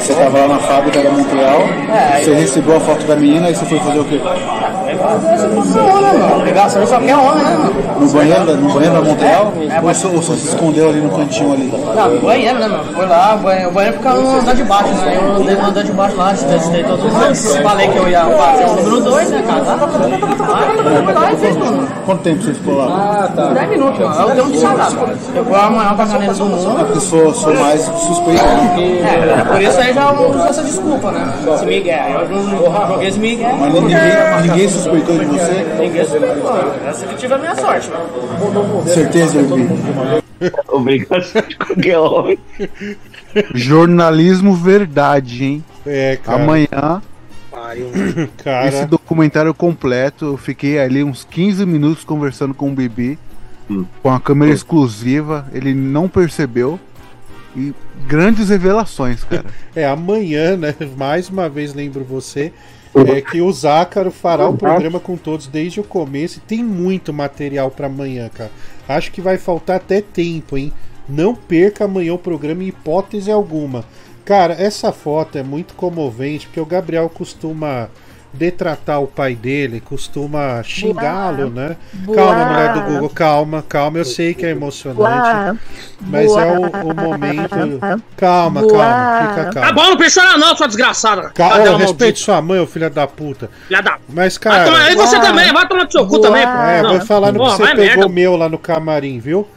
você tava lá na fábrica da Montreal, É, você aí- recebeu a foto da menina e você foi fazer o quê? Não, né, mano? Pegação só quer homem, né? No banheiro, da- no banheiro da Montreal? É, ou, você se escondeu ali no cantinho ali? Não, no banheiro, né, mano? Foi lá, o banheiro, o banheiro ficava no andar de baixo, né? Eu andei no andar de baixo lá, testei todos os lances. Falei que eu ia fazer o número 2, né, cara? Ah, e. Quanto tempo você ficou lá? Ah, tá. 10 minutos, mano. Eu tenho que saudar, mano. Eu vou a maior caçaneira do mundo. É porque sou, sou mais suspeito. né? É, por isso aí já uso essa desculpa, né? Esse Miguel. Eu joguei esse Miguel. Mas ninguém, ninguém suspeitou de você? Ninguém. Essa que tive a minha sorte. Certeza, Bibi. Obrigação de qualquer homem. Jornalismo verdade, hein? É, cara. Amanhã, [coughs] Cara. esse documentário completo, eu fiquei ali uns 15 minutos conversando com o Bibi, com a câmera exclusiva, ele não percebeu. E grandes revelações, cara. [laughs] É, amanhã, né? Mais uma vez lembro você. É que o Zácaro fará o programa com todos desde o começo e tem muito material pra amanhã, cara. Acho que vai faltar até tempo, hein? Não perca amanhã o programa em hipótese alguma. Cara, essa foto é muito comovente porque o Gabriel costuma detratar o pai dele, costuma xingá-lo, né? Boa. Calma, mulher do Google, calma, calma. Eu sei que é emocionante, mas é o, o momento. Calma, calma, fica Tá calmo. bom, não precisa chorar não, sua desgraçada. Calma, Cadê ô, o respeite sua mãe, ô filha da puta. Filha da... Mas, Vai cara. tomar, e você também, vai tomar no seu cu também, pô. É, Não. vou falar no que você vai pegou merda. o meu lá no camarim, viu?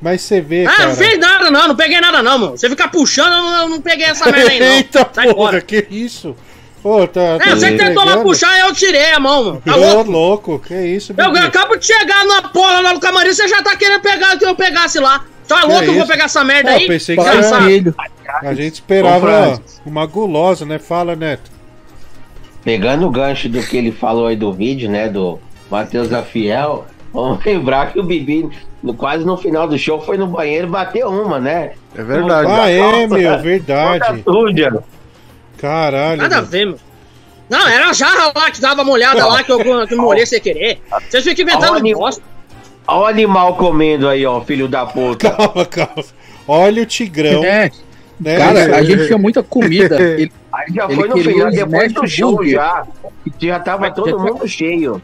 Mas você vê, Ah, cara. não fez nada não, não peguei nada não, mano. Você fica puxando, eu não, eu não peguei essa merda aí não. [laughs] Eita Sai porra, fora. que isso? Ô, tá. É, tá você que tentou lá puxar, eu tirei a mão, mano. Tá Ô, louco? louco, que isso, Eu Bibi? acabo de chegar na porra lá no camarim, você já tá querendo pegar que eu pegasse lá. Tá Que louco, eu vou pegar essa merda Ah, aí? Eu pensei que Desgraçado. era... A gente esperava uma gulosa, né? Fala, Neto. Pegando o gancho do que ele falou aí do vídeo, né? Do Matheus da Fiel, vamos [laughs] lembrar que o Bibi, no- quase no final do show, foi no banheiro e bateu uma, né? É verdade. Ah, é, meu, verdade. Suja. Caralho. Nada a ver, meu. Não, era a jarra lá que dava uma olhada lá que eu, que eu molhei sem querer. Vocês ficam inventando bosta. Olha o animal comendo aí, ó, filho da puta. [laughs] Calma, calma. Olha o Tigrão. É. né? Cara, a gente tinha [laughs] muita comida. Ele, Aí já ele foi no final, o depois do show já. que Já tava todo mundo cheio.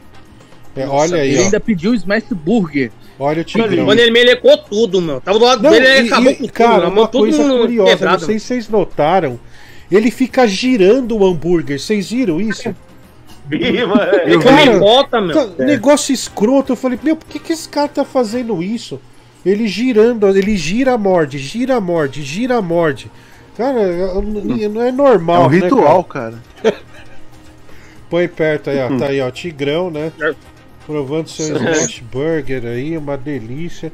É, olha aí, Ele ó. ainda pediu o Smash Burger. Olha o Tigrão. Quando ele melecou tudo, meu. Tava do lado Não, dele, ele e- acabou e, com cara, tudo, uma meu. Tudo coisa curiosa, quebrado. não sei se vocês notaram. Ele fica girando o hambúrguer. Vocês viram isso? Ele come volta, meu. tá- Negócio escroto. Eu falei, meu, por que, que esse cara tá fazendo isso? Ele girando, ele gira, morde, gira, morde, gira, morde. Cara, não é normal. É um né, ritual, cara. [laughs] Põe perto aí, ó. Tá aí, ó. Tigrão, né? Provando seu [laughs] smash burger aí, uma delícia.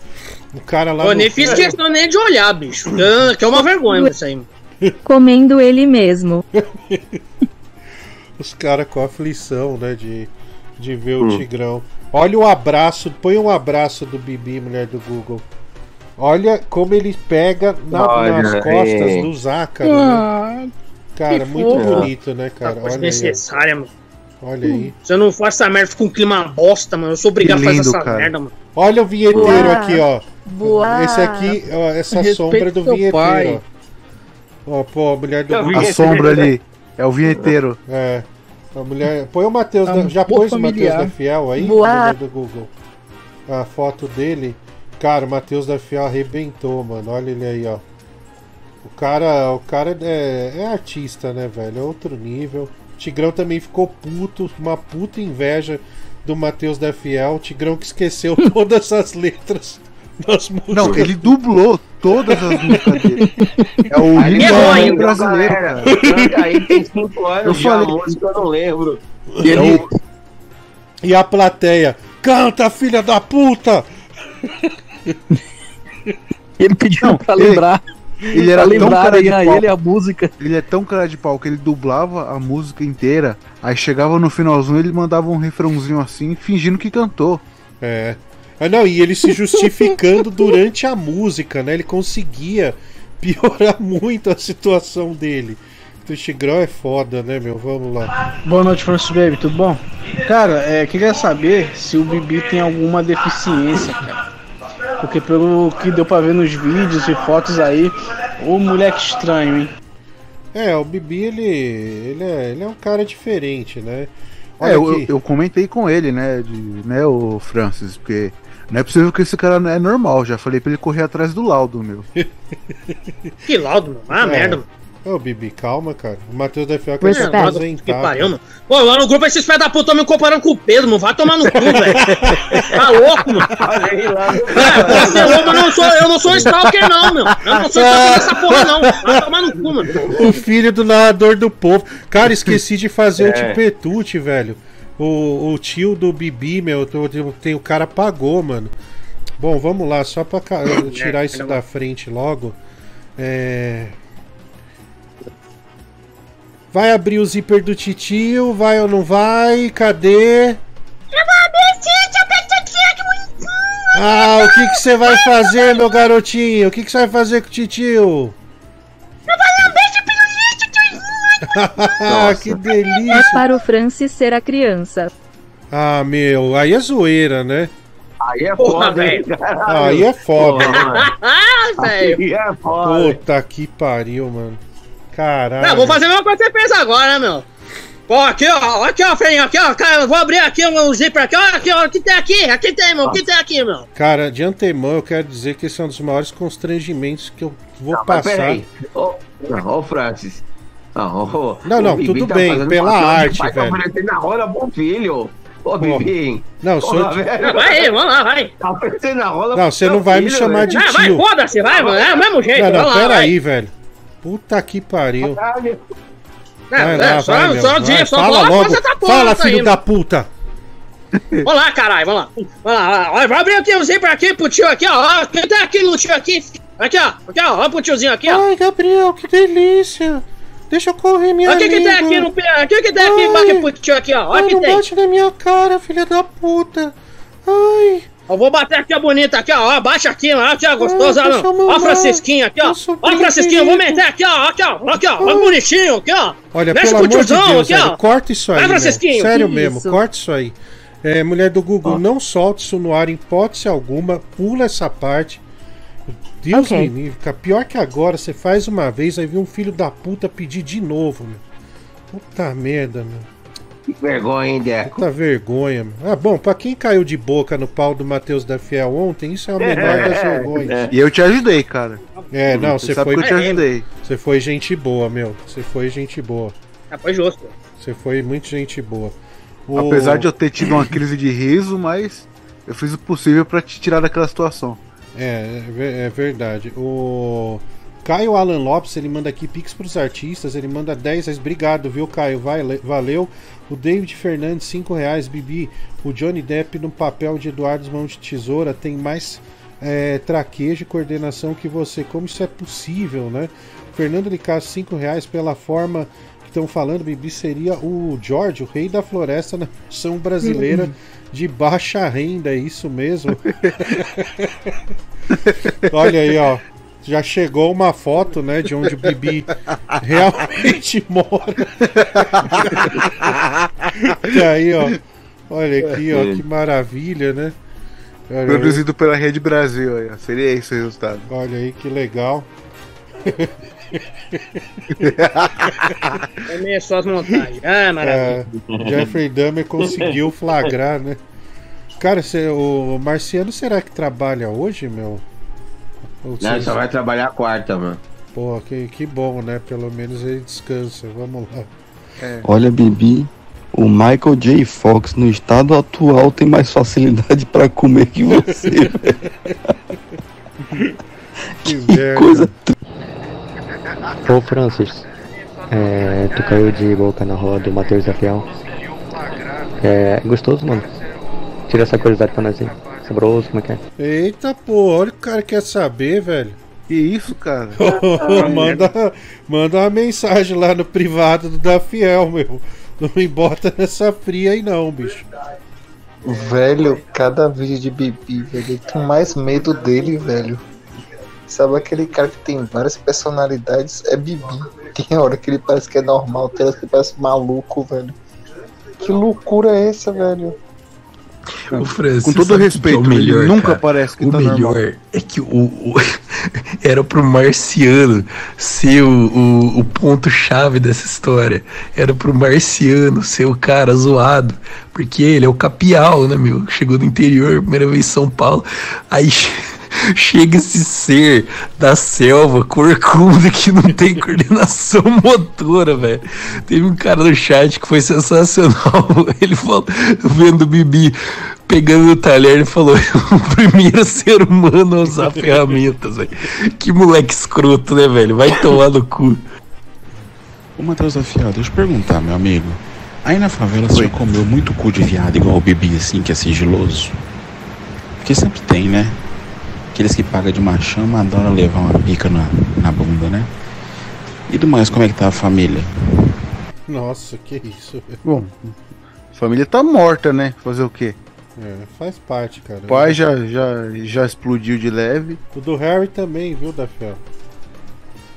O cara lá. Eu nem fiz questão nem de olhar, bicho. Que- Que é uma vergonha isso aí. Comendo ele mesmo. Os caras com aflição, né? De, de ver o Hum. Tigrão. Olha o abraço, põe um abraço do Bibi, mulher do Google. Olha como ele pega na- Olha, nas costas é. do Zácaro. né? Ah, Cara, que muito fofo. bonito, né, cara? Olha aí. necessária, mano. Olha aí. Se eu não faço essa merda, fica um clima bosta, mano. Eu sou obrigado Que a fazer lindo, essa cara. merda, mano. Olha o vinheteiro Boa. aqui, ó. Boa. Esse aqui, ó, essa Respeita sombra do vinheteiro, pai. Ó. Pô, a mulher do A sombra ali. É o vinheteiro. É. A mulher. Põe o Matheus. É da- Já pôs o Matheus da Fiel aí? Boa. mulher do Google. A foto dele. Cara, o Matheus da Fiel arrebentou, mano. Olha ele aí, ó. O cara, o cara é, é artista, né, velho? É outro nível. O Tigrão também ficou puto, uma puta inveja do Matheus da Fiel. O Tigrão que esqueceu [laughs] todas as letras das músicas. Não, ele dublou todas as músicas dele. É o errou, hein, brasileiro, galera. Aí tem cinco anos Eu falei- a música eu não lembro. E, ele- e a plateia. Canta, filha da puta! Ele pediu Não, pra ele- lembrar. Ele era pra tão cara de a pau. ele a música. Ele é tão cara de pau que ele dublava a música inteira. Aí chegava no finalzinho ele mandava um refrãozinho assim, fingindo que cantou. É. Ah, não, e ele se justificando durante a música, né? Ele conseguia piorar muito a situação dele. O Tigrão é foda, né, meu? Vamos lá. Boa noite, Francis Baby, tudo bom? Cara, é, queria saber se o Bibi tem alguma deficiência, cara. Porque pelo que deu pra ver nos vídeos e fotos aí, o moleque estranho, hein? É, o Bibi, ele, ele, é, ele é um cara diferente, né? É, eu, eu, eu comentei com ele, né, de, né, o Francis, porque não é possível que esse cara não é normal. Já falei pra ele correr atrás do laudo, meu. [laughs] Que laudo, mano. Ah, É. merda, mano. Ô, Bibi, calma, cara. O Matheus da FA É, aposentar. que pariu, cara. mano. Pô, lá no grupo esses pés da puta me comparando com o Pedro, mano. Vai tomar no cu, velho. Tá louco, mano. [laughs] É, vacilou, mas não sou, eu não sou stalker, não, meu. Eu não sou stalker dessa porra, não. Vai tomar no cu, mano. O filho do narrador do povo. Cara, esqueci de fazer o É. Tipetute, velho. O, o tio do Bibi, meu, tem, tem- o cara pagou, mano. Bom, vamos lá, só pra ca- tirar isso da frente logo. É. Vai abrir o zíper do titio, vai ou não vai? Cadê? Ah, o que que você vai fazer, meu garotinho? O que que você vai fazer com o titio? Que delícia. É para o Francis ser a criança. Ah, meu, aí é zoeira, né? Aí é Porra, foda, velho. Aí é foda. Porra, velho. [laughs] Aí é foda. Puta que pariu, mano. Caralho. Não, vou fazer a mesma coisa que você fez agora, né, meu? Pô, aqui, ó, aqui, ó, Feinho, aqui, ó, cara, eu vou abrir aqui o zíper aqui, ó, aqui, ó, o que tem aqui? Aqui tem, meu, o que tem aqui, meu? Cara, de antemão eu quero dizer que esse é um dos maiores constrangimentos que eu vou Mas passar. Ô, não, ô, Francis. Não, ô, Não, o não, tudo tá bem, pela arte, pai, tá velho. oferecendo na rola bom filho. Ô. Bibi. Não, sou Porra, de- velho. Vai aí, vamos lá, vai. Tá na rola Não, você não vai me filho, chamar velho. de Ah, vai, tio. foda-se, vai, mano, é o mesmo jeito, Não, vai não, lá, pera vai. aí, velho. Puta que pariu. Caralho. Vai É, lá, é, só, vai, só vai. dia, só Fala logo. porra, Fala, tá filho aí, da puta. Vamos lá, caralho, vamos lá. Vamos lá, vai lá. vai abrir aqui o zíper aqui pro tio aqui, ó. ó, Quem tá aqui no tio aqui? Aqui, ó. Aqui, ó. Olha pro tiozinho aqui, ó. Ai, Gabriel, que delícia. Deixa eu correr minha Olha o que que tem aqui no pé. O que que tem aqui Ai. aqui pro tio aqui, ó. Olha Ai, o que não tem. bate na minha cara, filha da puta. Ai. Eu vou bater aqui a bonita aqui, ó. Baixa aqui, ó. Aqui, ó, gostosa. Ai, eu ó. Ó, mamar. Francisquinho aqui, ó. Ó, Francisquinho, eu vou meter aqui, ó. Aqui, ó. Aqui, ó. Olha que bonitinho, aqui, ó. Olha, Mexe pelo amor de tiozão Deus, aqui, ó. corta isso aí, Vai. Francisquinho. Sério Que mesmo, isso? corta isso aí. É, mulher do Google, não solte isso no ar em hipótese alguma, pula essa parte. Deus Ok. me livre, fica pior que agora, você faz uma vez, aí vem um filho da puta pedir de novo, meu. Puta merda, meu. Que vergonha, hein, Deco? Puta vergonha, meu. Ah, bom, pra quem caiu de boca no pau do Matheus da Fiel ontem, isso é a menor das vergonhas. E eu te ajudei, cara. É, não, você foi. que eu te ajudei. Você foi gente boa, meu. Você foi gente boa. Ah, foi justo. Você foi muito gente boa. O- Apesar de eu ter tido uma crise de riso, mas eu fiz o possível pra te tirar daquela situação. É, é é verdade. O Caio Alan Lopes, ele manda aqui Pix pros artistas, ele manda 10 reais. Obrigado, viu, Caio? Vai, valeu. O David Fernandes, 5 reais. Bibi, o Johnny Depp no papel de Eduardo Mão de Tesoura tem mais é, traquejo e coordenação que você. Como isso é possível, né? Fernando Licasso, 5 reais pela forma estão falando. Bibi seria o George, o rei da floresta na versão brasileira de baixa renda, é isso mesmo? [laughs] Olha aí, ó. Já chegou uma foto, né, de onde o Bibi [laughs] realmente mora. [laughs] e aí, ó. Olha aqui, ó, que maravilha, né? Olha aí. Produzido pela Rede Brasil, aí, seria esse o resultado. Olha aí que legal. Começou as montagens. Ah, maravilha. É, Jeffrey Dahmer conseguiu flagrar, né? Cara, cê- o Marciano será que trabalha hoje, meu? Ou Não, só vai trabalhar quarta, mano. Pô, que, que bom, né? Pelo menos ele descansa. Vamos lá. Olha, Bibi, o Michael J. Fox no estado atual tem mais facilidade pra comer que você, [laughs] velho. Que, coisa Ô Francis, é, tu caiu de boca na rola do Matheus da Fiel. É gostoso, mano. Tira essa curiosidade pra nós aí. Saboroso, como é que é? Eita, pô, olha o que o cara quer saber, velho. Que isso, cara? [laughs] manda, manda uma mensagem lá no privado do da Fiel, meu. Não me bota nessa fria aí não, bicho. Velho, cada vídeo de Bibi, velho, eu tenho mais medo dele, velho. Sabe aquele cara que tem várias personalidades? É Bibi. Tem hora que ele parece que é normal, tem hora que ele parece maluco, velho. Que loucura é essa, velho? O Francis, Com todo respeito, que é o melhor, ele nunca cara? parece que o tá melhor normal. é que o, o, [laughs] era pro Marciano ser o, o, o ponto-chave dessa história. Era pro Marciano ser o cara zoado. Porque ele é o capial, né, meu? Chegou do interior, primeira vez em São Paulo. Aí [laughs] chega esse ser da selva, corcunda, que não tem coordenação [laughs] motora, velho. Teve um cara no chat que foi sensacional. [laughs] Ele falou, vendo o Bibi pegando o talher, ele falou: o primeiro ser humano a usar [laughs] ferramentas, velho. Que moleque escroto, né, velho? Vai tomar no cu. Ô Matheus Afiado, deixa eu perguntar, meu amigo. Aí na favela você comeu muito cu de viado igual o Bibi, assim, que é sigiloso? Porque sempre tem, né? Aqueles que pagam de machão, mas adoram levar uma pica na, na bunda, né? E do mais, como é que tá a família? Nossa, que isso. velho. Bom, a família tá morta, né? Fazer o quê? É, faz parte, cara. O pai já, já, já explodiu de leve. O do Harry também, viu, Dafiel?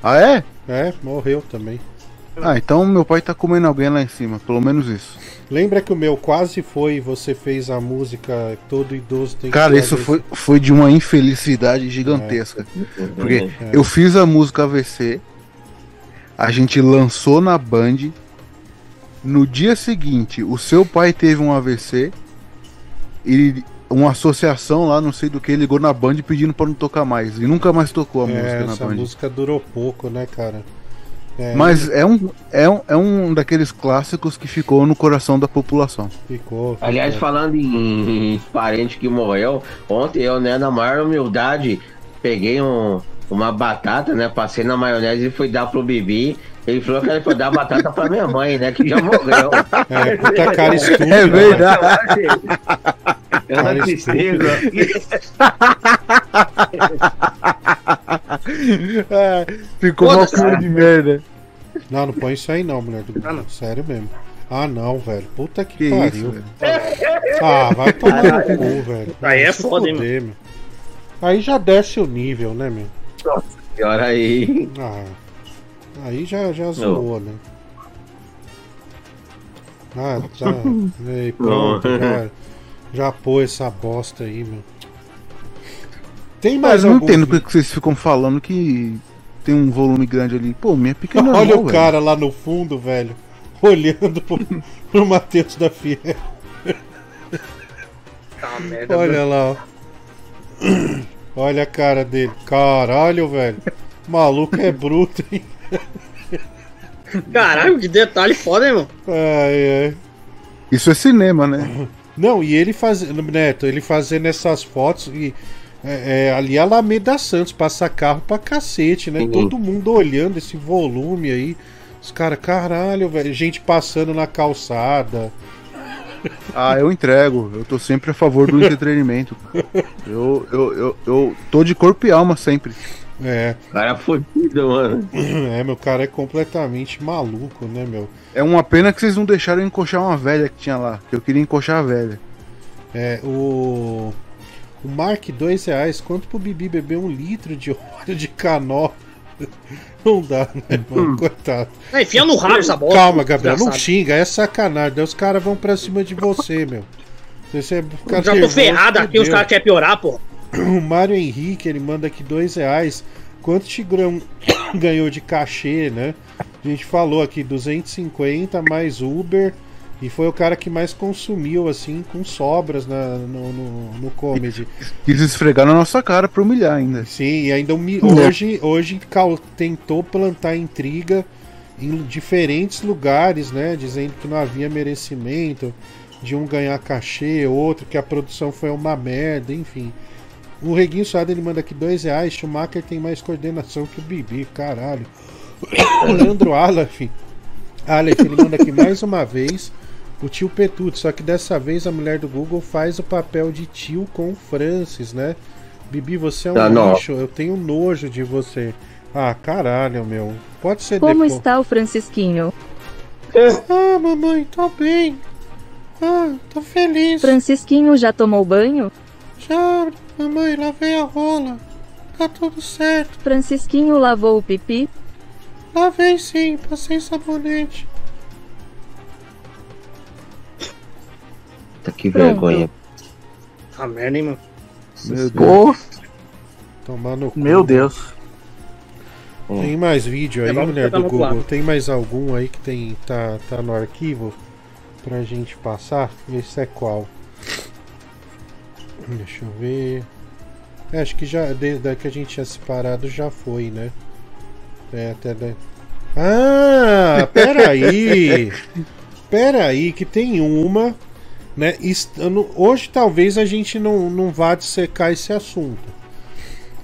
Ah, é? É, morreu também. Ah, então meu pai tá comendo alguém lá em cima, pelo menos isso. Lembra que o meu quase foi e você fez a música Todo Idoso tem que Cara, isso foi, foi de uma infelicidade gigantesca. Porque É. eu fiz a música AVC, a gente lançou na Band. No dia seguinte, o seu pai teve um AVC e uma associação lá, não sei do que, ligou na Band pedindo pra não tocar mais. E nunca mais tocou a É, música na essa Band. música durou pouco, né, cara? É, Mas é um, é, um, é um daqueles clássicos que ficou no coração da população. Ficou. Aliás, falando em, em parente que morreu, ontem eu, né, na maior humildade, peguei um, uma batata, né, passei na maionese e fui dar pro Bibi. Ele falou que era pra dar batata pra minha mãe, né, que já morreu. É, puta cara estúpido. É verdade. Eu não Cara tristeza. [laughs] É, ficou uma cara de merda. Não, não põe isso aí não, mulher do Google. Sério mesmo. Ah não, velho. Puta que, Que pariu. isso, ah, vai tomar no cu, velho. Aí é foda, hein, meu. Aí já desce o nível, né, meu? Pior aí. Ah, aí já, já zoou, né? Ah, tá. Aí, [laughs] pronto, [laughs] já, já pôs essa bosta aí, meu. Tem Mas mais eu não algum entendo porque vocês ficam falando que tem um volume grande ali. Pô, minha pica é Olha o velho. cara lá no fundo, velho. [laughs] Olhando pro, pro Matheus da Fiel. Tá merda. Olha lá, ó. Olha a cara dele. Caralho, velho. O maluco é bruto, hein? Caralho, que detalhe foda, hein, mano? Ai, ai. Isso é cinema, né? [laughs] Não, e ele fazendo, Neto, ele fazendo essas fotos e. É, é, ali a Alameda Santos passa carro pra cacete, né? Sim. Todo mundo olhando esse volume aí. Os caras, caralho, velho. Gente passando na calçada. [laughs] Ah, eu entrego. Eu tô sempre a favor do [laughs] entretenimento. Eu, eu, eu, eu tô de corpo e alma sempre. É. Cara fodido, mano. É, meu cara é completamente maluco, né, meu? É uma pena que vocês não deixaram eu encoxar uma velha que tinha lá. Que eu queria encoxar a velha. É, o. O Mark, dois reais. Quanto pro Bibi beber um litro de [laughs] óleo de canó? Não dá, né, mano? Coitado. É, enfia no rabo essa bosta. Calma, Gabriel, não xinga, é sacanagem. Daí os caras vão pra cima de você, meu. Você é Já tô ferrado aqui, os caras querem piorar, pô. O Mário Henrique, ele manda aqui dois reais. Quanto Tigrão [coughs] ganhou de cachê, né? A gente falou aqui 250 mais Uber. E foi o cara que mais consumiu, assim, com sobras na, no, no, no comedy. Quis esfregar na nossa cara pra humilhar ainda. Sim, e ainda humi- hoje, hoje tentou plantar intriga em diferentes lugares, né? Dizendo que não havia merecimento de um ganhar cachê, outro que a produção foi uma merda, enfim. O Reguinho Suado ele manda aqui dois reais. Schumacher tem mais coordenação que o Bibi, caralho. [coughs] O Leandro Aleph, Aleph, ele manda aqui mais uma vez o tio Petuto, só que dessa vez a mulher do Google faz o papel de tio com o Francis, né? Bibi, você é um Ah, lixo, eu tenho nojo de você. Ah, caralho, meu. Pode ser Como depois. está o Francisquinho? Ah, mamãe, tô bem. Ah, tô feliz. Francisquinho já tomou banho? Já, mamãe, lavei a rola. Tá tudo certo. Francisquinho lavou o pipi? Lavei sim, passei sabonete. Tá que Pronto. vergonha. Ah, merda, hein, mano. Meu Pô, Tomar no cu. Meu Deus. Tem mais vídeo aí, É, mulher do Google? Tem mais algum aí que tem tá, tá no arquivo pra gente passar? Esse é qual? Deixa eu ver. É, acho que já desde a que a gente tinha separado já foi, né? É, até da... Ah, [laughs] peraí! peraí, que tem uma, né? Hoje talvez a gente não, não vá dissecar esse assunto.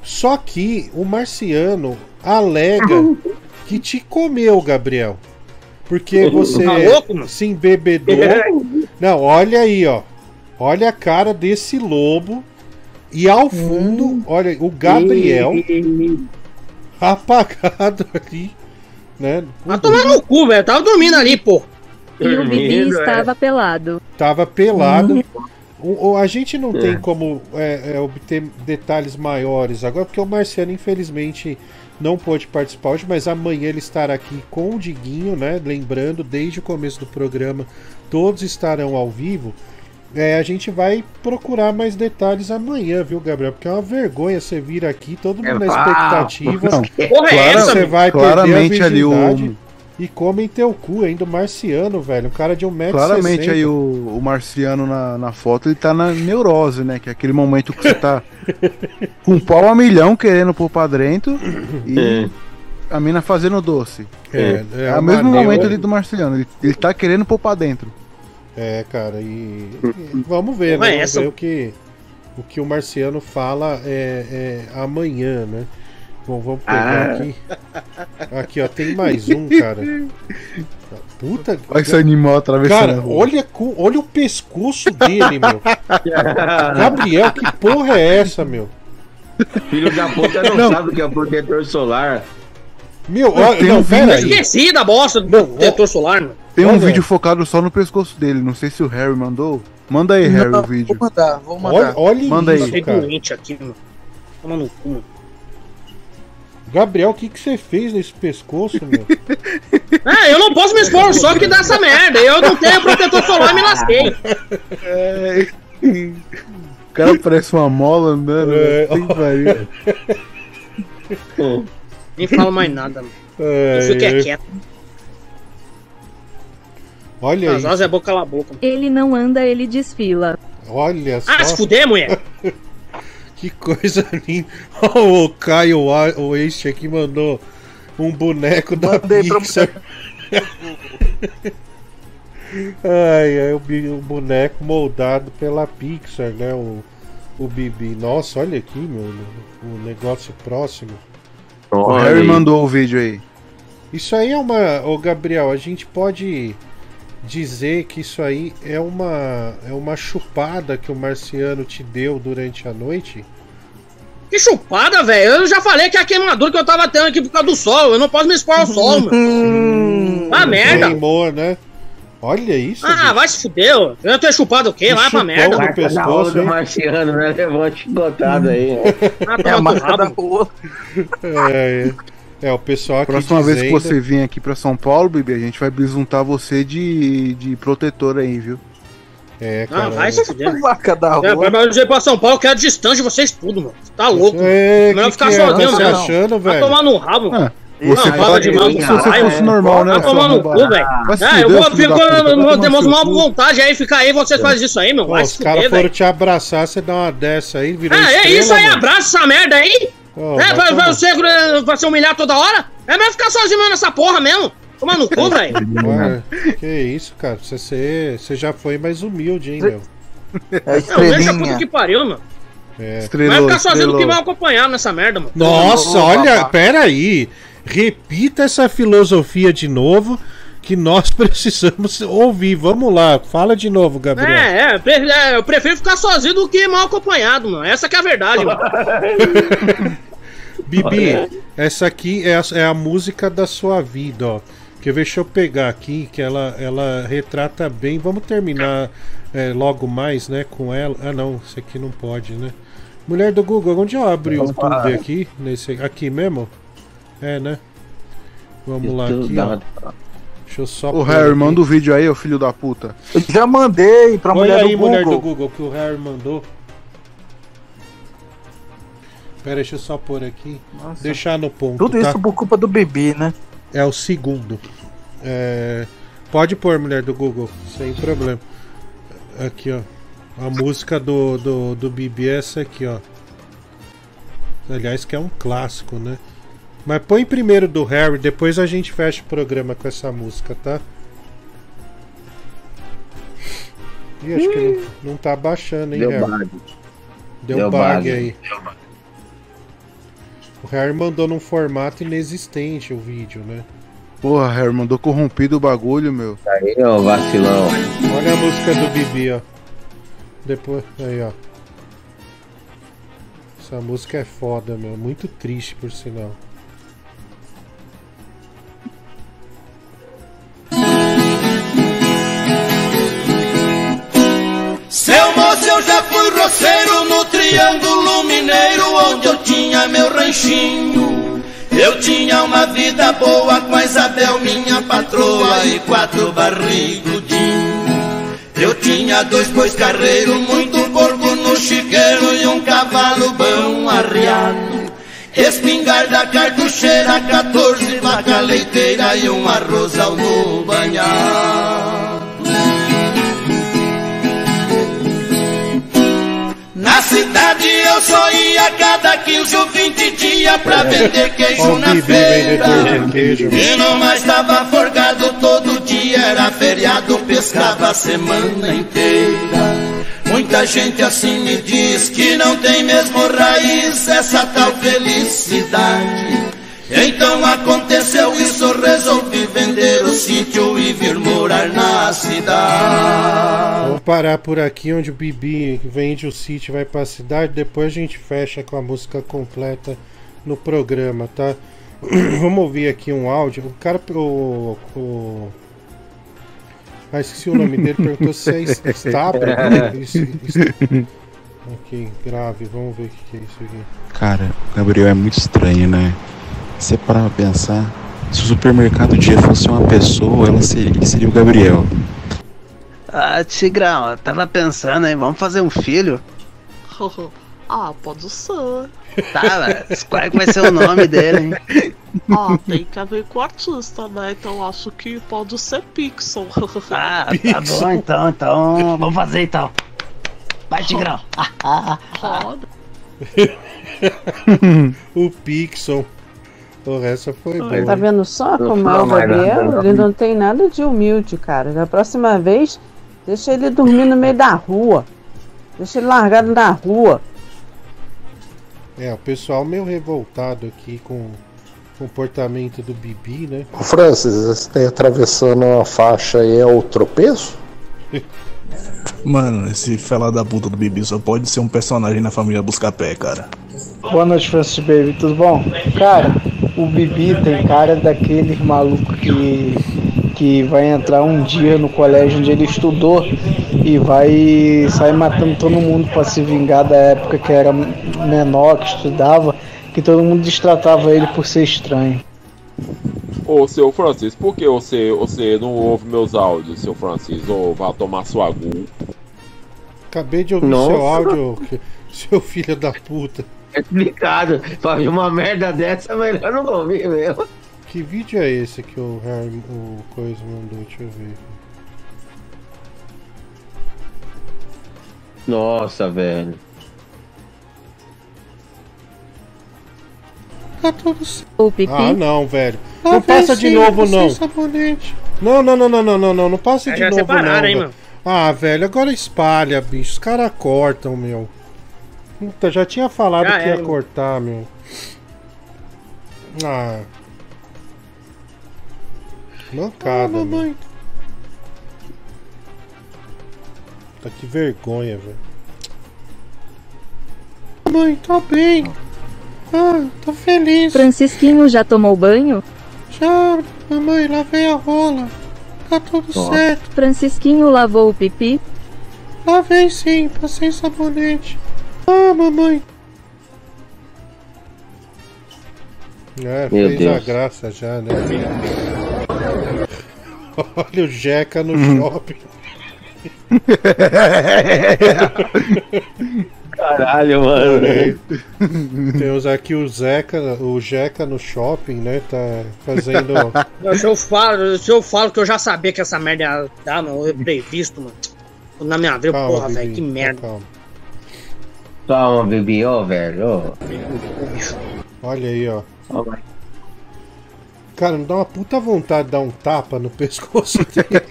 Só que o marciano alega [laughs] que te comeu, Gabriel. Porque você Tá louco, se embebedou. [laughs] Não, olha aí, ó. Olha a cara desse lobo. E ao fundo, olha, o Gabriel apagado [laughs] ali, né? Vai tomar no cu, velho. Tava dormindo ali, pô. E o Bibi estava pelado. Tava pelado. O, o- a gente não tem como é, é, obter detalhes maiores agora, porque o Marciano, infelizmente, não pôde participar hoje, mas amanhã ele estará aqui com o Diguinho, né? Lembrando, desde o começo do programa, todos estarão ao vivo. É, a gente vai procurar mais detalhes amanhã, viu, Gabriel? Porque é uma vergonha você vir aqui, todo mundo na Ah, expectativa. não. Porra, é Clara- essa, você vai Claramente perder a ali o- E comem teu cu, ainda o marciano, velho. Um cara de 1,60m. Claramente aí o, o marciano na, na foto ele tá na neurose, né? Que é aquele momento que você tá [laughs] com o pau a milhão querendo pôr pra dentro e a mina fazendo doce. É, É, é o uma mesmo momento ali do marciano. Ele, ele tá querendo pôr pra dentro. É, cara, e, e [laughs] vamos ver, Porra, né? é Vamos essa? ver o que, o que o Marciano fala é, é amanhã, né? Bom, vamos pegar Ah. aqui. Aqui, ó, tem mais um, cara. Puta. Olha esse animal atravessando Cara, olha, olha o pescoço dele, meu. [laughs] Gabriel, que porra é essa, meu? Filho da puta não, Não. sabe o que é protetor solar. Meu, Não, olha, tem não, um pera aí. Esqueci da bosta do protetor solar, mano. Tem um vídeo focado só no pescoço dele. Não sei se o Harry mandou. Manda aí, Harry, o vídeo. Vou mandar, vou mandar. Olha, olha Manda isso, aí. cara. doente aqui, mano. Toma no cu, mano. Gabriel, o que, que você fez nesse pescoço, meu? É, [laughs] eu não posso me expor só que dá essa merda. Eu não tenho protetor solar e me lasquei. É. O cara parece uma mola andando. É. né? Tem que pariu. Nem falo mais nada, mano. É, Eu fico é é. quieto. Olha As asas é boca a boca. Ele não anda, ele desfila. Olha só. Ah, se fuder, mulher. [laughs] Que coisa linda. Ó, o Caio o este aqui mandou um boneco da Mandei pra Pixar. [laughs] ai, ai, o, boneco moldado pela Pixar, né? O, o Bibi. Nossa, olha aqui, meu. O negócio próximo. O Harry mandou o vídeo aí. Isso aí é uma. Ô Gabriel, a gente pode dizer que isso aí é uma. É uma chupada que o marciano te deu durante a noite? Que chupada, velho. Eu já falei que é a queimadura que eu tava tendo aqui por causa do sol. Eu não posso me expor ao sol, mano. [laughs] Ah, merda. Queimou, né? Olha isso. Ah, vai se fuder, ó. Eu tenho chupado o quê? Vai pra merda. Marca pescoço, do marciano, né? Levante botado aí. Ah, É a toma marca da rabo. rua. É, é, é, o pessoal aqui Próxima vez que dizendo- você vir aqui pra São Paulo, Bibi, a gente vai bisuntar você de, de protetor aí, viu? É, Ah, vai se fuder. Marca da É, rua. mas eu ir pra São Paulo, eu quero distante de vocês tudo, mano. Tá louco. É, Melhor que ficar que é? sozinho, Tá se mano. achando, Vai velho? tomar no rabo. Ah, Não, você fala fala de que mal se você fosse é. normal, né? Vai tomar no cu, velho. Vai se Ah, fuder, eu vou ficar vai seu mal cu. vontade aí, fica aí, vocês fazem isso aí, meu. Pô, Vai os se caras foram velho. te abraçar, você dá uma dessa aí, virou Ah, é estrela, isso aí, mano. abraça essa merda aí? É, vai vai, vai você vai se humilhar toda hora? É melhor ficar sozinho nessa porra mesmo. Tomar no cu, [laughs] velho. Que isso, cara? Você, você, você já foi mais humilde, hein, meu? É Não, deixa a puta estrelinha. que pariu, mano. É. Vai Estrelou, ficar sozinho do que estrelou. mal acompanhado nessa merda, mano. Nossa, olha, pera aí. Repita essa filosofia de novo que nós [laughs] precisamos ouvir. Vamos lá, fala de novo, Gabriel. É, é, pre- é, eu prefiro ficar sozinho do que mal acompanhado, mano. Essa que é a verdade, mano. [laughs] Bibi, essa aqui é a, é a música da sua vida, ó. Ver? Deixa eu pegar aqui, que ela, ela retrata bem. Vamos terminar é, logo mais, né, com ela. Ah, não, isso aqui não pode, né? Mulher do Google, onde eu abro o YouTube aqui? Nesse, aqui mesmo? É, né? Vamos lá aqui, ó. Deixa eu só. Pôr Harry, manda o vídeo aí, ô filho da puta. Eu já mandei pra Olha mulher aí, do mulher do Google. Google, que o Harry mandou. Pera, deixa eu só pôr aqui. Nossa. Deixar no ponto. Tudo tá? isso por culpa do bebê, né? É o segundo. É, Pode pôr, mulher do Google, sem problema. Aqui, ó. A música do, do, do Bibi é essa aqui, ó. Aliás, que é um clássico, né? Mas põe primeiro do Harry, depois a gente fecha o programa com essa música, tá? Ih, acho que não, não tá baixando, hein, Deu Harry? bug. Deu, Deu bug, bug. aí. O Harry mandou num formato inexistente o vídeo, né? Porra, Harry, mandou corrompido o bagulho, meu. Aí, ó, vacilão. Olha a música do Bibi, ó. Depois, aí, ó. Essa música é foda, meu. Muito triste, por sinal. Seu moço, eu já fui roceiro no Triângulo Mineiro, onde eu tinha meu ranchinho. Eu tinha uma vida boa com a Isabel, minha patroa, e quatro barrigudinhos. Eu tinha dois bois carreiros, muito porco no chiqueiro e um cavalo bom arriado. Espingarda cartucheira, 14 vaca leiteira e um arrozal no banhado. Cidade eu só ia cada 15 ou 20 dias pra vender queijo na feira. E não mais tava forgado todo dia, era feriado, pescava a semana inteira. Muita gente assim me diz que não tem mesmo raiz essa tal felicidade. Então aconteceu isso, resolvi vender o sítio e vir morar na cidade. Vamos parar por aqui onde o Bibi vende o sítio, vai pra cidade. Depois a gente fecha com a música completa no programa, tá? [clears throat] Vamos ouvir aqui um áudio. O cara. O, o... Ah, esqueci o nome dele. Perguntou se é [laughs] es- estável. Isso, isso. Ok, grave. Vamos ver o que é isso aqui. Cara, o Gabriel é muito estranho, né? Você parar pra pensar, se o supermercado dia fosse uma pessoa, ela seria, ele seria o Gabriel. Ah, Tigrão, eu tava pensando, hein? Vamos fazer um filho? [laughs] ah, pode ser. Tá, mas qual é que vai ser o nome dele, hein? [laughs] Ah, tem que ver com o artista, né? Então acho que pode ser Pixel. [laughs] Ah, tá bom então, então. Vamos fazer então. Vai, Tigrão. Roda. o Pixel. Porra, essa foi boa. Tá vendo só Não como é o Gabriel? Ele não tem nada de humilde, cara. Da próxima vez, deixa ele dormir no meio da rua. Deixa ele largado na rua. É, o pessoal meio revoltado aqui com o comportamento do Bibi, né? Ô Francis, você tem atravessando uma faixa aí é o tropeço? [laughs] Mano, esse fela da puta do Bibi só pode ser um personagem na família Buscapé, cara. Boa noite, Francis Baby, tudo bom? Cara, o Bibi tem cara daquele maluco que, que vai entrar um dia no colégio onde ele estudou e vai sair matando todo mundo pra se vingar da época que era menor, que estudava, que todo mundo destratava ele por ser estranho. Ô, seu Francis, por que você, você não ouve meus áudios, seu Francis? Ou vai tomar sua gu? Acabei de ouvir Nossa. seu áudio, [laughs] seu filho da puta. É complicado. Pra ver uma merda dessa, é melhor não ouvir mesmo. Que vídeo é esse que o Harry, o Coisa mandou? Deixa eu ver. Nossa, velho. Tá tudo certo. O pipi. Ah, não, velho. Ah, Não passa de novo, sem não. sabonete. Não, não, não, não, não, não, não. Não passa É, de novo, separaram, não. hein, mano? Ah, velho, agora espalha, bicho. Os caras cortam, meu. Puta, já tinha falado Já que ia cortar, meu. Ah. Mancada, Ah, mamãe. Tá que vergonha, velho. Mãe, tô bem. Ah, tô feliz. Francisquinho já tomou banho? Já, mamãe, lavei a rola. Tá tudo certo. Francisquinho lavou o pipi? Lavei sim, passei sabonete. Ah, mamãe. É, Meu fez a Deus. graça já, né? [laughs] Olha o Jeca no shopping. [laughs] Caralho, mano. [laughs] É. Temos aqui o Zeca, o Jeca no shopping, né? Tá fazendo. [laughs] Se eu, falo, se eu falo que eu já sabia que essa merda ia dar, mano, eu [laughs] previsto, mano. Na minha vida, Calma, porra, Bibi, velho, que merda. calma. Toma, bebê, ô, velho. ô. Olha aí, ó. Cara, me dá uma puta vontade de dar um tapa no [laughs] pescoço dele.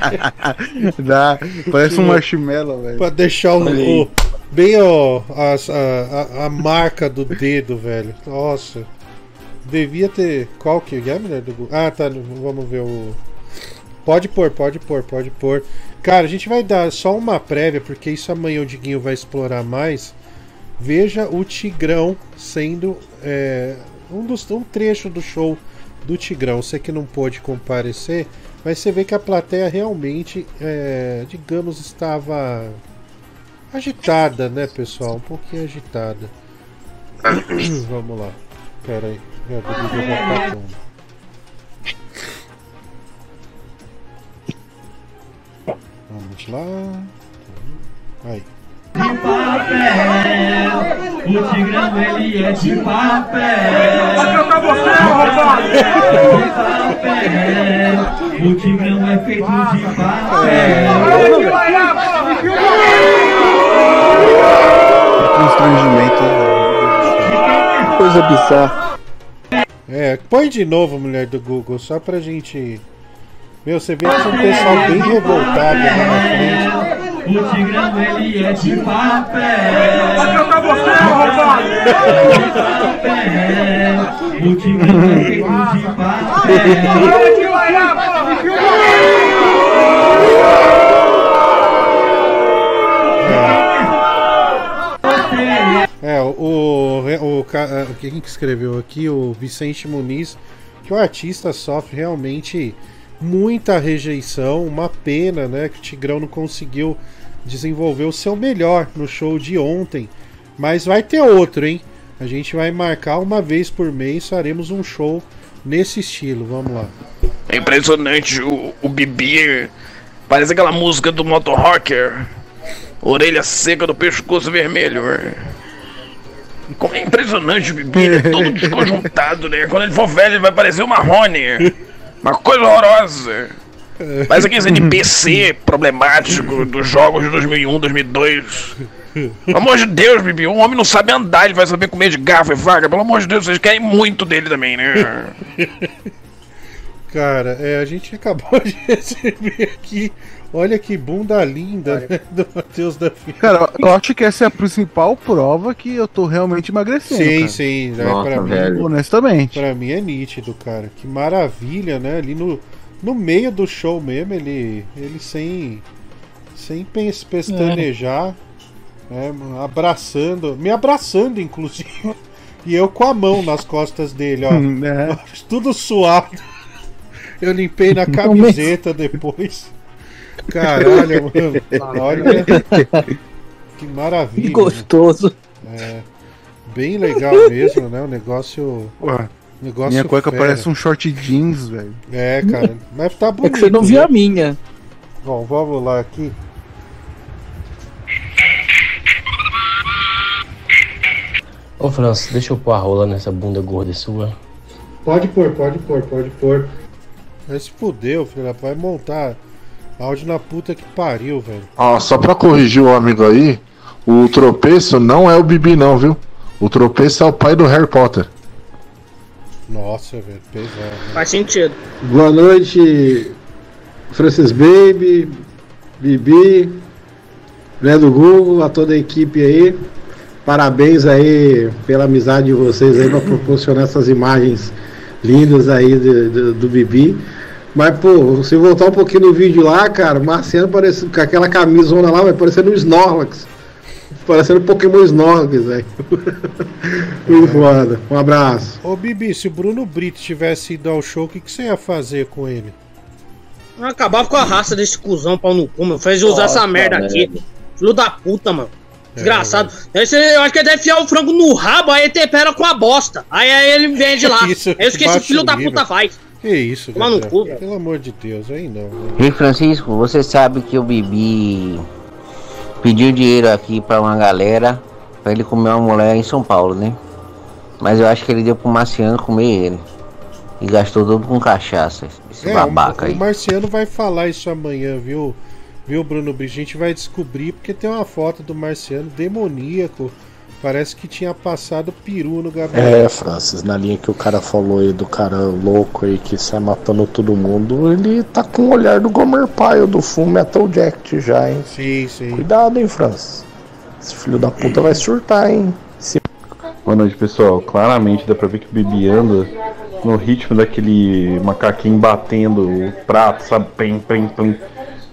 [laughs] Dá, parece um marshmallow, velho. Pra deixar o, o- bem ó, as- a, a, a marca do dedo, velho. Nossa. Devia ter. Qual que é, mulher do Google? Ah, tá. Vamos ver o. Pode pôr, pode pôr, pode pôr. Cara, a gente vai dar só uma prévia, porque isso amanhã o Diguinho vai explorar mais. Veja o Tigrão sendo é, um, dos, um trecho do show do Tigrão. Você que não pôde comparecer, mas você vê que a plateia realmente, é, digamos, estava agitada, né, pessoal? Um pouquinho agitada. [coughs] Vamos lá. Pera aí. O botão. Vamos lá. Aí. O tigrão ele é de papel. Vai trocar você, arrombado! O tigrão é feito de papel. Constrangimento. Coisa bizarra. É, põe de novo, mulher do Google, só pra gente. Meu, você vê que é um pessoal bem revoltado lá na frente. O tigrão ele é de papel. Vai trocar você, arrombado! O tigrão é feito de É, o, o, o ah, quem que escreveu aqui, o Vicente Muniz, que o artista sofre realmente muita rejeição, uma pena, né, que o Tigrão não conseguiu desenvolver o seu melhor no show de ontem, mas vai ter outro, hein? A gente vai marcar uma vez por mês, faremos um show nesse estilo, vamos lá. É impressionante, o, o Bibi parece aquela música do Motor Rocker. Orelha seca do pescoço vermelho. É impressionante o Bibi, ele é todo desconjuntado, né? Quando ele for velho, ele vai parecer o Marrone. Uma coisa horrorosa. Parece aqueles NPC problemático dos jogos de 2001, 2002. Pelo amor de Deus, Bibi, um homem não sabe andar, ele vai saber comer de garfo e vaga. Pelo amor de Deus, vocês querem muito dele também, né? Cara, é, a gente acabou [laughs] de receber aqui. Olha que bunda linda né, do Matheus da Filha. Cara, eu acho que essa é a principal prova que eu tô realmente emagrecendo. Sim, cara. sim, né, pra mim, Honestamente. Pra mim é nítido, cara. Que maravilha, né? Ali no, no meio do show mesmo, ele, ele sem, sem pes- pestanejar, né, abraçando, me abraçando, inclusive. [laughs] E eu com a mão nas costas dele, ó. [laughs] É. Tudo suado. Eu limpei na camiseta depois. Caralho, [laughs] mano. Olha. Que maravilha. Que gostoso. né? É. Bem legal mesmo, né? O negócio. Ué, negócio Minha cueca fera. parece um short jeans, velho. É, cara. Mas tá É bonito. que você não viu né? a minha. Bom, vamos lá aqui. Ô Francis, deixa eu pôr a rola nessa bunda gorda sua. Pode pôr, pode pôr, pode pôr. Vai se fudeu, filho. da- Vai montar áudio na puta que pariu, velho. Ó, só pra corrigir o amigo aí, o tropeço não é o Bibi não, viu? O tropeço é o pai do Harry Potter. Nossa, velho, pesado. né? Faz sentido. Boa noite, Francis Baby, Bibi, né do Google, a toda a equipe aí. Parabéns aí pela amizade de vocês aí para proporcionar essas imagens lindas aí do, do, do Bibi. Mas, pô, se voltar um pouquinho no vídeo lá, cara, o Marciano parece, com aquela camisona lá, vai parecendo um Snorlax. Parecendo Pokémon Snorlax, velho. [laughs] Muito foda. Um abraço. Ô, Bibi, se o Bruno Brito tivesse ido ao show, o que, que você ia fazer com ele? Eu acabava com a raça desse cuzão pau no cu, mano. Fez usar Nossa, essa merda aqui. velho. Filho da puta, mano. Desgraçado. Esse, eu acho que ele deve enfiar o frango no rabo, aí ele tempera com a bosta. Aí, aí ele vende lá. [laughs] Isso, é isso que esse filho da puta faz. Que isso, no cu, velho. Pelo amor de Deus, aí não. Ei, Francisco, você sabe que o Bibi pediu dinheiro aqui pra uma galera pra ele comer uma mulher em São Paulo, né? Mas eu acho que ele deu pro Marciano comer ele. E gastou tudo com cachaça, esse É, babaca o, aí. o Marciano vai falar isso amanhã, viu? Viu, Bruno? A gente vai descobrir porque tem uma foto do Marciano demoníaco. Parece que tinha passado peru no Gabriel. É, Francis, na linha que o cara falou aí do cara louco aí que sai matando todo mundo, ele tá com o olhar do Gomer Pyle do Full Metal Jacket já, hein? Sim, sim. Cuidado, hein, Francis. Esse filho da puta vai surtar, hein? Se Boa noite, pessoal. Claramente dá pra ver que o Bibi anda no ritmo daquele macaquinho batendo o prato, sabe? Pem, pem, pem.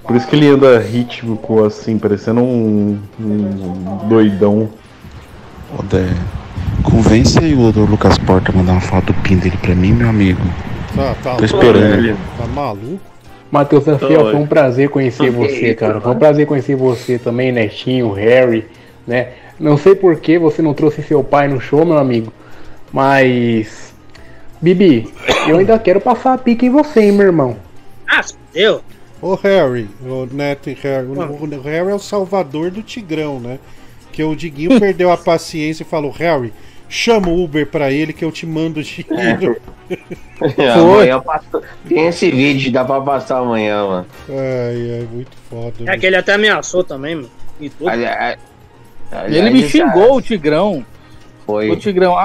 Por isso que ele anda rítmico, assim, parecendo um, um doidão. Ô, Dé, convence aí o. Lucas Porta a mandar uma foto do pin dele pra mim, meu amigo. Tá, tá Tô esperando. louco? Tá maluco? Matheus Anfiel, Oi. foi um prazer conhecer você, cara. Foi um prazer conhecer você também, Netinho, Harry, né? Não sei por que você não trouxe seu pai no show, meu amigo, mas. Bibi, eu ainda quero passar a pica em você, hein, meu irmão. Ah, deu. Ô Harry, o Neto e Harry. O, o Harry é o salvador do Tigrão, né? Que o Diguinho perdeu a paciência e falou: Harry, chama o Uber pra ele que eu te mando o dinheiro. [laughs] amanhã eu passo- Tem esse vídeo, dá pra passar amanhã, mano. Ai, ai, muito foda. É que ele até ameaçou também, mano. E tudo. Ele me xingou, o Tigrão. Foi. O Tigrão,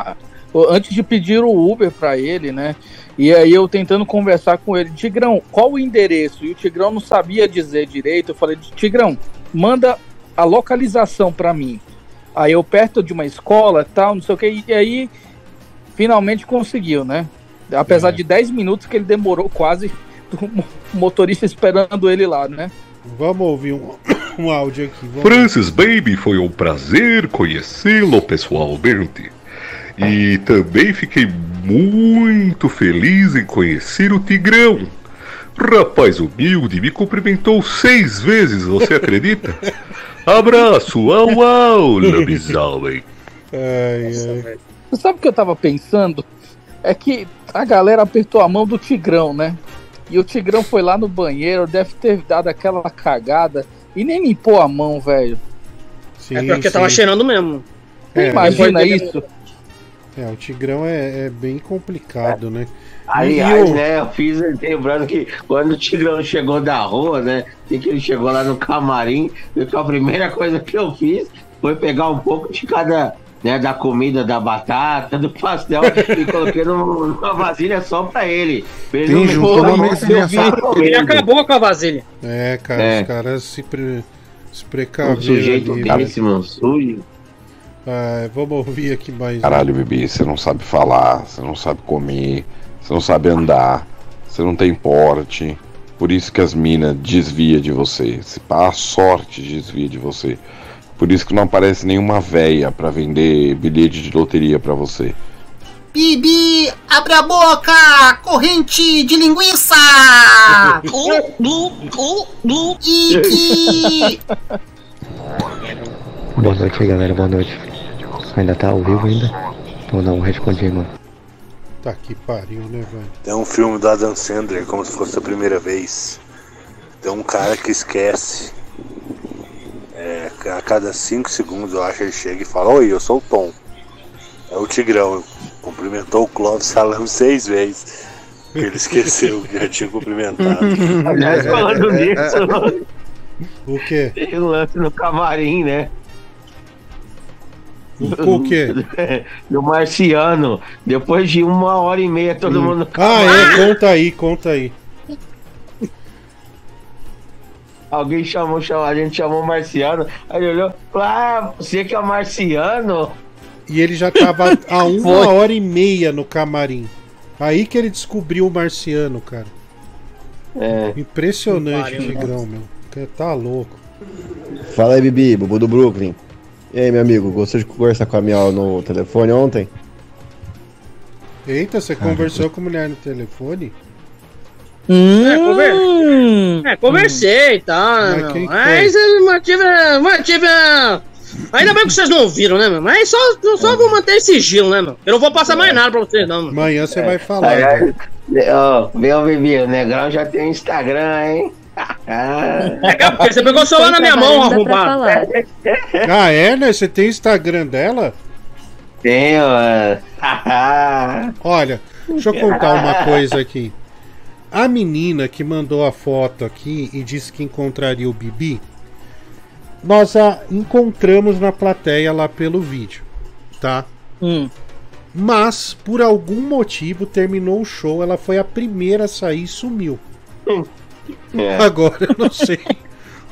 antes de pedir o Uber pra ele, né? E aí eu tentando conversar com ele, Tigrão, qual o endereço? E o Tigrão não sabia dizer direito. Eu falei, Tigrão, manda a localização pra mim. Aí eu perto de uma escola, tal, não sei o que. E aí finalmente conseguiu, né? Apesar de 10 minutos que ele demorou quase, [laughs] o motorista esperando ele lá, né? Vamos ouvir um, [coughs] um áudio aqui. Vamos... Francis Baby, foi um prazer conhecê-lo pessoalmente. E também fiquei muito feliz em conhecer o Tigrão. Rapaz humilde, me cumprimentou seis vezes, você [laughs] acredita? Abraço, au au, lobisomem. Ai, ai. Você sabe o que eu tava pensando? É que a galera apertou a mão do Tigrão, né? E o Tigrão foi lá no banheiro, deve ter dado aquela cagada e nem limpou a mão, velho. Sim, é porque tava sim. cheirando mesmo. É, Imagina isso. É, o Tigrão é, é bem complicado, né? Aliás, E o- né, eu fiz lembrando que quando o Tigrão chegou da rua, né, e que ele chegou lá no camarim, eu que a primeira coisa que eu fiz foi pegar um pouco de cada, né, da comida, da batata, do pastel e coloquei num- numa vasilha só pra ele. Pra ele Tem não uma eu mesinha só. Ele acabou com a vasilha. É, cara, É. os caras se, pre... se Um sujeito ali, péssimo, sujo. Ah, vamos ouvir aqui mais. um. Caralho, bebê, você não sabe falar, você não sabe comer, você não sabe andar, você não tem porte. Por isso que as minas desvia de você. Se pá, a sorte desvia de você. Por isso que não aparece nenhuma véia pra vender bilhete de loteria pra você. Bibi, abre a boca! Corrente de linguiça! [laughs] Ike! Boa noite aí, galera. Boa noite. Ainda tá ao vivo ainda? Um responde aí, mano. Tá que pariu, né, velho? Tem um filme do Adam Sandler, como se fosse a primeira vez. Tem um cara que esquece. É, a cada 5 segundos, eu acho, ele chega e fala: Oi, eu sou o Tom. É o Tigrão. Cumprimentou o Clóvis Salame seis vezes. Ele esqueceu que já tinha cumprimentado. [laughs] Aliás, falando nisso, O quê? tem um lance no camarim, né? O quê? [laughs] Do marciano. Depois de uma hora e meia, todo mundo no Ah, é, conta aí, conta aí. Alguém chamou, chamou, a gente chamou o marciano. Aí ele olhou, ah, você que é o marciano? E ele já tava há [laughs] uma Foi. hora e meia no camarim. Aí que ele descobriu o marciano, cara. É. Impressionante, Tigrão, meu. Tá louco. Fala aí, Bibi, Bubu do Brooklyn. E aí, meu amigo, gostou de conversar com a Miau no telefone ontem? Eita, você conversou com a mulher no telefone? É, conver... é, conversei e tal, né, Mas meu? Mas eu mantive. mantive a- Ainda bem que vocês não ouviram, né, meu? Mas só, só vou manter esse sigilo, né, meu? Eu não vou passar mais nada pra vocês, não, mano. Amanhã você vai falar. Aliás, ó, meu bebê, o Negrão já tem Instagram, hein? É que porque você pegou o celular na minha mão, arrombado. Ah, é, né? Você tem Instagram dela? Tenho, mano. Olha, deixa eu contar uma coisa aqui. A menina que mandou a foto aqui e disse que encontraria o Bibi, nós a encontramos na plateia lá pelo vídeo, tá? Mas, por algum motivo, terminou o show, ela foi a primeira a sair e sumiu. É. Agora eu não sei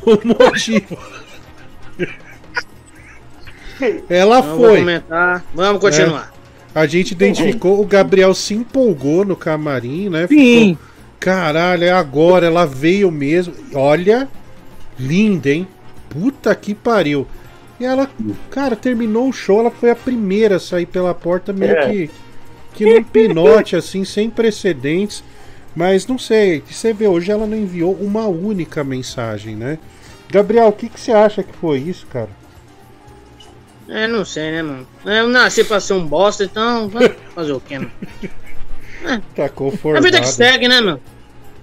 o motivo. Ela Não foi. Vamos continuar. É, a gente identificou, o Gabriel se empolgou no camarim, né? Sim. Ficou, Caralho, é agora, ela veio mesmo. Olha, linda, hein? Puta que pariu. E ela, cara, terminou o show, ela foi a primeira a sair pela porta, meio É. que, que num pinote, assim, sem precedentes. Mas não sei, você vê, hoje ela não enviou uma única mensagem, né? Gabriel, o que, que você acha que foi isso, cara? É, não sei, né, mano? Eu nasci pra ser um bosta, então. vai [laughs] Fazer o quê, mano? Tá É conformado. a vida que segue, né, mano?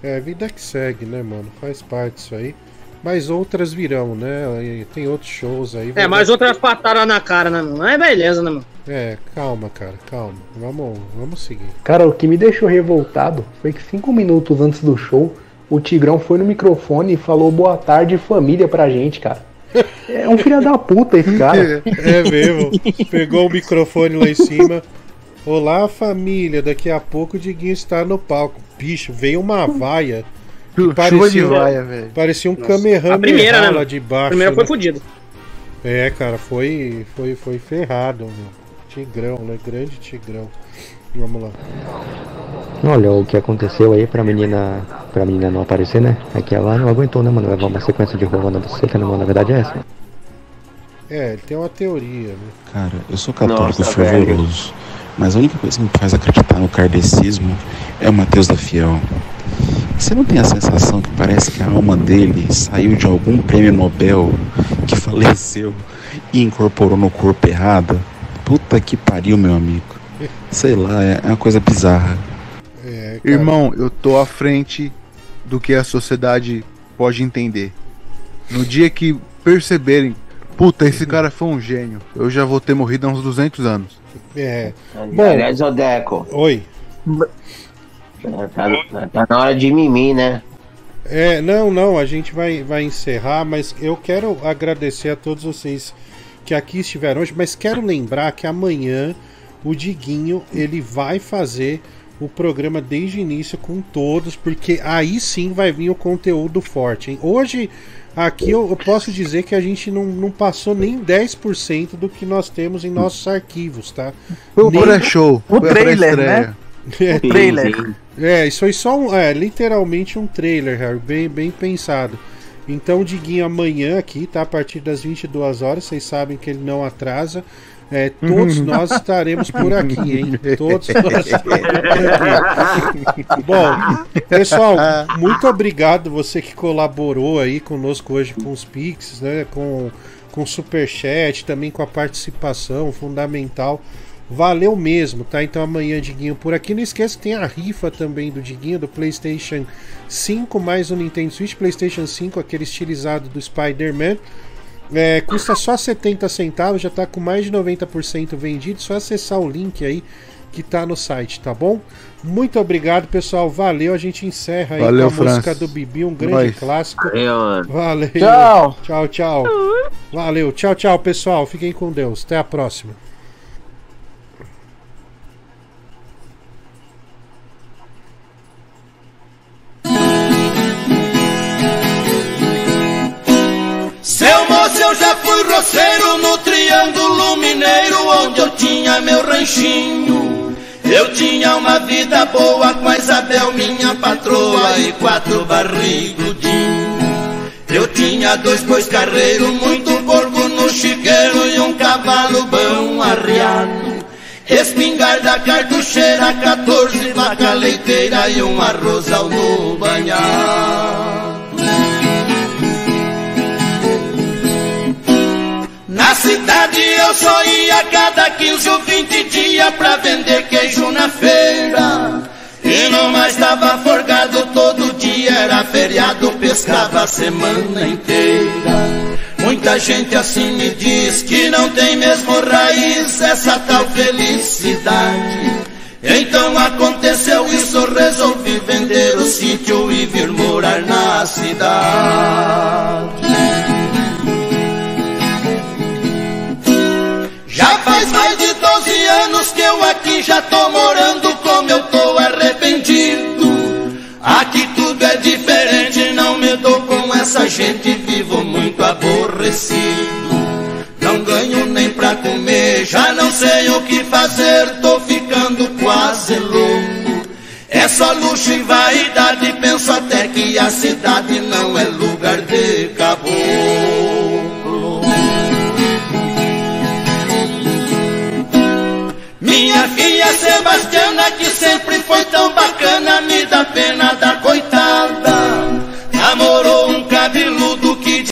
É, a vida que segue, né, mano? Faz parte disso aí. Mas outras virão, né? E Tem outros shows aí. É, mais outras patadas na cara, né, mano? Aí beleza, né, mano? É, calma, cara, calma. Vamos, vamos seguir. Cara, o que me deixou revoltado foi que cinco minutos antes do show, o Tigrão foi no microfone e falou boa tarde família pra gente, cara. [laughs] É um filho da puta esse cara. É mesmo. Pegou o microfone lá em cima. Olá, família. Daqui a pouco o Diguinho está no palco. Bicho, veio uma vaia. Chuva de vaia, velho. Parecia um. Kamehameha A primeira, né, lá de baixo. A primeira né? foi fodida. É, cara, foi, foi, foi ferrado, meu. Tigrão, né? Grande Tigrão. Vamos lá. Olha, o que aconteceu aí pra menina. pra menina não aparecer, né? É que ela não aguentou, né, mano? Levar uma sequência de rolando seca, né, mano? Na verdade é essa. É, ele tem uma teoria, né? Cara, eu sou católico Nossa, fervoroso, mas a única coisa que me faz acreditar no kardecismo é o Mateus da Fiel. Você não tem a sensação que parece que a alma dele saiu de algum prêmio Nobel que faleceu e incorporou no corpo errado? Puta que pariu, meu amigo. Sei lá, é é uma coisa bizarra. É, Irmão, eu tô à frente do que a sociedade pode entender. No dia que perceberem, puta, esse cara foi um gênio, eu já vou ter morrido há uns 200 anos. É. Aliás, ô Deco. Oi. Tá, tá na hora de mimir, né? É, não, não, a gente vai, vai encerrar, mas eu quero agradecer a todos vocês que aqui estiveram hoje, mas quero lembrar que amanhã o Diguinho ele vai fazer o programa desde o início com todos, porque aí sim vai vir o conteúdo forte. Hein? Hoje, aqui eu, eu posso dizer que a gente não, não passou nem 10% do que nós temos em nossos arquivos, tá? Foi o Nem- pré-show, O trailer, né? [laughs] É, trailer. É, isso foi só um. É, literalmente um trailer, Harry. Bem, bem pensado. Então, Diguinho, amanhã aqui, tá? A partir das 22 horas, vocês sabem que ele não atrasa. É, todos [laughs] nós estaremos por aqui, hein? Todos nós estaremos por aqui. Bom, pessoal, muito obrigado você que colaborou aí conosco hoje com os Pix, né? Com, com o Superchat, também com a participação fundamental. Valeu mesmo, tá? Então amanhã, Diguinho, por aqui. Não esqueça que tem a rifa também do Diguinho, do PlayStation 5 mais o Nintendo Switch. PlayStation 5, aquele estilizado do Spider-Man. É, custa só 70 centavos, já tá com mais de 90% vendido. Só acessar o link aí que tá no site, tá bom? Muito obrigado, pessoal. Valeu. A gente encerra aí Valeu, com a música Francis. do Bibi, um grande Nós. clássico. Valeu, mano. Valeu. Tchau. Tchau, tchau. Valeu. Tchau, tchau, pessoal. Fiquem com Deus. Até a próxima. Eu tinha meu ranchinho. Eu tinha uma vida boa com a Isabel, minha patroa, e quatro barrigudinhos. Eu tinha dois bois carreiros, muito porco no chiqueiro e um cavalo bom arriado. Espingarda cartucheira, 14 vaca leiteira e um arrozal no banhado. Cidade eu só ia cada 15 ou 20 dias pra vender queijo na feira. E não mais tava forgado, todo dia era feriado pescava a semana inteira. Muita gente assim me diz que não tem mesmo raiz essa tal felicidade. Então aconteceu isso, resolvi vender o sítio e vir morar na cidade. Faz mais de 12 anos que eu aqui já tô morando como eu tô arrependido. Aqui tudo é diferente, não me dou com essa gente, vivo muito aborrecido. Não ganho nem pra comer, já não sei o que fazer, tô ficando quase louco. É só luxo e vaidade, penso até que a cidade não é lugar de caboclo. Maria Sebastiana, que sempre foi tão bacana, me dá pena.